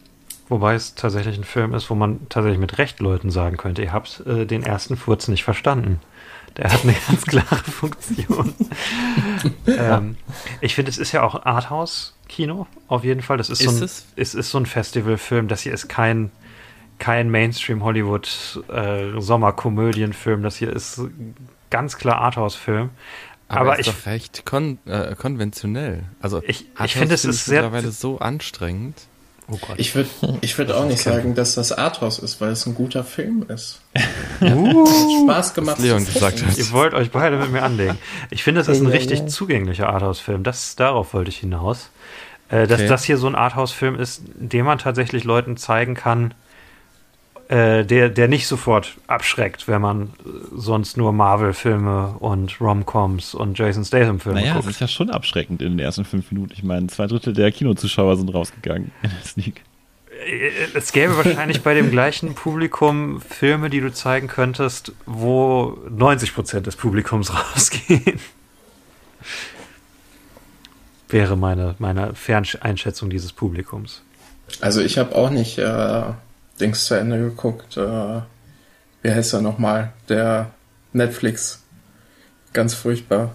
Wobei es tatsächlich ein Film ist, wo man tatsächlich mit Recht Leuten sagen könnte, ihr habt äh, den ersten Furz nicht verstanden. Der hat eine ganz klare Funktion. ähm, ich finde, es ist ja auch Arthouse-Kino, auf jeden Fall. Das ist, ist so ein, es? Es ist so ein Festivalfilm. Das hier ist kein, kein Mainstream-Hollywood-Sommerkomödienfilm. Äh, das hier ist ganz klar Arthouse-Film. Aber, Aber ist ich, doch recht kon äh, konventionell. Also ich, ich finde, es ist sehr mittlerweile so anstrengend. Oh Gott. Ich würde ich würd auch nicht sagen, dass das Arthouse ist, weil es ein guter Film ist. uh, Spaß gemacht. Leon gesagt hat. Ihr wollt euch beide mit mir anlegen. Ich finde, es ist ein richtig zugänglicher Arthouse-Film. Das, darauf wollte ich hinaus. Äh, dass okay. das hier so ein Arthouse-Film ist, den man tatsächlich Leuten zeigen kann, äh, der, der nicht sofort abschreckt, wenn man sonst nur Marvel-Filme und Rom-Coms und Jason Statham-Filme naja, guckt. Naja, das ist ja schon abschreckend in den ersten fünf Minuten. Ich meine, zwei Drittel der Kinozuschauer sind rausgegangen in der Sneak. Äh, es gäbe wahrscheinlich bei dem gleichen Publikum Filme, die du zeigen könntest, wo 90% des Publikums rausgehen. Wäre meine, meine Ferneinschätzung dieses Publikums. Also ich habe auch nicht äh, Dings zu Ende geguckt. Äh, wie heißt er nochmal? Der Netflix. Ganz furchtbar.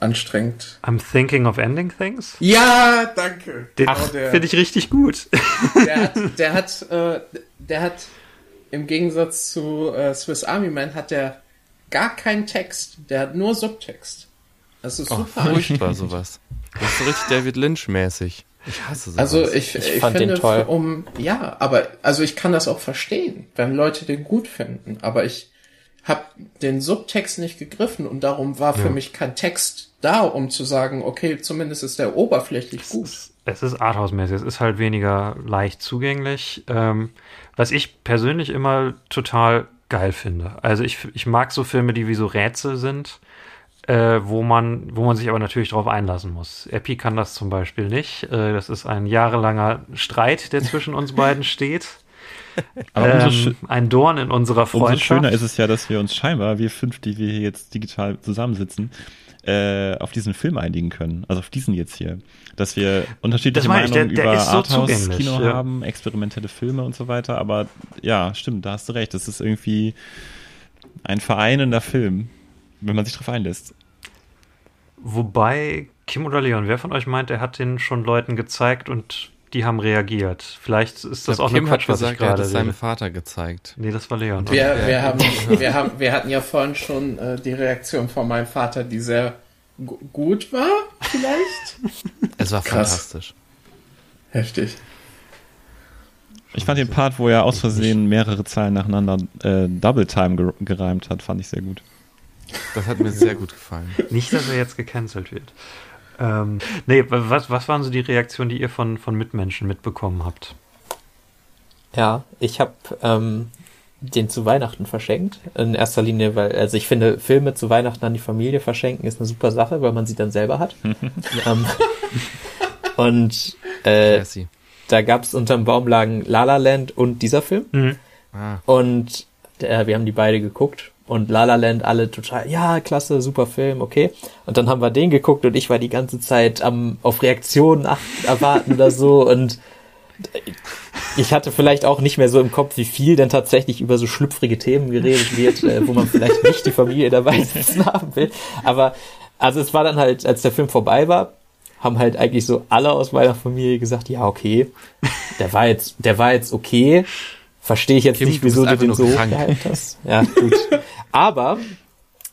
anstrengend. I'm thinking of ending things. Ja, danke. Den Genau der. finde ich richtig gut. der hat, der hat, äh, der hat im Gegensatz zu äh, Swiss Army Man hat der gar keinen Text. Der hat nur Subtext. Das ist Oh, super. furchtbar sowas. Das ist so richtig David Lynch-mäßig. Ich hasse sowas. Also ich, Ich ich, fand den finde, toll. um ja, aber also ich kann das auch verstehen, wenn Leute den gut finden. Aber ich habe den Subtext nicht gegriffen und darum war für mich kein Text da, um zu sagen, okay, zumindest ist der oberflächlich gut. Es ist Arthouse-mäßig, es ist halt weniger leicht zugänglich. Ähm, was ich persönlich immer total geil finde. Also ich, ich mag so Filme, die wie so Rätsel sind, äh, wo man, wo man sich aber natürlich darauf einlassen muss. Epi kann das zum Beispiel nicht. Äh, das ist ein jahrelanger Streit, der zwischen uns beiden steht. Umso, Ähm, ein Dorn in unserer umso Freundschaft. schöner ist es ja, dass wir uns scheinbar, wir fünf, die wir hier jetzt digital zusammensitzen, äh, auf diesen Film einigen können. Also auf diesen jetzt hier. Dass wir unterschiedliche ich, der- Meinungen der über Arthouse-Kino ja. haben, experimentelle Filme und so weiter. Aber ja, stimmt, da hast du recht. Das ist irgendwie ein vereinender Film, wenn man sich drauf einlässt. Wobei, Kim oder Leon, wer von euch meint, er hat den schon Leuten gezeigt und die haben reagiert? Vielleicht ist das auch Kim eine hat Quatsch, was ich gesagt, er hat gerade es seinem. Vater gezeigt. Nee, das war Leon. Wir, wir, haben, wir, haben, wir hatten ja vorhin schon äh, die Reaktion von meinem Vater, die sehr gu- gut war, vielleicht. Es war Krass. fantastisch. Heftig. Ich fand den Part, wo er aus Versehen mehrere Zeilen nacheinander äh, Double Time ger gereimt hat, fand ich sehr gut. Das hat mir sehr gut gefallen. Nicht, dass er jetzt gecancelt wird. Ähm, nee, was, was waren so die Reaktionen, die ihr von, von Mitmenschen mitbekommen habt? Ja, ich habe ähm, den zu Weihnachten verschenkt. In erster Linie, weil, also ich finde, Filme zu Weihnachten an die Familie verschenken ist eine super Sache, weil man sie dann selber hat. ähm, und äh, da gab's unterm Baum lagen La La Land und dieser Film. Ah, Und äh, wir haben die beide geguckt und La La Land alle total, ja, klasse, super Film, okay. Und dann haben wir den geguckt und ich war die ganze Zeit am auf Reaktionen erwarten oder so und ich hatte vielleicht auch nicht mehr so im Kopf, wie viel denn tatsächlich über so schlüpfrige Themen geredet wird, äh, wo man vielleicht nicht die Familie dabei sitzen haben will. Aber also es war dann halt, als der Film vorbei war, haben halt eigentlich so alle aus meiner Familie gesagt, ja, okay, der war jetzt, der war jetzt okay. Verstehe ich jetzt Kim, nicht, du wieso bist du den so gehypt hast. Ja, gut. Aber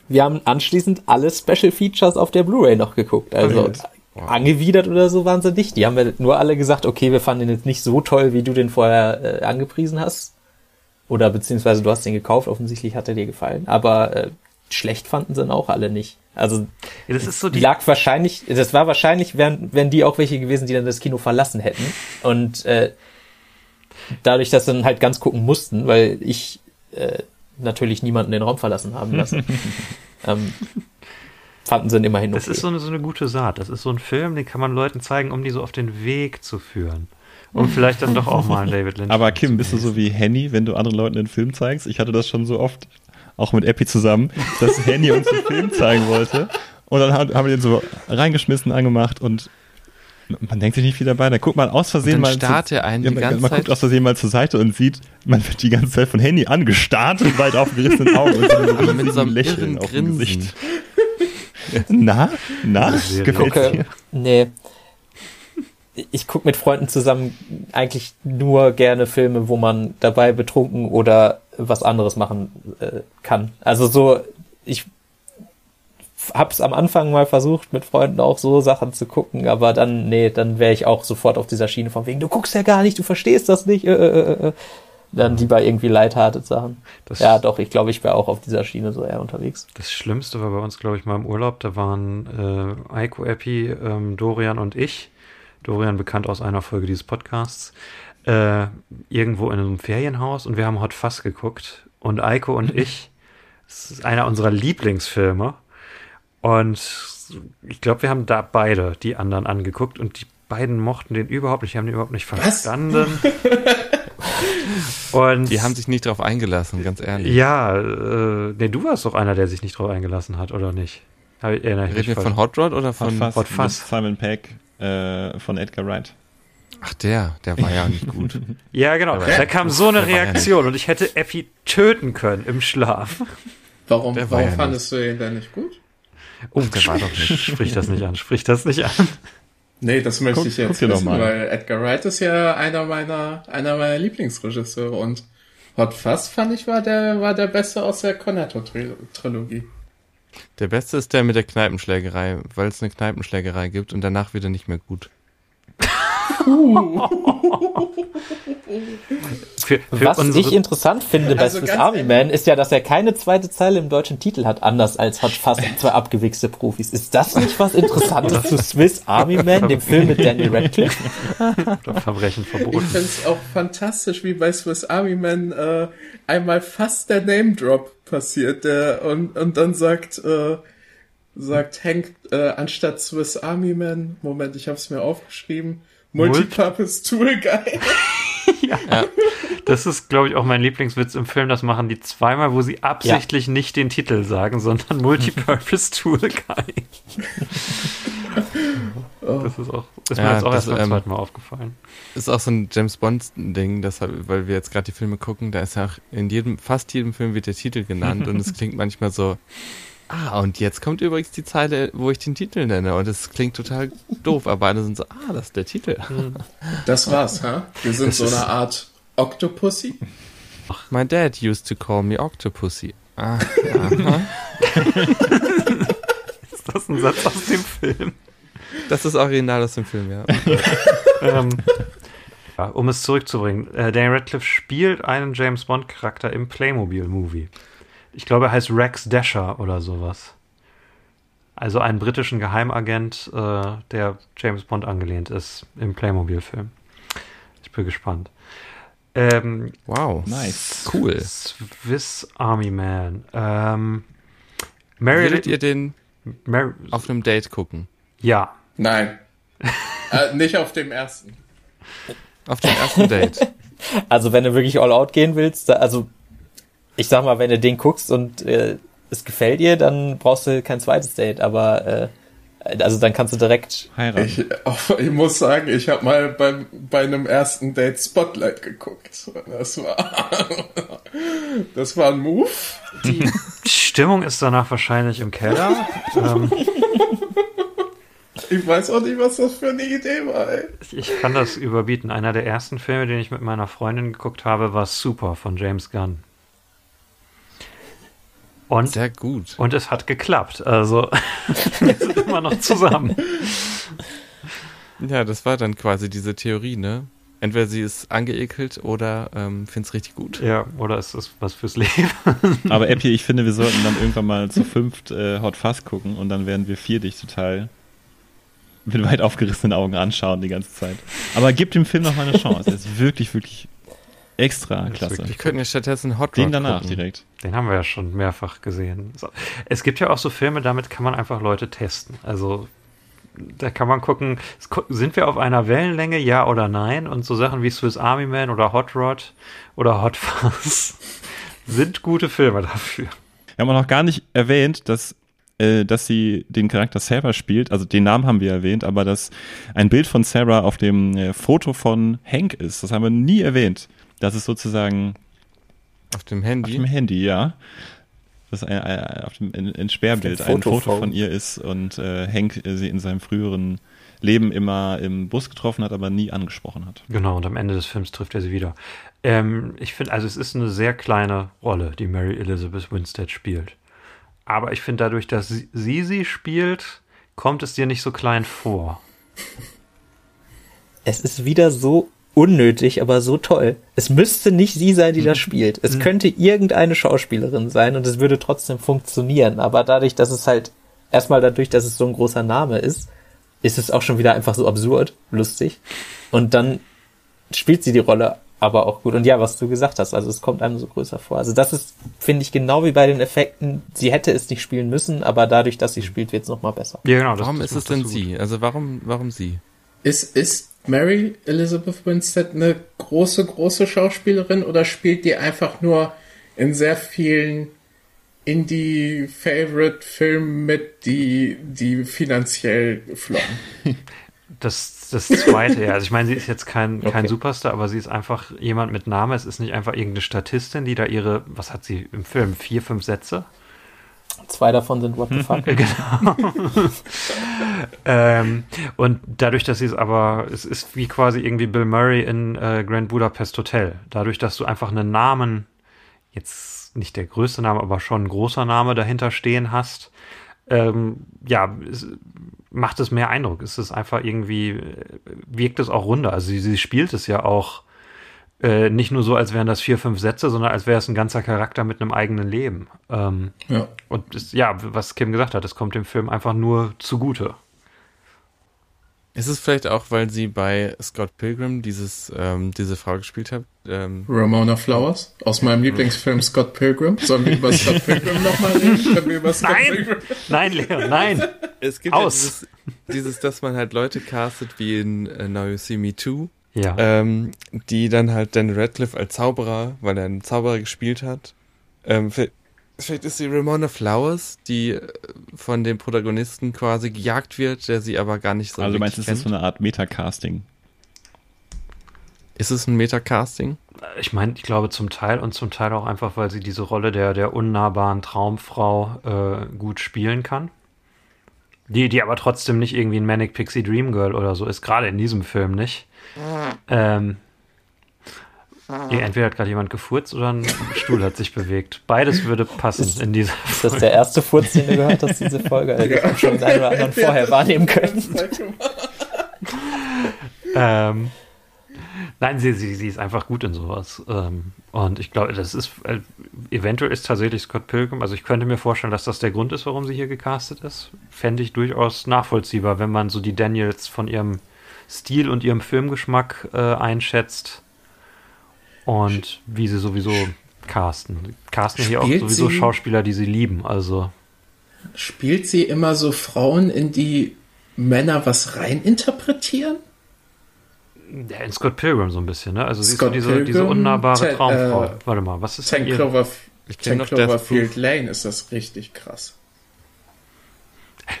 wir haben anschließend alle Special Features auf der Blu-ray noch geguckt. Also angewidert oder so waren sie nicht. Die haben wir nur alle gesagt, okay, wir fanden den jetzt nicht so toll, wie du den vorher äh, angepriesen hast. Oder beziehungsweise du hast den gekauft, offensichtlich hat er dir gefallen. Aber äh, schlecht fanden sie ihn auch alle nicht. Also Ja, das ist so die, lag wahrscheinlich, das war wahrscheinlich, wären, wären die auch welche gewesen, die dann das Kino verlassen hätten. Und äh, dadurch, dass sie dann halt ganz gucken mussten, weil ich äh, natürlich niemanden den Raum verlassen haben lassen, ähm, fanden sie ihn immerhin okay. das ist so eine, so eine gute Saat. Das ist so ein Film, den kann man Leuten zeigen, um die so auf den Weg zu führen. Um vielleicht dann doch auch mal einen David Lynch. Aber Kim, bist du so wie Henny, wenn du anderen Leuten einen Film zeigst? Ich hatte das schon so oft, auch mit Epi zusammen, dass Henny uns einen Film zeigen wollte. Und dann haben haben wir den so reingeschmissen, angemacht und man denkt sich nicht viel dabei. Dann guckt man aus Versehen mal. er einen die man, ganze man Zeit. guckt aus Versehen mal zur Seite und sieht, man wird die ganze Zeit von Henny angestarrt und weit aufgerissenen Augen und so einem mit so einem Lächeln auf dem. Gesicht. Na? Na? Gefällt dir? nee. Ich gucke mit Freunden zusammen eigentlich nur gerne Filme, wo man dabei betrunken oder was anderes machen äh, kann. Also so, ich hab's am Anfang mal versucht, mit Freunden auch so Sachen zu gucken, aber dann, nee, dann wäre ich auch sofort auf dieser Schiene von wegen, du guckst ja gar nicht, du verstehst das nicht. Äh, äh, äh. Dann lieber irgendwie lighthearted Sachen. Das- ja, doch, ich glaube, ich wäre auch auf dieser Schiene so eher unterwegs. Das Schlimmste war bei uns, glaube ich, mal im Urlaub. Da waren äh, Eiko, Epi, ähm, Dorian und ich, Dorian bekannt aus einer Folge dieses Podcasts, äh, irgendwo in einem Ferienhaus und wir haben Hot Fuzz geguckt. Und Eiko und ich, das ist einer unserer Lieblingsfilme. Und ich glaube, wir haben da beide die anderen angeguckt und die beiden mochten den überhaupt nicht, haben den überhaupt nicht verstanden. und Die haben sich nicht drauf eingelassen, ganz ehrlich. ja, äh, nee, du warst doch einer, der sich nicht drauf eingelassen hat, oder nicht? Hab ich, erinnere Reden wir von Hot Rod oder Hot von. Fuzz Hot mit Fuzz. Simon Pegg äh, von Edgar Wright. Ach, der, der war ja nicht gut. Ja, genau. Da kam so eine der war ja Reaktion und ich hätte Effi töten können im Schlaf. Warum, warum ja fandest du ihn denn nicht gut? Oh, der war doch nicht. Sprich das nicht an, sprich das nicht an. Nee, das möchte Guck- ich jetzt wissen, mal. weil Edgar Wright ist ja einer meiner, einer meiner Lieblingsregisseure und Hot Fuzz fand ich war der, war der beste aus der Cornetto-Trilogie. Der beste ist der mit der Kneipenschlägerei, weil es eine Kneipenschlägerei gibt und danach wieder nicht mehr gut. Für, für Was unsere, ich interessant finde bei Also Swiss Army ehrlich- Man ist ja, dass er keine zweite Zeile im deutschen Titel hat, anders als hat fast zwei abgewichste Profis. Ist das nicht was Interessantes zu Swiss Army Man, dem Film mit Daniel Radcliffe? Verbrechen Ich verboten. find's auch fantastisch, wie bei Swiss Army Man äh, einmal fast der Name Drop passiert, der und und dann sagt äh, sagt Hank äh, anstatt Swiss Army Man, Moment, ich habe es mir aufgeschrieben, Multipurpose Tool Guy. Das ist, glaube ich, auch mein Lieblingswitz im Film. Das machen die zweimal, wo sie absichtlich nicht den Titel sagen, sondern Multipurpose Tool Guy. Das ist auch, ist mir Ja, jetzt auch das, erst beim ähm, zweiten Mal aufgefallen. Ist auch so ein James Bond-Ding, weil wir jetzt gerade die Filme gucken, da ist ja auch in jedem, fast jedem Film wird der Titel genannt und es klingt manchmal so, ah, und jetzt kommt übrigens die Zeile, wo ich den Titel nenne und es klingt total doof, aber alle sind so, ah, das ist der Titel. Das war's, ha? Wir sind so eine Art Octopussy. My dad used to call me Octopussy. Ah, Ist das ein Satz aus dem Film? das ist original aus dem Film, ja. ähm, ja, um es zurückzubringen, äh, Daniel Radcliffe spielt einen James Bond-Charakter im Playmobil-Movie. Ich glaube, er heißt Rex Dasher oder sowas. Also einen britischen Geheimagent, äh, der James Bond angelehnt ist im Playmobil-Film. Ich bin gespannt. Ähm, Wow. Nice. Cool. Swiss Army Man. Ähm, Mary Würdet ihr den Mary, auf einem Date gucken? ja, Nein. äh, nicht auf dem ersten. Auf dem ersten Date? Also wenn du wirklich all out gehen willst, da, also ich sag mal, wenn du den guckst und äh, es gefällt dir, dann brauchst du kein zweites Date, aber äh, also dann kannst du direkt Heiraten. Ich, oh, ich muss sagen, ich habe mal beim, bei einem ersten Date Spotlight geguckt. Das war, das war ein Move. die Stimmung ist danach wahrscheinlich im Keller. ähm, Ich weiß auch nicht, was das für eine Idee war. Ey. Ich kann das überbieten. Einer der ersten Filme, den ich mit meiner Freundin geguckt habe, war Super von James Gunn. Und, Sehr gut. und es hat geklappt. Also, wir sind immer noch zusammen. Ja, das war dann quasi diese Theorie, ne? Entweder sie ist angeekelt oder ähm, find's richtig gut. Ja, oder ist das was fürs Leben? Aber Epi, ich finde, wir sollten dann irgendwann mal zu fünft äh, Hot Fuzz gucken und dann werden wir vier dich total mit weit aufgerissenen Augen anschauen die ganze Zeit. Aber gib dem Film noch mal eine Chance. Er ist wirklich, wirklich extra klasse. Wir könnten ja stattdessen Hot Rod Den danach gucken. direkt. Den haben wir ja schon mehrfach gesehen. Es gibt ja auch so Filme, damit kann man einfach Leute testen. Also da kann man gucken, sind wir auf einer Wellenlänge, ja oder nein? Und so Sachen wie Swiss Army Man oder Hot Rod oder Hot Fuzz sind gute Filme dafür. Wir haben auch noch gar nicht erwähnt, dass, äh, dass sie den Charakter Sarah spielt. Also den Namen haben wir erwähnt, aber dass ein Bild von Sarah auf dem äh, Foto von Hank ist. Das haben wir nie erwähnt. Das ist sozusagen Auf dem auf Handy. dem Handy, ja. Das ein, ein, auf dem ein, ein Sperrbild, Auf ein Foto von ihr ist und äh, Hank äh, sie in seinem früheren Leben immer im Bus getroffen hat, aber nie angesprochen hat. Genau, und am Ende des Films trifft er sie wieder. Ähm, ich finde, also es ist eine sehr kleine Rolle, die Mary Elizabeth Winstead spielt. Aber ich finde, dadurch, dass sie, sie spielt, kommt es dir nicht so klein vor. es ist wieder so unnötig, aber so toll. Es müsste nicht sie sein, die das spielt. Es könnte irgendeine Schauspielerin sein und es würde trotzdem funktionieren. Aber dadurch, dass es halt erstmal dadurch, dass es so ein großer Name ist, ist es auch schon wieder einfach so absurd, lustig. Und dann spielt sie die Rolle aber auch gut. Und ja, was du gesagt hast, also es kommt einem so größer vor. Also das ist, finde ich, genau wie bei den Effekten. Sie hätte es nicht spielen müssen, aber dadurch, dass sie spielt, wird es nochmal besser. Ja, genau. das- Warum das ist es denn so sie? Also warum, warum sie? Ist, ist Mary Elizabeth Winstead eine große, große Schauspielerin oder spielt die einfach nur in sehr vielen Indie-Favorite-Filmen mit, die, die finanziell floppen? Das, das zweite, ja. Also ich meine, sie ist jetzt kein, kein Okay. Superstar, aber sie ist einfach jemand mit Name. Es ist nicht einfach irgendeine Statistin, die da ihre, was hat sie im Film, vier, fünf Sätze? Zwei davon sind What the fuck. ähm, und dadurch, dass sie es aber, es ist wie quasi irgendwie Bill Murray in äh, Grand Budapest Hotel. Dadurch, dass du einfach einen Namen, jetzt nicht der größte Name, aber schon ein großer Name dahinter stehen hast, ähm, ja, es, macht es mehr Eindruck. Es ist einfach irgendwie, äh, wirkt es auch runder. Also sie, sie spielt es ja auch äh, nicht nur so, als wären das vier, fünf Sätze, sondern als wäre es ein ganzer Charakter mit einem eigenen Leben. Ähm, Ja. und es, ja, was Kim gesagt hat, es kommt dem Film einfach nur zugute. Ist es vielleicht auch, weil sie bei Scott Pilgrim dieses, ähm, diese Frau gespielt hat? Ähm, Ramona Flowers aus meinem Lieblingsfilm Scott Pilgrim. Sollen wir über Scott Pilgrim nochmal reden? Können wir über Scott Nein! Pilgrim? Nein, Leon, nein! es gibt Aus. ja dieses, dieses, dass man halt Leute castet wie in äh, Now You See Me Too, Ja. ähm, die dann halt Daniel Radcliffe als Zauberer, weil er einen Zauberer gespielt hat. Ähm, vielleicht, vielleicht ist sie Ramona Flowers, die äh, von dem Protagonisten quasi gejagt wird, der sie aber gar nicht so Also du meinst, es ist so kennt. eine Art Metacasting. Ist es ein Metacasting? Ich meine, ich glaube zum Teil und zum Teil auch einfach, weil sie diese Rolle der, der unnahbaren Traumfrau äh, gut spielen kann. Die, die aber trotzdem nicht irgendwie ein Manic Pixie Dream Girl oder so ist, gerade in diesem Film nicht. Ähm, entweder hat gerade jemand gefurzt oder ein Stuhl hat sich bewegt. Beides würde passen in dieser Ist das der erste Furz, den du gehört hast, diese Folge? Also ich habe schon den einen oder anderen vorher wahrnehmen können. Ähm, nein, sie, sie, sie ist einfach gut in sowas. Ähm, und ich glaube, das ist, äh, eventuell ist tatsächlich Scott Pilgrim, also ich könnte mir vorstellen, dass das der Grund ist, warum sie hier gecastet ist. Fände ich durchaus nachvollziehbar, wenn man so die Daniels von ihrem Stil und ihrem Filmgeschmack äh, einschätzt und wie sie sowieso casten. Casten hier auch sowieso sie- Schauspieler, die sie lieben, also. Spielt sie immer so Frauen, in die Männer was reininterpretieren? Ja, in Scott Pilgrim so ein bisschen, ne? Also sie ist so Scott diese, Pilgrim, diese unnahbare Ted- Traumfrau. äh, Warte mal, was ist denn Ten, ihr? Clover, Ich Ten noch Cloverfield. Lane ist das richtig krass.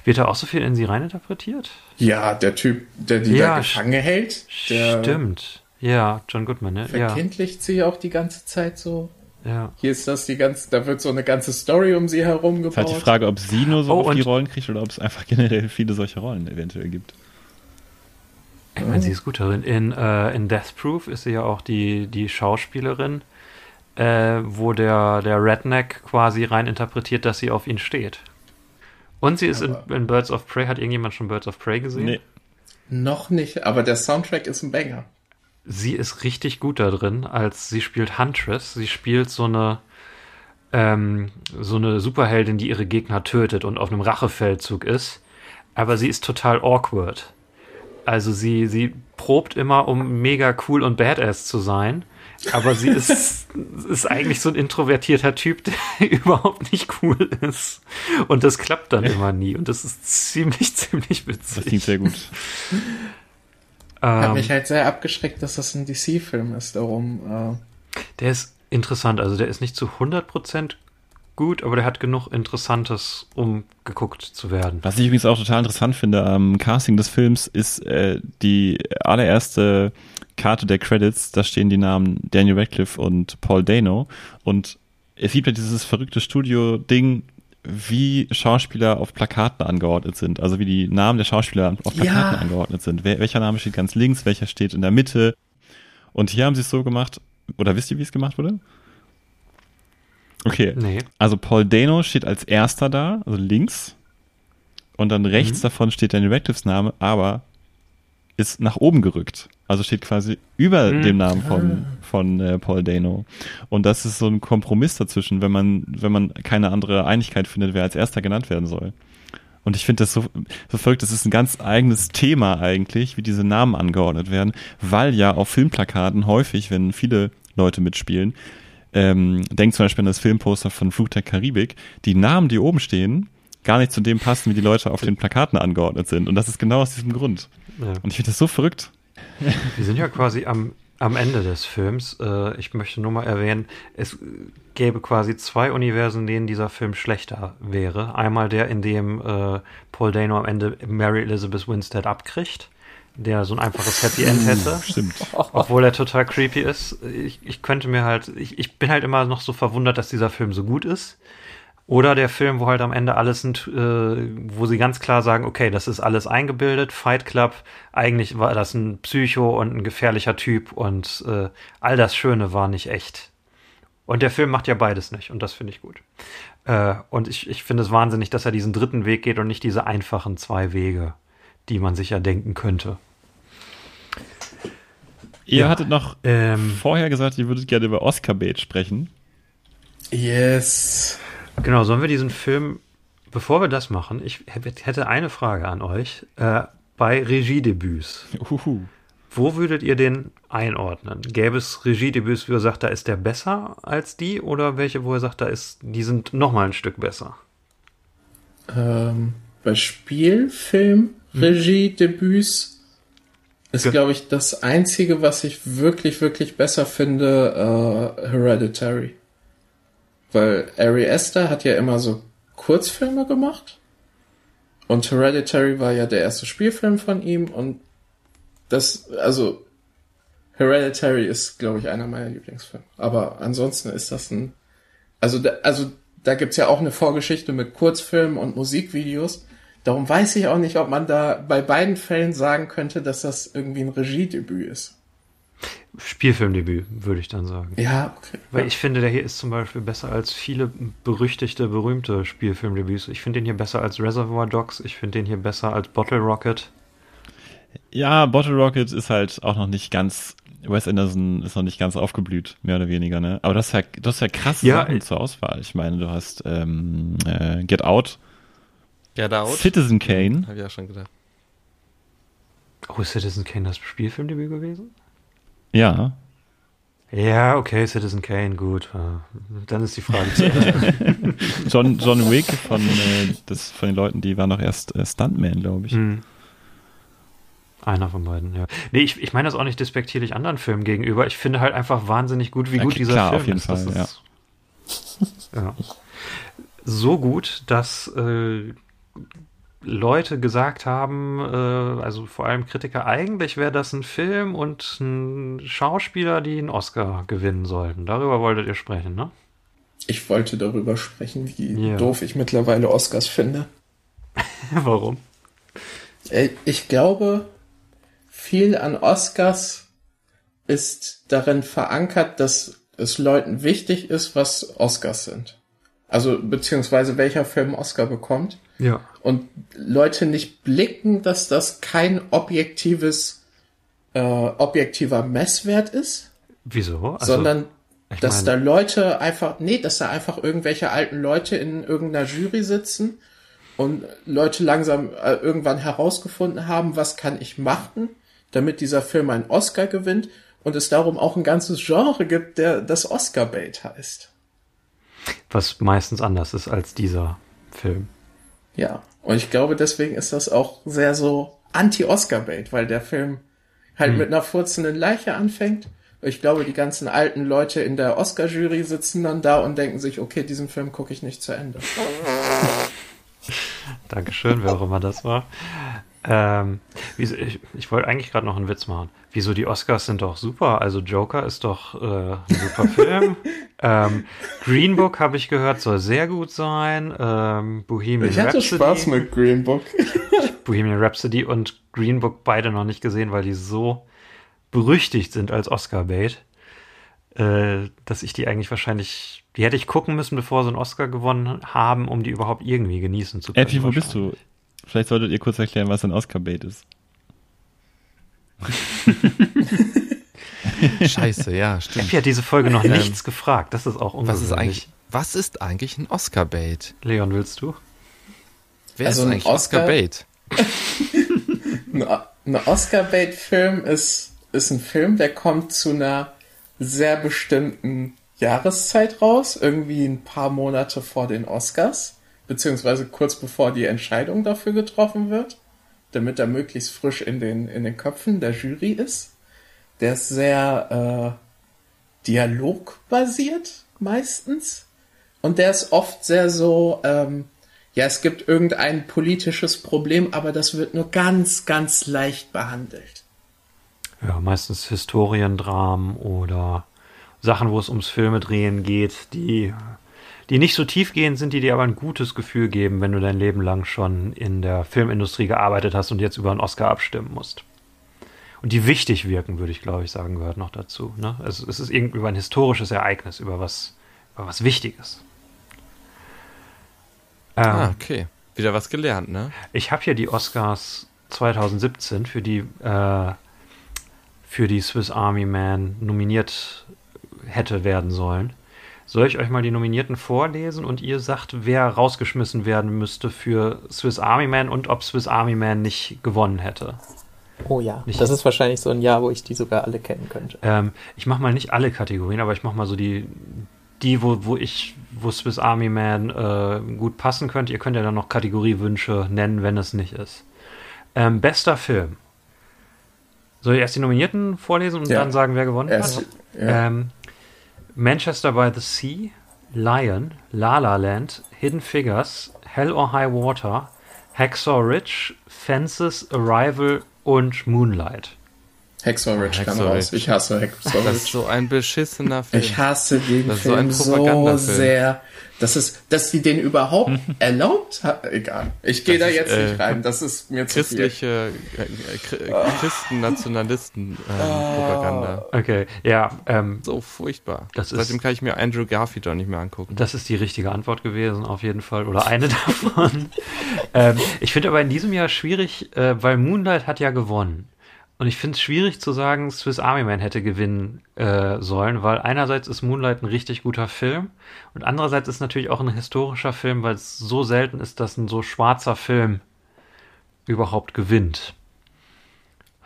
Wird da auch so viel in sie reininterpretiert? Ja, der Typ, der die Ja, da gefangen hält, der Stimmt. Ja, John Goodman, ne? Ja, verkindlicht sie auch die ganze Zeit so. ja. Hier ist das die ganze, da wird so eine ganze Story um sie herum Es ist halt gebaut. die Frage, ob sie nur so Oh, auf die Rollen kriegt oder ob es einfach generell viele solche Rollen eventuell gibt. Ich meine, sie ist gut darin. In, äh, in Death Proof ist sie ja auch die, die Schauspielerin, äh, wo der, der Redneck quasi rein interpretiert, dass sie auf ihn steht. Und sie ist in, in Birds of Prey. Hat irgendjemand schon Birds of Prey gesehen? Nee. Noch nicht, aber der Soundtrack ist ein Banger. sie ist richtig gut da drin, als sie spielt Huntress. Sie spielt so eine ähm, so eine Superheldin, die ihre Gegner tötet und auf einem Rachefeldzug ist. Aber sie ist total awkward. Also sie, sie probt immer, um mega cool und badass zu sein. Aber sie ist, ist eigentlich so ein introvertierter Typ, der überhaupt nicht cool ist. Und das klappt dann immer nie. Und das ist ziemlich, ziemlich Das klingt witzig. sehr gut. Hat Ähm, mich halt sehr abgeschreckt, dass das ein DC-Film ist, darum, äh, Der ist interessant, also der ist nicht zu 100% gut, aber der hat genug Interessantes, um geguckt zu werden. Was ich übrigens auch total interessant finde am Casting des Films ist äh, die allererste Karte der Credits, da stehen die Namen Daniel Radcliffe und Paul Dano und es gibt ja dieses verrückte Studio-Ding, wie Schauspieler auf Plakaten angeordnet sind, also wie die Namen der Schauspieler auf Plakaten Ja. angeordnet sind. Wer, welcher Name steht ganz links, welcher steht in der Mitte. Und hier haben sie es so gemacht, oder wisst ihr, wie es gemacht wurde? Okay, Nee. also Paul Dano steht als erster da, also links. Und dann rechts davon steht Daniel Radcliffes Name, aber ist nach oben gerückt. Also steht quasi über Mhm. dem Namen von, von äh, Paul Dano. Und das ist so ein Kompromiss dazwischen, wenn man, wenn man keine andere Einigkeit findet, wer als erster genannt werden soll. Und ich finde das so, so verrückt, das ist ein ganz eigenes Thema eigentlich, wie diese Namen angeordnet werden, weil ja auf Filmplakaten häufig, wenn viele Leute mitspielen, ähm, denk zum Beispiel an das Filmposter von Flug der Karibik, die Namen, die oben stehen, gar nicht zu dem passen, wie die Leute auf den Plakaten angeordnet sind. Und das ist genau aus diesem Grund. Ja. Und ich finde das so verrückt. Wir sind ja quasi am, am Ende des Films. Äh, ich möchte nur mal erwähnen, es gäbe quasi zwei Universen, in denen dieser Film schlechter wäre. Einmal der, in dem äh, Paul Dano am Ende Mary Elizabeth Winstead abkriegt, der so ein einfaches Happy End hätte. Stimmt. Obwohl er total creepy ist. Ich, ich könnte mir halt, ich, ich bin halt immer noch so verwundert, dass dieser Film so gut ist. Oder der Film, wo halt am Ende alles sind, äh, wo sie ganz klar sagen, okay, das ist alles eingebildet, Fight Club, eigentlich war das ein Psycho und ein gefährlicher Typ und äh, all das Schöne war nicht echt. Und der Film macht ja beides nicht und das finde ich gut. Äh, und ich, ich finde es wahnsinnig, dass er diesen dritten Weg geht und nicht diese einfachen zwei Wege, die man sich ja denken könnte. Ihr Ja, hattet noch ähm, vorher gesagt, ihr würdet gerne über Oscar-Bait sprechen. Yes. Genau, sollen wir diesen Film, bevor wir das machen, ich hätte eine Frage an euch. Äh, bei Regiedebüts, Uhu. wo würdet ihr den einordnen? Gäbe es Regiedebüts, wo ihr sagt, da ist der besser als die? Oder welche, wo ihr sagt, da ist, die sind noch mal ein Stück besser? Ähm, bei Spielfilm, Regie, Debüts ist, Ge- glaube ich, das einzige, was ich wirklich, wirklich besser finde, äh, Hereditary. Weil Ari Aster hat ja immer so Kurzfilme gemacht. Und Hereditary war ja der erste Spielfilm von ihm und das, also, Hereditary ist, glaube ich, einer meiner Lieblingsfilme. Aber ansonsten ist das ein, also, da, also, da gibt's ja auch eine Vorgeschichte mit Kurzfilmen und Musikvideos. Darum weiß ich auch nicht, ob man da bei beiden Fällen sagen könnte, dass das irgendwie ein Regiedebüt ist. Spielfilmdebüt, würde ich dann sagen. Ja, okay. Weil ich finde, der hier ist zum Beispiel besser als viele berüchtigte, berühmte Spielfilmdebüts. Ich finde den hier besser als Reservoir Dogs. Ich finde den hier besser als Bottle Rocket. Ja, Bottle Rocket ist halt auch noch nicht ganz, Wes Anderson ist noch nicht ganz aufgeblüht, mehr oder weniger, ne? Aber das ist ja, das ist ja krasse Ja, Sachen äh, zur Auswahl. Ich meine, du hast ähm, äh, Get Out, Get Out. Citizen Kane, Hab ich ja schon gedacht. Oh, ist Citizen Kane das Spielfilmdebüt gewesen? ja. Ja, okay, Citizen Kane, gut. Äh, Dann ist die Frage zu Ende. John, John Wick von, äh, das, von den Leuten, die waren doch erst äh, Stuntman, glaube ich. Hm. Einer von beiden, ja. Nee, ich, ich meine das auch nicht despektierlich anderen Filmen gegenüber. Ich finde halt einfach wahnsinnig gut, wie Ja, gut dieser klar, Film auf jeden ist. Das Fall, ist ja. So gut, dass äh, Leute gesagt haben, äh, also vor allem Kritiker, eigentlich wäre das ein Film und ein Schauspieler, die einen Oscar gewinnen sollten. Darüber wolltet ihr sprechen, ne? Ich wollte darüber sprechen, wie Ja. doof ich mittlerweile Oscars finde. Warum? Äh, Ich glaube, viel an Oscars ist darin verankert, dass es Leuten wichtig ist, was Oscars sind. Also, beziehungsweise welcher Film Oscar bekommt. Ja. Und Leute nicht blicken, dass das kein objektives, äh, objektiver Messwert ist, Wieso? Also, sondern dass meine- da Leute einfach, nee, dass da einfach irgendwelche alten Leute in irgendeiner Jury sitzen und Leute langsam äh, irgendwann herausgefunden haben, was kann ich machen, damit dieser Film einen Oscar gewinnt und es darum auch ein ganzes Genre gibt, der das Oscar-Bait heißt. Was meistens anders ist als dieser Film. Ja, und ich glaube, deswegen ist das auch sehr so anti-Oscar-Bait, weil der Film halt Hm. mit einer furzenden Leiche anfängt. Ich glaube, die ganzen alten Leute in der Oscar-Jury sitzen dann da und denken sich, okay, diesen Film gucke ich nicht zu Ende. Dankeschön, wer auch immer das war. Ähm, ich, ich wollte eigentlich gerade noch einen Witz machen. Wieso die Oscars sind doch super? Also Joker ist doch äh, ein super Film. ähm, Green Book habe ich gehört, soll sehr gut sein. Ähm, Bohemian Ich hatte Rhapsody, Spaß mit Green Book. Bohemian Rhapsody und Green Book beide noch nicht gesehen, weil die so berüchtigt sind als Oscar-Bait, äh, dass ich die eigentlich wahrscheinlich, die hätte ich gucken müssen, bevor sie einen Oscar gewonnen haben, um die überhaupt irgendwie genießen zu können. Epi, wo bist du? Vielleicht solltet ihr kurz erklären, was ein Oscar-Bait ist. Scheiße, ja, stimmt. Epi hat diese Folge noch nichts gefragt. Das ist auch ungewöhnlich. Was ist eigentlich, was ist eigentlich ein Oscar-Bait? Leon, willst du? Wer Also ist ein eigentlich Oscar- Oscar-Bait? Ein ein Oscar-Bait-Film ist, ist ein Film, der kommt zu einer sehr bestimmten Jahreszeit raus, irgendwie ein paar Monate vor den Oscars, beziehungsweise kurz bevor die Entscheidung dafür getroffen wird, damit er möglichst frisch in den, in den Köpfen der Jury ist. Der ist sehr äh, dialogbasiert meistens und der ist oft sehr so, ähm, ja, es gibt irgendein politisches Problem, aber das wird nur ganz, ganz leicht behandelt. Ja, meistens Historiendramen oder Sachen, wo es ums Filmedrehen geht, die die nicht so tiefgehend sind, die dir aber ein gutes Gefühl geben, wenn du dein Leben lang schon in der Filmindustrie gearbeitet hast und jetzt über einen Oscar abstimmen musst. Und die wichtig wirken, würde ich glaube ich sagen, gehört noch dazu. Ne? Es, es ist irgendwie über ein historisches Ereignis, über was, über was Wichtiges. Ähm, Ah, okay. Wieder was gelernt, ne? Ich habe hier die Oscars 2017 für die äh, für die Swiss Army Man nominiert hätte werden sollen. Soll ich euch mal die Nominierten vorlesen und ihr sagt, wer rausgeschmissen werden müsste für Swiss Army Man und ob Swiss Army Man nicht gewonnen hätte? Oh ja. Nicht- das ist wahrscheinlich so ein Jahr, wo ich die sogar alle kennen könnte. Ähm, ich mache mal nicht alle Kategorien, aber ich mache mal so die, die wo, wo ich, wo Swiss Army Man äh, gut passen könnte. Ihr könnt ja dann noch Kategoriewünsche nennen, wenn es nicht ist. Ähm, bester Film. Soll ich erst die Nominierten vorlesen und Ja. dann sagen, wer gewonnen Erst, hat? ja. Ähm, Manchester by the Sea, Lion, La La Land, Hidden Figures, Hell or High Water, Hacksaw Ridge, Fences, Arrival und Moonlight. Hacksaw Ridge kam raus. Ridge. Ich hasse Hacksaw Das ist Ridge. so ein beschissener Film. Ich hasse den Das ist so ein Film so sehr. Das ist, dass die den überhaupt erlaubt hat. Egal. Ich gehe da ist, jetzt äh, nicht rein. Das ist mir zu viel. Christliche äh, äh, Chri- Christen-Nationalisten-Propaganda. Okay, ja, ähm, so furchtbar. Das ist- Seitdem kann ich mir Andrew Garfield auch nicht mehr angucken. Das ist die richtige Antwort gewesen, auf jeden Fall. Oder eine davon. ähm, ich finde aber in diesem Jahr schwierig, äh, weil Moonlight hat ja gewonnen. Und ich finde es schwierig zu sagen, Swiss Army Man hätte gewinnen äh, sollen, weil einerseits ist Moonlight ein richtig guter Film und andererseits ist natürlich auch ein historischer Film, weil es so selten ist, dass ein so schwarzer Film überhaupt gewinnt.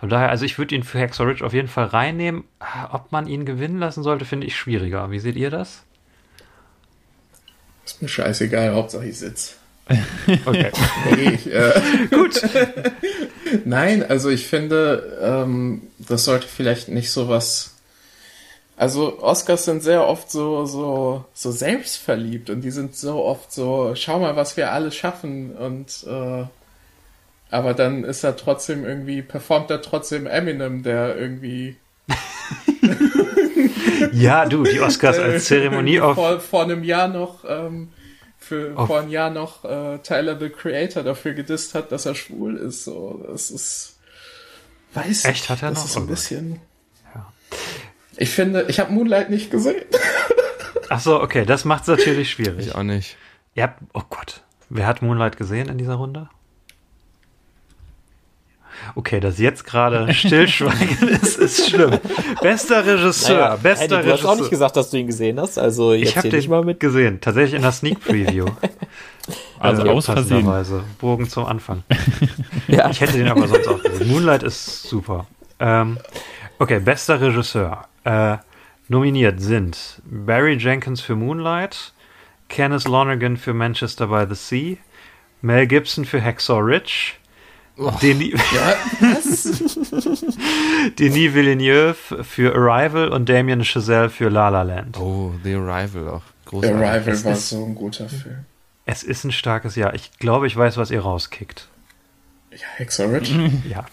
Von daher, also ich würde ihn für Hacksaw Ridge auf jeden Fall reinnehmen. Ob man ihn gewinnen lassen sollte, finde ich schwieriger. Wie seht ihr das? Ist mir scheißegal. Hauptsache ich sitz. Okay. Nee, ich, äh, Gut. Nein, also ich finde, ähm, das sollte vielleicht nicht so was. Also Oscars sind sehr oft so so so selbstverliebt und die sind so oft so, schau mal, was wir alles schaffen und äh, aber dann ist er trotzdem irgendwie performt er trotzdem Eminem, der irgendwie Ja, du, die Oscars als Zeremonie irgendwie auf. vor, vor einem Jahr noch ähm, für Auf- vor einem Jahr noch äh, Tyler the Creator dafür gedisst hat, dass er schwul ist. So, das ist weiß Echt, nicht, hat er das noch? ist so ein bisschen. Ja. Ich finde, ich habe Moonlight nicht gesehen. Ach so, okay, das macht es natürlich schwierig. Ich auch nicht. Ihr habt, oh Gott, wer hat Moonlight gesehen in dieser Runde? Okay, dass jetzt gerade Stillschweigen ist, ist schlimm. Bester Regisseur, Naja, bester Andy, du hast auch nicht Regisseur. gesagt, dass du ihn gesehen hast. Also Ich jetzt habe hier nicht den mal mit. gesehen, tatsächlich in der Sneak Preview. Also Äh, aus Versehen. Bogen zum Anfang. Ja. Ich hätte den aber sonst auch gesehen. Moonlight ist super. Ähm, okay, bester Regisseur. Äh, nominiert sind Barry Jenkins für Moonlight, Kenneth Lonergan für Manchester by the Sea, Mel Gibson für Hacksaw Ridge, Denis, Ja, was? Denis Villeneuve für Arrival und Damien Chazelle für La La Land. Oh, The Arrival auch. Großartig. Arrival Es war ist- so ein guter Film. Es ist ein starkes Jahr. Ich glaube, ich weiß, was ihr rauskickt. Ja, Hacksaw Ridge. Ja.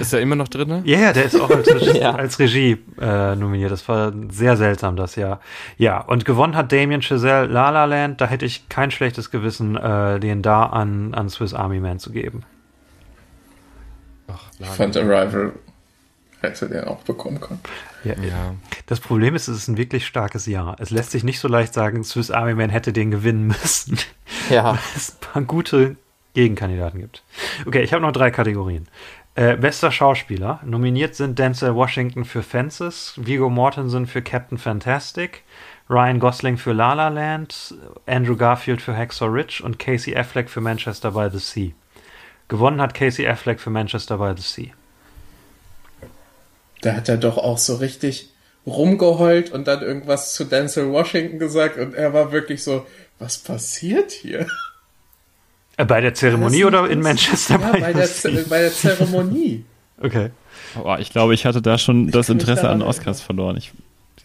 Ist er immer noch drin? Ja, yeah, der ist auch als Regie, Ja. als Regie äh, nominiert. Das war sehr seltsam das Jahr. Ja, und gewonnen hat Damien Chazelle La La Land. Da hätte ich kein schlechtes Gewissen, äh, den da an, an Swiss Army Man zu geben. Ach, Ich fand Arrival hätte den auch bekommen können. Ja, Ja. Das Problem ist, es ist ein wirklich starkes Jahr. Es lässt sich nicht so leicht sagen, Swiss Army Man hätte den gewinnen müssen. Ja. es ein paar gute Gegenkandidaten gibt. Okay, ich habe noch drei Kategorien. Äh, bester Schauspieler. Nominiert sind Denzel Washington für Fences, Viggo Mortensen für Captain Fantastic, Ryan Gosling für La La Land, Andrew Garfield für Hacksaw Ridge und Casey Affleck für Manchester by the Sea. Gewonnen hat Casey Affleck für Manchester by the Sea. Da hat er doch auch so richtig rumgeheult und dann irgendwas zu Denzel Washington gesagt und er war wirklich so, was passiert hier? Äh, bei der Zeremonie Das- oder in Manchester Ja, bei der, bei der Zeremonie. Okay. Aber ich glaube, ich hatte da schon das kann mich Interesse an Oscars verloren. Ich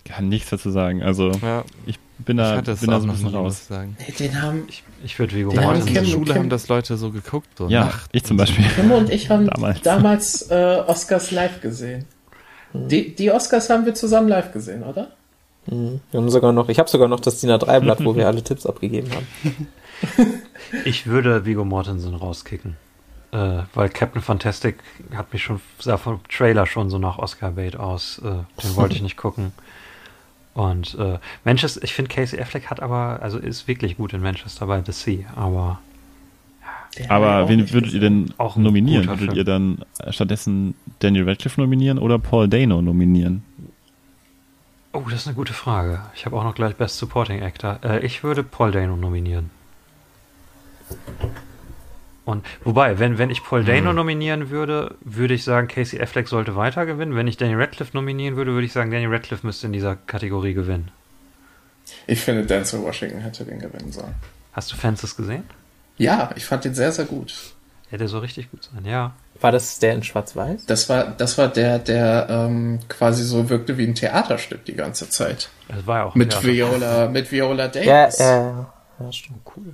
kann nichts dazu sagen. Also Ja, ich bin ich da, hatte es bin da so ein noch bisschen raus. ich sagen. Nee, den haben Ich, ich würde Viggo Die haben In Mortensen. der Kim- Schule Kim- haben das Leute so geguckt. So Ja, Nacht. ich zum Beispiel. Kim und ich haben Damals. damals, äh, Oscars live gesehen. Die, die Oscars haben wir zusammen live gesehen, oder? Wir haben sogar noch, ich habe sogar noch das DIN A3-Blatt, wo wir alle Tipps abgegeben haben. Ich würde Vigo Mortensen rauskicken. Äh, weil Captain Fantastic hat mich schon, sah vom Trailer schon so nach Oscar-Bait aus. Äh, den wollte ich nicht gucken. Und äh, Manchester, ich finde Casey Affleck hat aber, also ist wirklich gut in Manchester by the Sea, aber Aber wen würdet ihr denn Auch nominieren? Würdet Film. ihr dann stattdessen Daniel Radcliffe nominieren oder Paul Dano nominieren? Oh, das ist eine gute Frage. Ich habe auch noch gleich Best Supporting Actor. Äh, ich würde Paul Dano nominieren. Und wobei, wenn, wenn ich Paul Dano nominieren würde, würde ich sagen, Casey Affleck sollte weiter gewinnen. Wenn ich Danny Radcliffe nominieren würde, würde ich sagen, Danny Radcliffe müsste in dieser Kategorie gewinnen. Ich finde, Denzel Washington hätte den gewinnen sollen. Hast du Fences gesehen? Ja, ich fand den sehr, sehr gut. Hätte so richtig gut sein, ja. War das der in Schwarz-Weiß? Das war, das war der, der ähm, quasi so wirkte wie ein Theaterstück die ganze Zeit. Das war ja auch Mit ja, Viola, mit Viola Ja, Davis. äh, ja, stimmt. cool.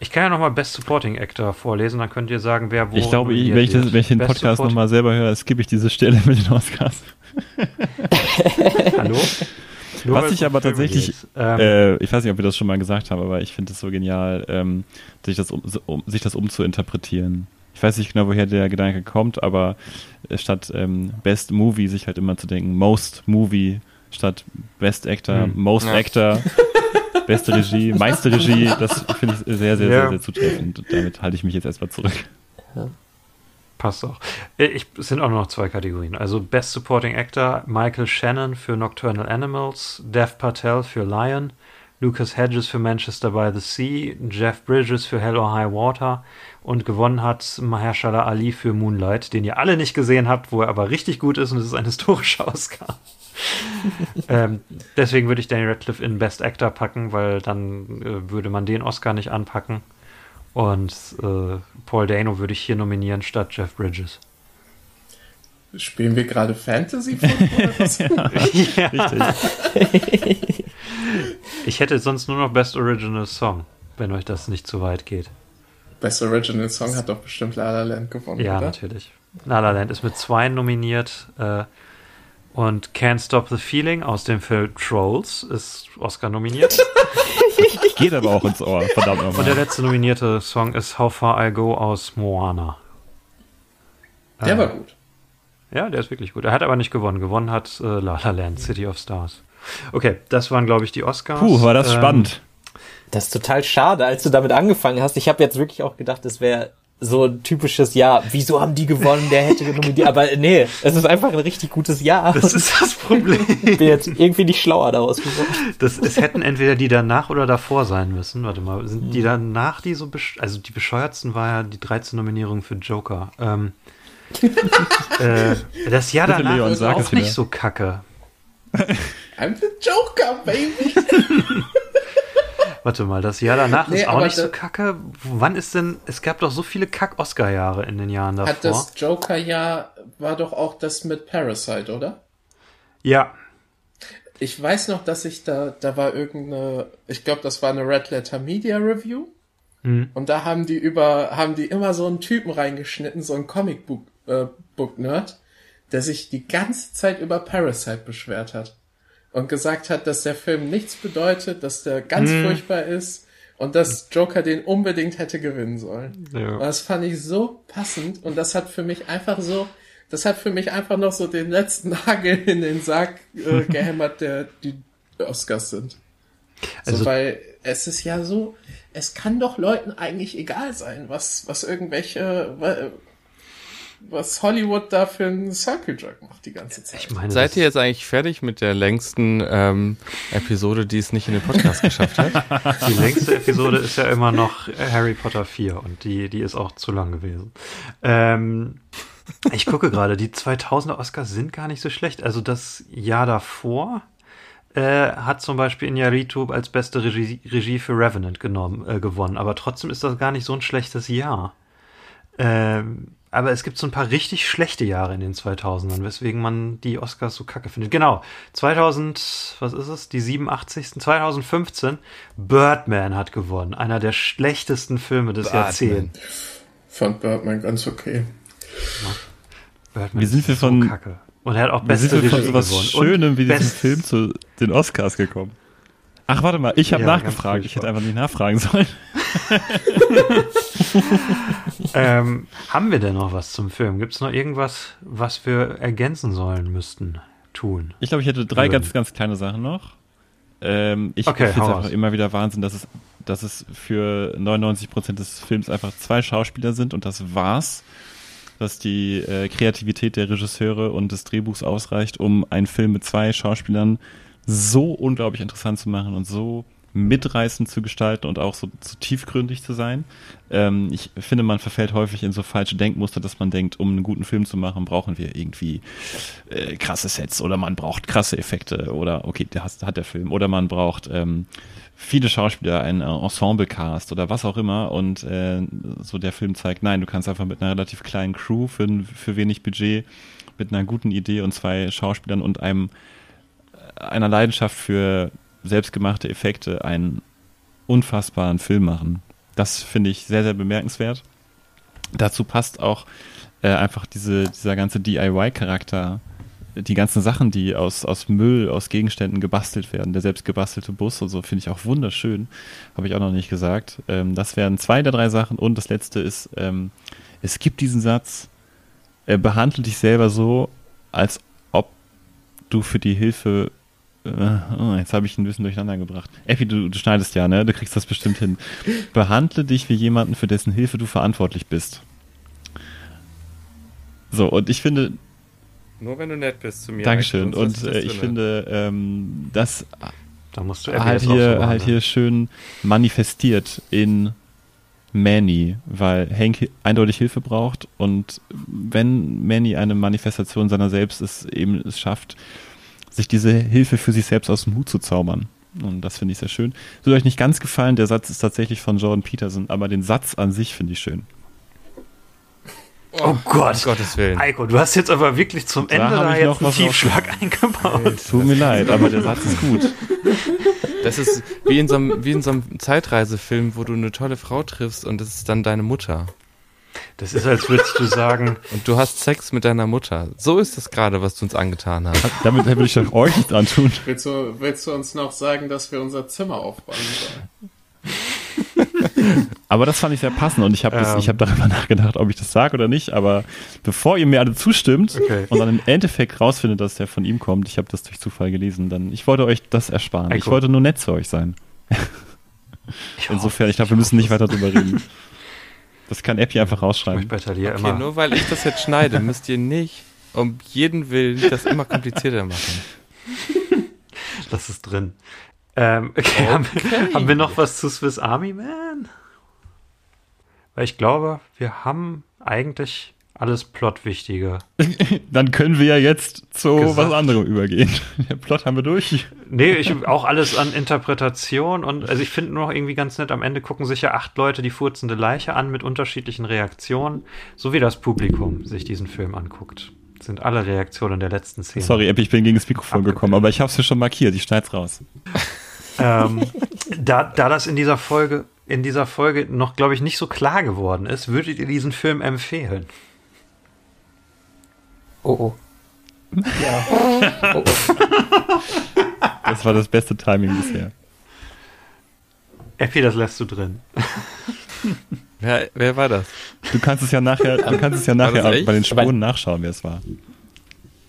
Ich kann ja nochmal Best Supporting Actor vorlesen, dann könnt ihr sagen, wer wo. ich glaube, ich, wenn, ich das, wenn ich den Best Podcast nochmal selber höre, skippe ich diese Stelle mit den Oscars. Hallo? Nur Was ich aber tatsächlich. Ähm, äh, ich weiß nicht, ob wir das schon mal gesagt haben, aber ich finde es so genial, ähm, sich, das um, um, sich das umzuinterpretieren. Ich weiß nicht genau, woher der Gedanke kommt, aber statt ähm, Best Movie sich halt immer zu denken, Most Movie statt Best Actor, Hm. Most Ja. Actor, beste Regie, meiste Regie, das finde ich sehr, sehr, Ja. sehr, sehr zutreffend. Und damit halte ich mich jetzt erstmal zurück. Passt auch. Äh, Ich, es sind auch nur noch zwei Kategorien. Also Best Supporting Actor Michael Shannon für Nocturnal Animals, Dev Patel für Lion, Lucas Hedges für Manchester by the Sea, Jeff Bridges für Hell or High Water und gewonnen hat Mahershala Ali für Moonlight, den ihr alle nicht gesehen habt, wo er aber richtig gut ist und es ist ein historischer Oscar. ähm, deswegen würde ich Danny Radcliffe in Best Actor packen, weil dann äh, würde man den Oscar nicht anpacken. Und äh, Paul Dano würde ich hier nominieren statt Jeff Bridges. Spielen wir gerade Fantasy Football? Was? Richtig. Ich hätte sonst nur noch Best Original Song, wenn euch das nicht zu weit geht. Best Original Song hat doch bestimmt La La Land gewonnen, Ja, oder? natürlich. La La Land ist mit zwei nominiert äh, und Can't Stop the Feeling aus dem Film Trolls ist Oscar nominiert. Geht aber auch ins Ohr, verdammt und der nochmal. letzte nominierte Song ist How Far I Go aus Moana. Der Äh, war gut. Ja, der ist wirklich gut. Er hat aber nicht gewonnen. Gewonnen hat äh, La La Land, City of Stars. Okay, das waren, glaube ich, die Oscars. Puh, war das Ähm, spannend. Das ist total schade, als du damit angefangen hast. Ich habe jetzt wirklich auch gedacht, es wäre so ein typisches Jahr. Wieso haben die gewonnen? Der hätte nominiert. Aber nee, es ist einfach ein richtig gutes Jahr. Das ist das Problem. Ich bin jetzt irgendwie nicht schlauer daraus geworden. Das, es hätten entweder die danach oder davor sein müssen. Warte mal, sind die danach die so Also die bescheuertsten war ja die 13 Nominierung für Joker. Ähm, äh, das Jahr Bitte, danach Leon, ist auch es wieder. nicht so kacke. I'm the Joker, baby! Warte mal, das Jahr danach Nee, ist auch nicht so kacke. Wann ist denn, es gab doch so viele Kack-Oscar-Jahre in den Jahren davor. Hat das Joker-Jahr, war doch auch das mit Parasite, oder? ja, Ich weiß noch, dass ich da, da war irgendeine, ich glaube, das war eine Red Letter Media Review. Mhm. Und da haben die über, haben die immer so einen Typen reingeschnitten, so einen Comic Book, äh, Book Nerd, der sich die ganze Zeit über Parasite beschwert hat. Und gesagt hat, dass der Film nichts bedeutet, dass der ganz Mhm. furchtbar ist und dass Joker den unbedingt hätte gewinnen sollen. Ja. Und Das fand ich so passend und das hat für mich einfach so, das hat für mich einfach noch so den letzten Nagel in den Sarg äh, gehämmert, der die Oscars sind. So, Also- weil es ist ja so, es kann doch Leuten eigentlich egal sein, was, was irgendwelche, was Hollywood da für einen Circle Jerk macht die ganze Zeit. ich meine, Seid ihr jetzt eigentlich fertig mit der längsten ähm, Episode, die es nicht in den Podcast geschafft hat? Die längste Episode ist ja immer noch Harry Potter 4 und die, die ist auch zu lang gewesen. Ähm, ich gucke gerade, die 2000er Oscars sind gar nicht so schlecht. Also das Jahr davor äh, hat zum Beispiel Iñárritu als beste Regie, Regie für Revenant genommen, äh, gewonnen. Aber trotzdem ist das gar nicht so ein schlechtes Jahr. Ähm, aber es gibt so ein paar richtig schlechte Jahre in den 2000ern, weswegen man die Oscars so kacke findet. Genau, 2000, was ist es? Die 87. 2015, Birdman hat gewonnen. Einer der schlechtesten Filme des Birdman. Jahrzehnts. Fand Birdman ganz okay. Birdman Wie sind ist wir so von kacke. Und er hat auch Wir beste Regie gewonnen. Schönem wie diesem best- Film zu den Oscars gekommen. Ach, warte mal, ich habe Ja, nachgefragt. Ich hätte einfach nicht nachfragen sollen. Ähm, haben wir denn noch was zum Film? Gibt es noch irgendwas, was wir ergänzen sollen müssten, tun? Ich glaube, ich hätte drei Würden. ganz, ganz kleine Sachen noch. Ähm, ich Okay, finde es einfach immer wieder Wahnsinn, dass es, dass es für 99% des Films einfach zwei Schauspieler sind und das war's. Dass die äh, Kreativität der Regisseure und des Drehbuchs ausreicht, um einen Film mit zwei Schauspielern so unglaublich interessant zu machen und so mitreißend zu gestalten und auch so, so tiefgründig zu sein. Ähm, ich finde, man verfällt häufig in so falsche Denkmuster, dass man denkt, um einen guten Film zu machen, brauchen wir irgendwie äh, krasse Sets oder man braucht krasse Effekte oder okay, der hat, hat der Film oder man braucht ähm, viele Schauspieler, ein Ensemble-Cast oder was auch immer und äh, so der Film zeigt, nein, du kannst einfach mit einer relativ kleinen Crew für, für wenig Budget, mit einer guten Idee und zwei Schauspielern und einem einer Leidenschaft für selbstgemachte Effekte einen unfassbaren Film machen. Das finde ich sehr, sehr bemerkenswert. Dazu passt auch äh, einfach diese, dieser ganze DIY-Charakter, die ganzen Sachen, die aus, aus Müll, aus Gegenständen gebastelt werden, der selbst gebastelte Bus und so, finde ich auch wunderschön. Habe ich auch noch nicht gesagt. Ähm, das wären zwei der drei Sachen. Und das letzte ist, ähm, es gibt diesen Satz, äh, behandle dich selber so, als ob du für die Hilfe oh, jetzt habe ich ein bisschen durcheinander gebracht. Effi, du, du schneidest ja, ne? Du kriegst das bestimmt hin. Behandle dich wie jemanden, für dessen Hilfe du verantwortlich bist. So, und ich finde, Nur wenn du nett bist zu mir. Dankeschön. Und äh, ich finde, ähm, das Da musst du halt auch so hier, halt hier schön manifestiert in Manny, weil Hank eindeutig Hilfe braucht und wenn Manny eine Manifestation seiner selbst ist, eben es schafft, sich diese Hilfe für sich selbst aus dem Hut zu zaubern. Und das finde ich sehr schön. Es wird euch nicht ganz gefallen, der Satz ist tatsächlich von Jordan Peterson, aber den Satz an sich finde ich schön. Oh Gott. Um Gottes Willen. Eiko, du hast jetzt aber wirklich zum Ende hab da, jetzt noch einen Tiefschlag eingebaut. Tut mir leid, aber der Satz ist gut. Das ist wie in so einem, wie in so einem Zeitreisefilm, wo du eine tolle Frau triffst und das ist dann deine Mutter. Das ist, als würdest du sagen, Und du hast Sex mit deiner Mutter. So ist das gerade, was du uns angetan hast. Damit will ich doch euch nicht antun. Willst du, willst du uns noch sagen, dass wir unser Zimmer aufbauen sollen? Aber das fand ich sehr passend und ich habe Ähm. ich hab darüber nachgedacht, ob ich das sage oder nicht. Aber bevor ihr mir alle zustimmt Okay. und dann im Endeffekt rausfindet, dass der von ihm kommt, ich habe das durch Zufall gelesen, dann ich wollte euch das ersparen. Ich wollte nur nett zu euch sein. Insofern, ich glaube, wir müssen nicht weiter drüber reden. Das kann Epi einfach ich rausschreiben. bei Talia Okay, immer. nur weil ich das jetzt schneide, müsst ihr nicht um jeden Willen das immer komplizierter machen. Das ist drin. Ähm, okay, Haben, wir, haben wir noch was zu Swiss Army Man? Weil ich glaube, wir haben eigentlich alles Plotwichtige. Dann können wir ja jetzt zu Gesagt. was anderem übergehen. Der Plot haben wir durch. Nee, ich auch alles an Interpretation und also ich finde nur noch irgendwie ganz nett, am Ende gucken sich ja acht Leute die furzende Leiche an mit unterschiedlichen Reaktionen, so wie das Publikum sich diesen Film anguckt. Das sind alle Reaktionen der letzten Szene. Sorry, Epi, ich bin gegen das Mikrofon Abgebildet. gekommen, aber ich habe es ja schon markiert. Ich schneid's raus. Ähm, da, da das in dieser Folge, in dieser Folge noch, glaube ich, nicht so klar geworden ist, würdet ihr diesen Film empfehlen? Oh, oh. Ja. Oh, oh. Das war das beste Timing bisher. Effi, das lässt du drin. Wer, wer war das? Du kannst es ja nachher, du kannst es ja nachher bei den Spuren nachschauen, wer es war.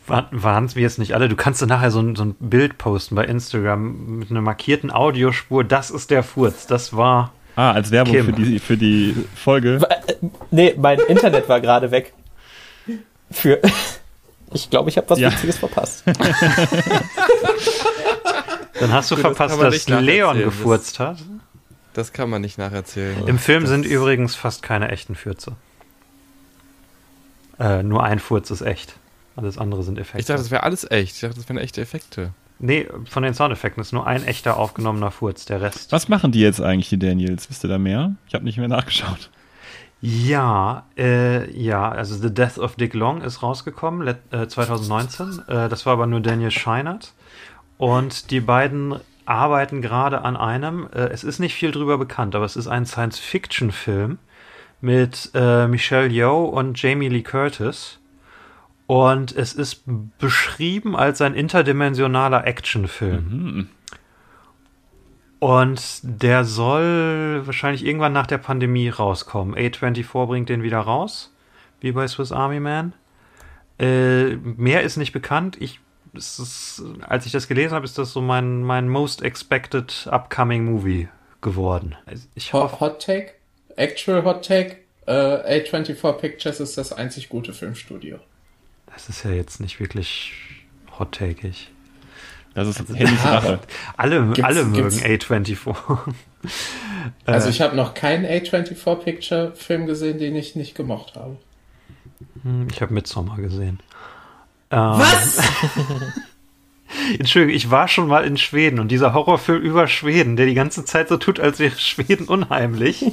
Waren es wir jetzt nicht alle? Du kannst dann nachher so ein, so ein Bild posten bei Instagram mit einer markierten Audiospur. Das ist der Furz. Das war. Ah, als Werbung Kim. für die, für die Folge. Nee, mein Internet war gerade weg. Für. Ich glaube, ich habe was Ja. Witziges verpasst. Dann hast du Gut, das verpasst, man dass. Leon Das- gefurzt hat. Das kann man nicht nacherzählen. Im Film das sind übrigens fast keine echten Fürze. Äh, nur ein Furz ist echt. Alles andere sind Effekte. Ich dachte, das wäre alles echt. Ich dachte, das wären echte Effekte. nee, von den Soundeffekten ist nur ein echter aufgenommener Furz. Der Rest. Was machen die jetzt eigentlich, die Daniels? Wisst ihr da mehr? Ich habe nicht mehr nachgeschaut. Ja, äh, ja, also The Death of Dick Long ist rausgekommen, äh, 2019. Äh, das war aber nur Daniel Scheinert. Und die beiden arbeiten gerade an einem, äh, es ist nicht viel drüber bekannt, aber es ist ein Science-Fiction-Film mit äh, Michelle Yeoh und Jamie Lee Curtis. Und es ist beschrieben als ein interdimensionaler Actionfilm. Mhm. Und der soll wahrscheinlich irgendwann nach der Pandemie rauskommen. A24 bringt den wieder raus, wie bei Swiss Army Man. Äh, mehr ist nicht bekannt. Ich, es ist, als ich das gelesen habe, ist das so mein, mein most expected upcoming movie geworden. Also Ich hoffe, Hot, Take? Actual Hot Take? Äh, A24 Pictures ist das einzig gute Filmstudio. das ist ja jetzt nicht wirklich hot-takeig. Das ist Handys Ja, Rache. Alle, Gibt's- alle mögen gibt's- A24. Also Äh. ich habe noch keinen A24 Picture Film gesehen, den ich nicht gemocht habe. Hm, Ich habe Midsommar gesehen. Was? Entschuldigung, ich war schon mal in Schweden und dieser Horrorfilm über Schweden, der die ganze Zeit so tut, als wäre Schweden unheimlich.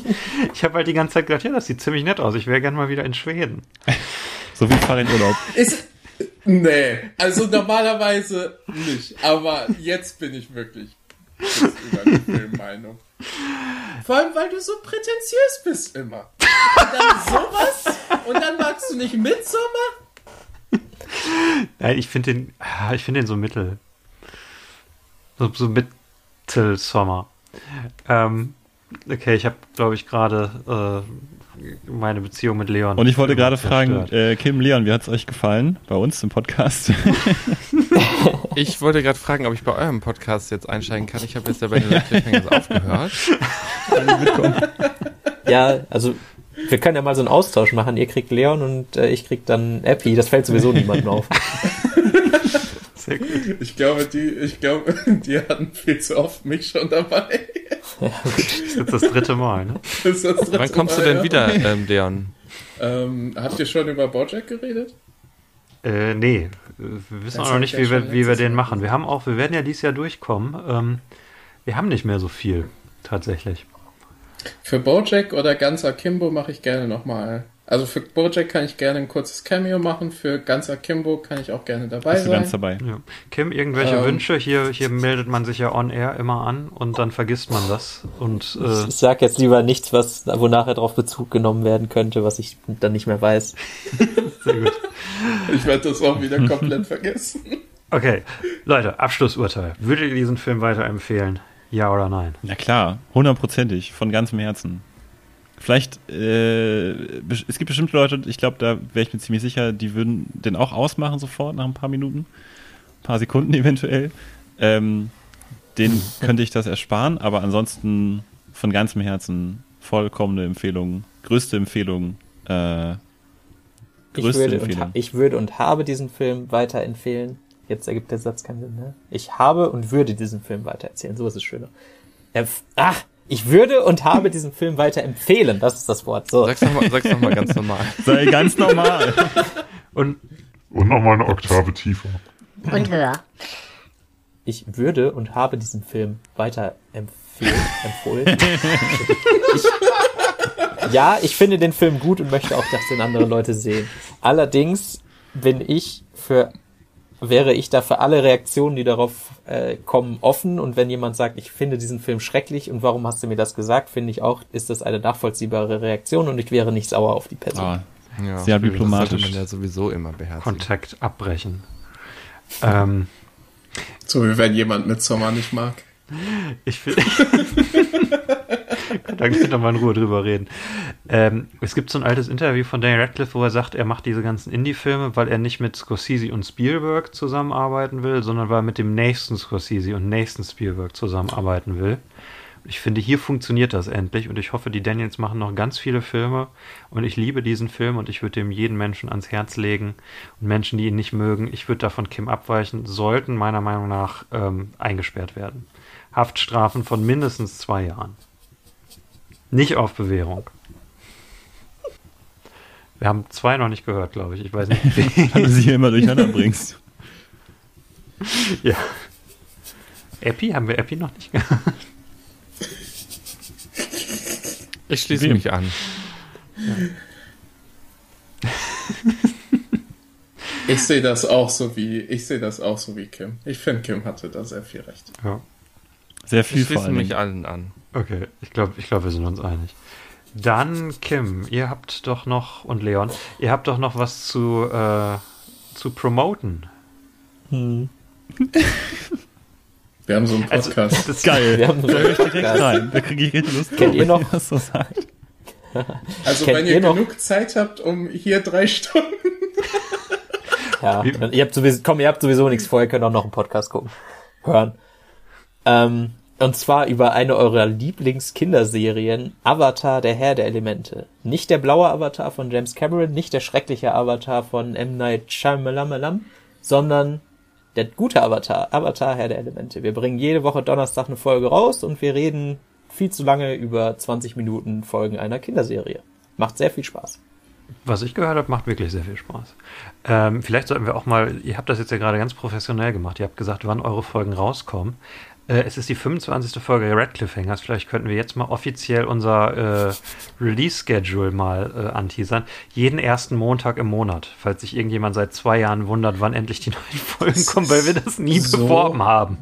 Ich habe halt die ganze Zeit gedacht, ja, das sieht ziemlich nett aus. Ich wäre gern mal wieder in Schweden. So wie Fahr in Urlaub. Ist. Nee, also normalerweise nicht. Aber jetzt bin ich wirklich über die Filmmeinung. Vor allem, weil du so prätentiös bist immer. Und dann sowas und dann magst du nicht Midsommar? Ja, ich finde den, ich finde den so mittel. So, so Mittelsommer. Ähm, okay, ich habe, glaube ich, gerade äh, meine Beziehung mit Leon. Und ich wollte gerade fragen, äh, Kim, Leon, wie hat es euch gefallen bei uns im Podcast? Ich wollte gerade fragen, ob ich bei eurem Podcast jetzt einsteigen kann. Ich habe jetzt ja bei den Cliffhangers aufgehört. Ja, also wir können ja mal so einen Austausch machen. Ihr kriegt Leon und äh, ich krieg dann Epi. Das fällt sowieso niemandem auf. Sehr gut. Ich glaube, die, ich glaube, die hatten viel zu oft mich schon dabei. Das ist jetzt das dritte Mal, ne? Das ist das dritte Wann kommst du Mal, denn ja. wieder, ähm, Leon? Ähm, habt ihr schon über Bojack geredet? Äh, nee, wir wissen Das auch noch nicht, ich ja wie wir, wie wir den machen. Wir haben auch, wir werden ja dieses Jahr durchkommen. Ähm, wir haben nicht mehr so viel, tatsächlich. Für Bojack oder ganz Akimbo mache ich gerne nochmal. Also für Bojack kann ich gerne ein kurzes Cameo machen, für ganz Akimbo kann ich auch gerne dabei Bist du sein. ganz dabei? Ja. Kim, irgendwelche Ähm. Wünsche? Hier, hier meldet man sich ja on air immer an und dann vergisst man das. Und äh, Ich sag jetzt lieber nichts, was, wo nachher drauf Bezug genommen werden könnte, was ich dann nicht mehr weiß. sehr gut. Ich werde das auch wieder komplett vergessen. Okay, Leute, Abschlussurteil. Würdet ihr diesen Film weiterempfehlen? Ja oder nein? Na klar, hundertprozentig, von ganzem Herzen. Vielleicht, äh, es gibt bestimmt Leute, ich glaube, da wäre ich mir ziemlich sicher, die würden den auch ausmachen sofort nach ein paar Minuten, ein paar Sekunden eventuell. Ähm, den könnte ich das ersparen, aber ansonsten von ganzem Herzen vollkommene Empfehlung, größte Empfehlung, äh, Ich größte würde, und, ha- Empfehlung. ich würde und habe diesen Film weiterempfehlen. Jetzt ergibt der Satz keinen Sinn, ne? Ich habe und würde diesen Film weitererzählen. So ist es schöner. Ach, ich würde und habe diesen Film weiterempfehlen. Das ist das Wort. So. Sag's nochmal sag's noch mal ganz normal. Sei ganz normal. Und Und nochmal eine Oktave tiefer. Und höher. Ich würde und habe diesen Film weiterempfehlen. empfohlen. ich, ja, ich finde den Film gut und möchte auch, dass den andere Leute sehen. Allerdings bin ich für wäre ich da für alle Reaktionen, die darauf äh, kommen, offen. Und wenn jemand sagt, ich finde diesen Film schrecklich und warum hast du mir das gesagt, finde ich auch, ist das eine nachvollziehbare Reaktion und ich wäre nicht sauer auf die Person. Ah, Ja, Sehr diplomatisch. Das man ja sowieso immer beherzigen. Kontakt abbrechen. Ähm, So wie wenn jemand Midsommar nicht mag. Ich finde. da können wir mal in Ruhe drüber reden. Ähm, es gibt so ein altes Interview von Daniel Radcliffe, wo er sagt, er macht diese ganzen Indie-Filme, weil er nicht mit Scorsese und Spielberg zusammenarbeiten will, sondern weil er mit dem nächsten Scorsese und nächsten Spielberg zusammenarbeiten will. Ich finde, hier funktioniert das endlich und ich hoffe, die Daniels machen noch ganz viele Filme und ich liebe diesen Film und ich würde dem jeden Menschen ans Herz legen und Menschen, die ihn nicht mögen, ich würde davon Kim abweichen, sollten meiner Meinung nach ähm, eingesperrt werden. Haftstrafen von mindestens zwei Jahren. Nicht auf Bewährung. Wir haben zwei noch nicht gehört, glaube ich. Ich weiß nicht. weil du sie hier immer durcheinander bringst. ja. Epi? Haben wir Epi noch nicht gehört? Ich schließe Wem? mich an. Ich sehe das auch so wie, ich sehe das auch so wie Kim. Ich finde, Kim hatte da sehr viel recht. Ja. Sehr viel Ich vor schließe mich allen an. Okay, ich glaube, ich glaub, wir sind uns einig. Dann, Kim, ihr habt doch noch, und Leon, ihr habt doch noch was zu äh, zu promoten. Wir haben so einen Also, Podcast. das, Geil. Wir haben so da höre ich direkt Podcast. rein. Da kriege ich richtig Lust Kennt drauf, ihr wenn noch- das so sagt. Also, kennt wenn ihr ihr noch- genug Zeit habt, um hier drei Stunden. Ja, dann, ihr habt sowieso, komm, ihr habt sowieso nichts vor, ihr könnt auch noch einen Podcast gucken. Hören. Ähm, und zwar über eine eurer Lieblingskinderserien, Avatar, der Herr der Elemente. Nicht der blaue Avatar von James Cameron, nicht der schreckliche Avatar von M. Night Shyamalan, sondern der gute Avatar, Avatar, Herr der Elemente. Wir bringen jede Woche Donnerstag eine Folge raus und wir reden viel zu lange über 20 Minuten Folgen einer Kinderserie. Macht sehr viel Spaß. was ich gehört habe, macht wirklich sehr viel Spaß. Ähm, vielleicht sollten wir auch mal, ihr habt das jetzt ja gerade ganz professionell gemacht, ihr habt gesagt, wann eure Folgen rauskommen. Äh, es ist die 25. Folge der Red Cliffhangers. Vielleicht könnten wir jetzt mal offiziell unser äh, Release-Schedule mal äh, anteasern. Jeden ersten Montag im Monat, falls sich irgendjemand seit zwei Jahren wundert, wann endlich die neuen Folgen kommen, weil wir das nie so beworben haben.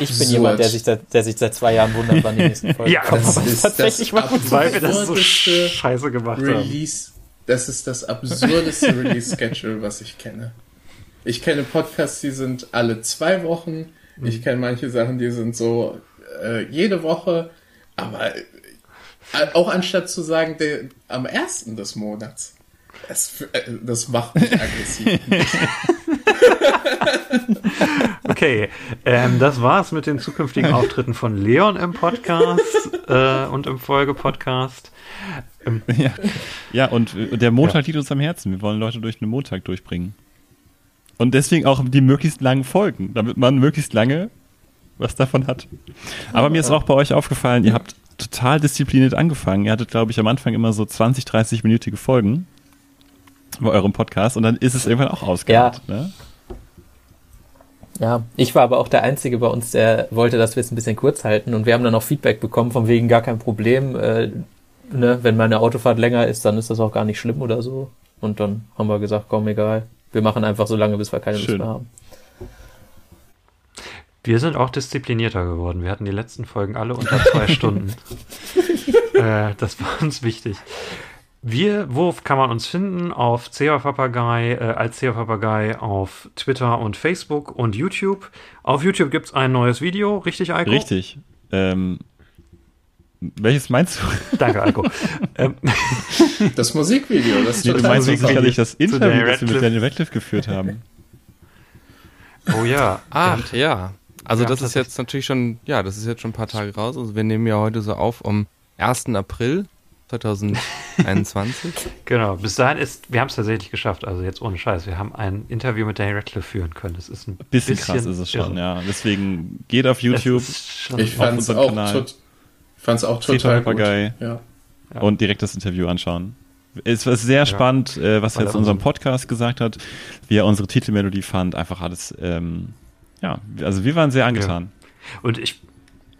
Ich bin jemand, der sich, seit, der sich seit zwei Jahren wundert, wann die nächsten Folgen Ja, kommen. das Aber ist tatsächlich das mal gut. Weil wir das so absurdeste scheiße gemacht haben. Release. Das ist das absurdeste Release-Schedule, was ich kenne. Ich kenne Podcasts, die sind alle zwei Wochen. Ich kenne manche Sachen, die sind so äh, jede Woche. Aber äh, auch anstatt zu sagen, der, am ersten des Monats. Das, äh, das macht mich aggressiv. Okay, ähm, das war's mit den zukünftigen Auftritten von Leon im Podcast äh, und im Folgepodcast. Ja, ja und der Montag liegt uns am Herzen. Wir wollen Leute durch den Montag durchbringen. Und deswegen auch die möglichst langen Folgen, damit man möglichst lange was davon hat. Aber mir ist auch bei euch aufgefallen, ihr habt total diszipliniert angefangen. Ihr hattet, glaube ich, am Anfang immer so 20, 30-minütige Folgen bei eurem Podcast und dann ist es irgendwann auch ausgeartet. Ne? Ja, ich war aber auch der Einzige bei uns, der wollte, dass wir es ein bisschen kurz halten und wir haben dann auch Feedback bekommen, von wegen gar kein Problem. Äh, ne, wenn meine Autofahrt länger ist, dann ist das auch gar nicht schlimm oder so. Und dann haben wir gesagt, komm, egal. Wir machen einfach so lange, bis wir keine Lust Schön. mehr haben. Wir sind auch disziplinierter geworden. Wir hatten die letzten Folgen alle unter zwei Stunden. äh, das war uns wichtig. Wir, wo kann man uns finden? Auf CH Papagei, äh, als CH Papagei auf Twitter und Facebook und YouTube. Auf YouTube gibt's ein neues Video, richtig, Eiko? Richtig. Ähm, welches meinst du? Danke, Eiko. ähm, Das Musikvideo, das ist Nee, du meinst super. sicherlich das Interview, das wir mit. Daniel Radcliffe geführt haben. oh ja. Ach, ja. Also Ja, das ist jetzt natürlich schon, ja, das ist jetzt schon ein paar Tage raus. Also wir nehmen ja heute so auf am 1. April 2021. Genau, bis dahin ist, wir haben es tatsächlich geschafft, also jetzt ohne Scheiß. Wir haben ein Interview mit Daniel Radcliffe führen können. Das ist ein Bisschen, bisschen, krass ist es schon, irre. ja. Deswegen geht auf Es YouTube ist schon- Ich auf fand's unserem auch, Kanal. Tot, fand's auch total gut. Papagei. Ja. Ja. und direkt das Interview anschauen. Es war sehr spannend, äh, was er jetzt in unserem unser- Podcast gesagt hat, wie er unsere Titelmelodie fand, einfach alles, ähm, ja, also wir waren sehr angetan. Und ich,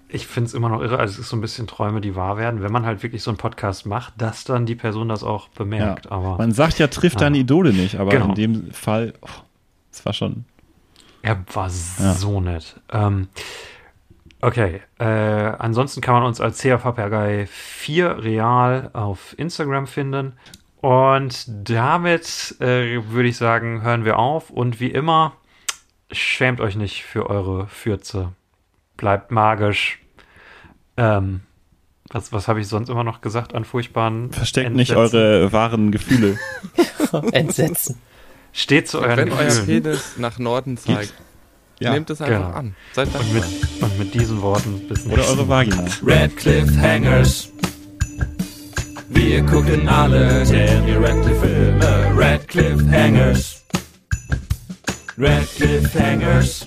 ich finde es immer noch irre, also es ist so ein bisschen Träume, die wahr werden, wenn man halt wirklich so einen Podcast macht, dass dann die Person das auch bemerkt. Ja. Aber Man sagt ja, trifft Ja. deine Idole nicht, aber Genau. in dem Fall, oh, es war schon, er war Ja. so nett. Ähm, okay, äh, ansonsten kann man uns als CA Papagei 4 Real auf Instagram finden. Und damit äh, würde ich sagen, hören wir auf. Und wie immer, schämt euch nicht für eure Fürze. Bleibt magisch. Ähm, was was habe ich sonst immer noch gesagt an furchtbaren versteckt nicht Entsetzen? eure wahren Gefühle. Entsetzen. Steht zu euren Wenn euer Gefühlen. Penis nach Norden zeigt, Ja. nehmt es einfach Genau. an. Seid Und mit, und mit diesen Worten bis Oder eure Vagina. Red Cliffhangers. Wir gucken alle Daniel Radcliffe Filme. Red Cliffhangers. Red Cliffhangers.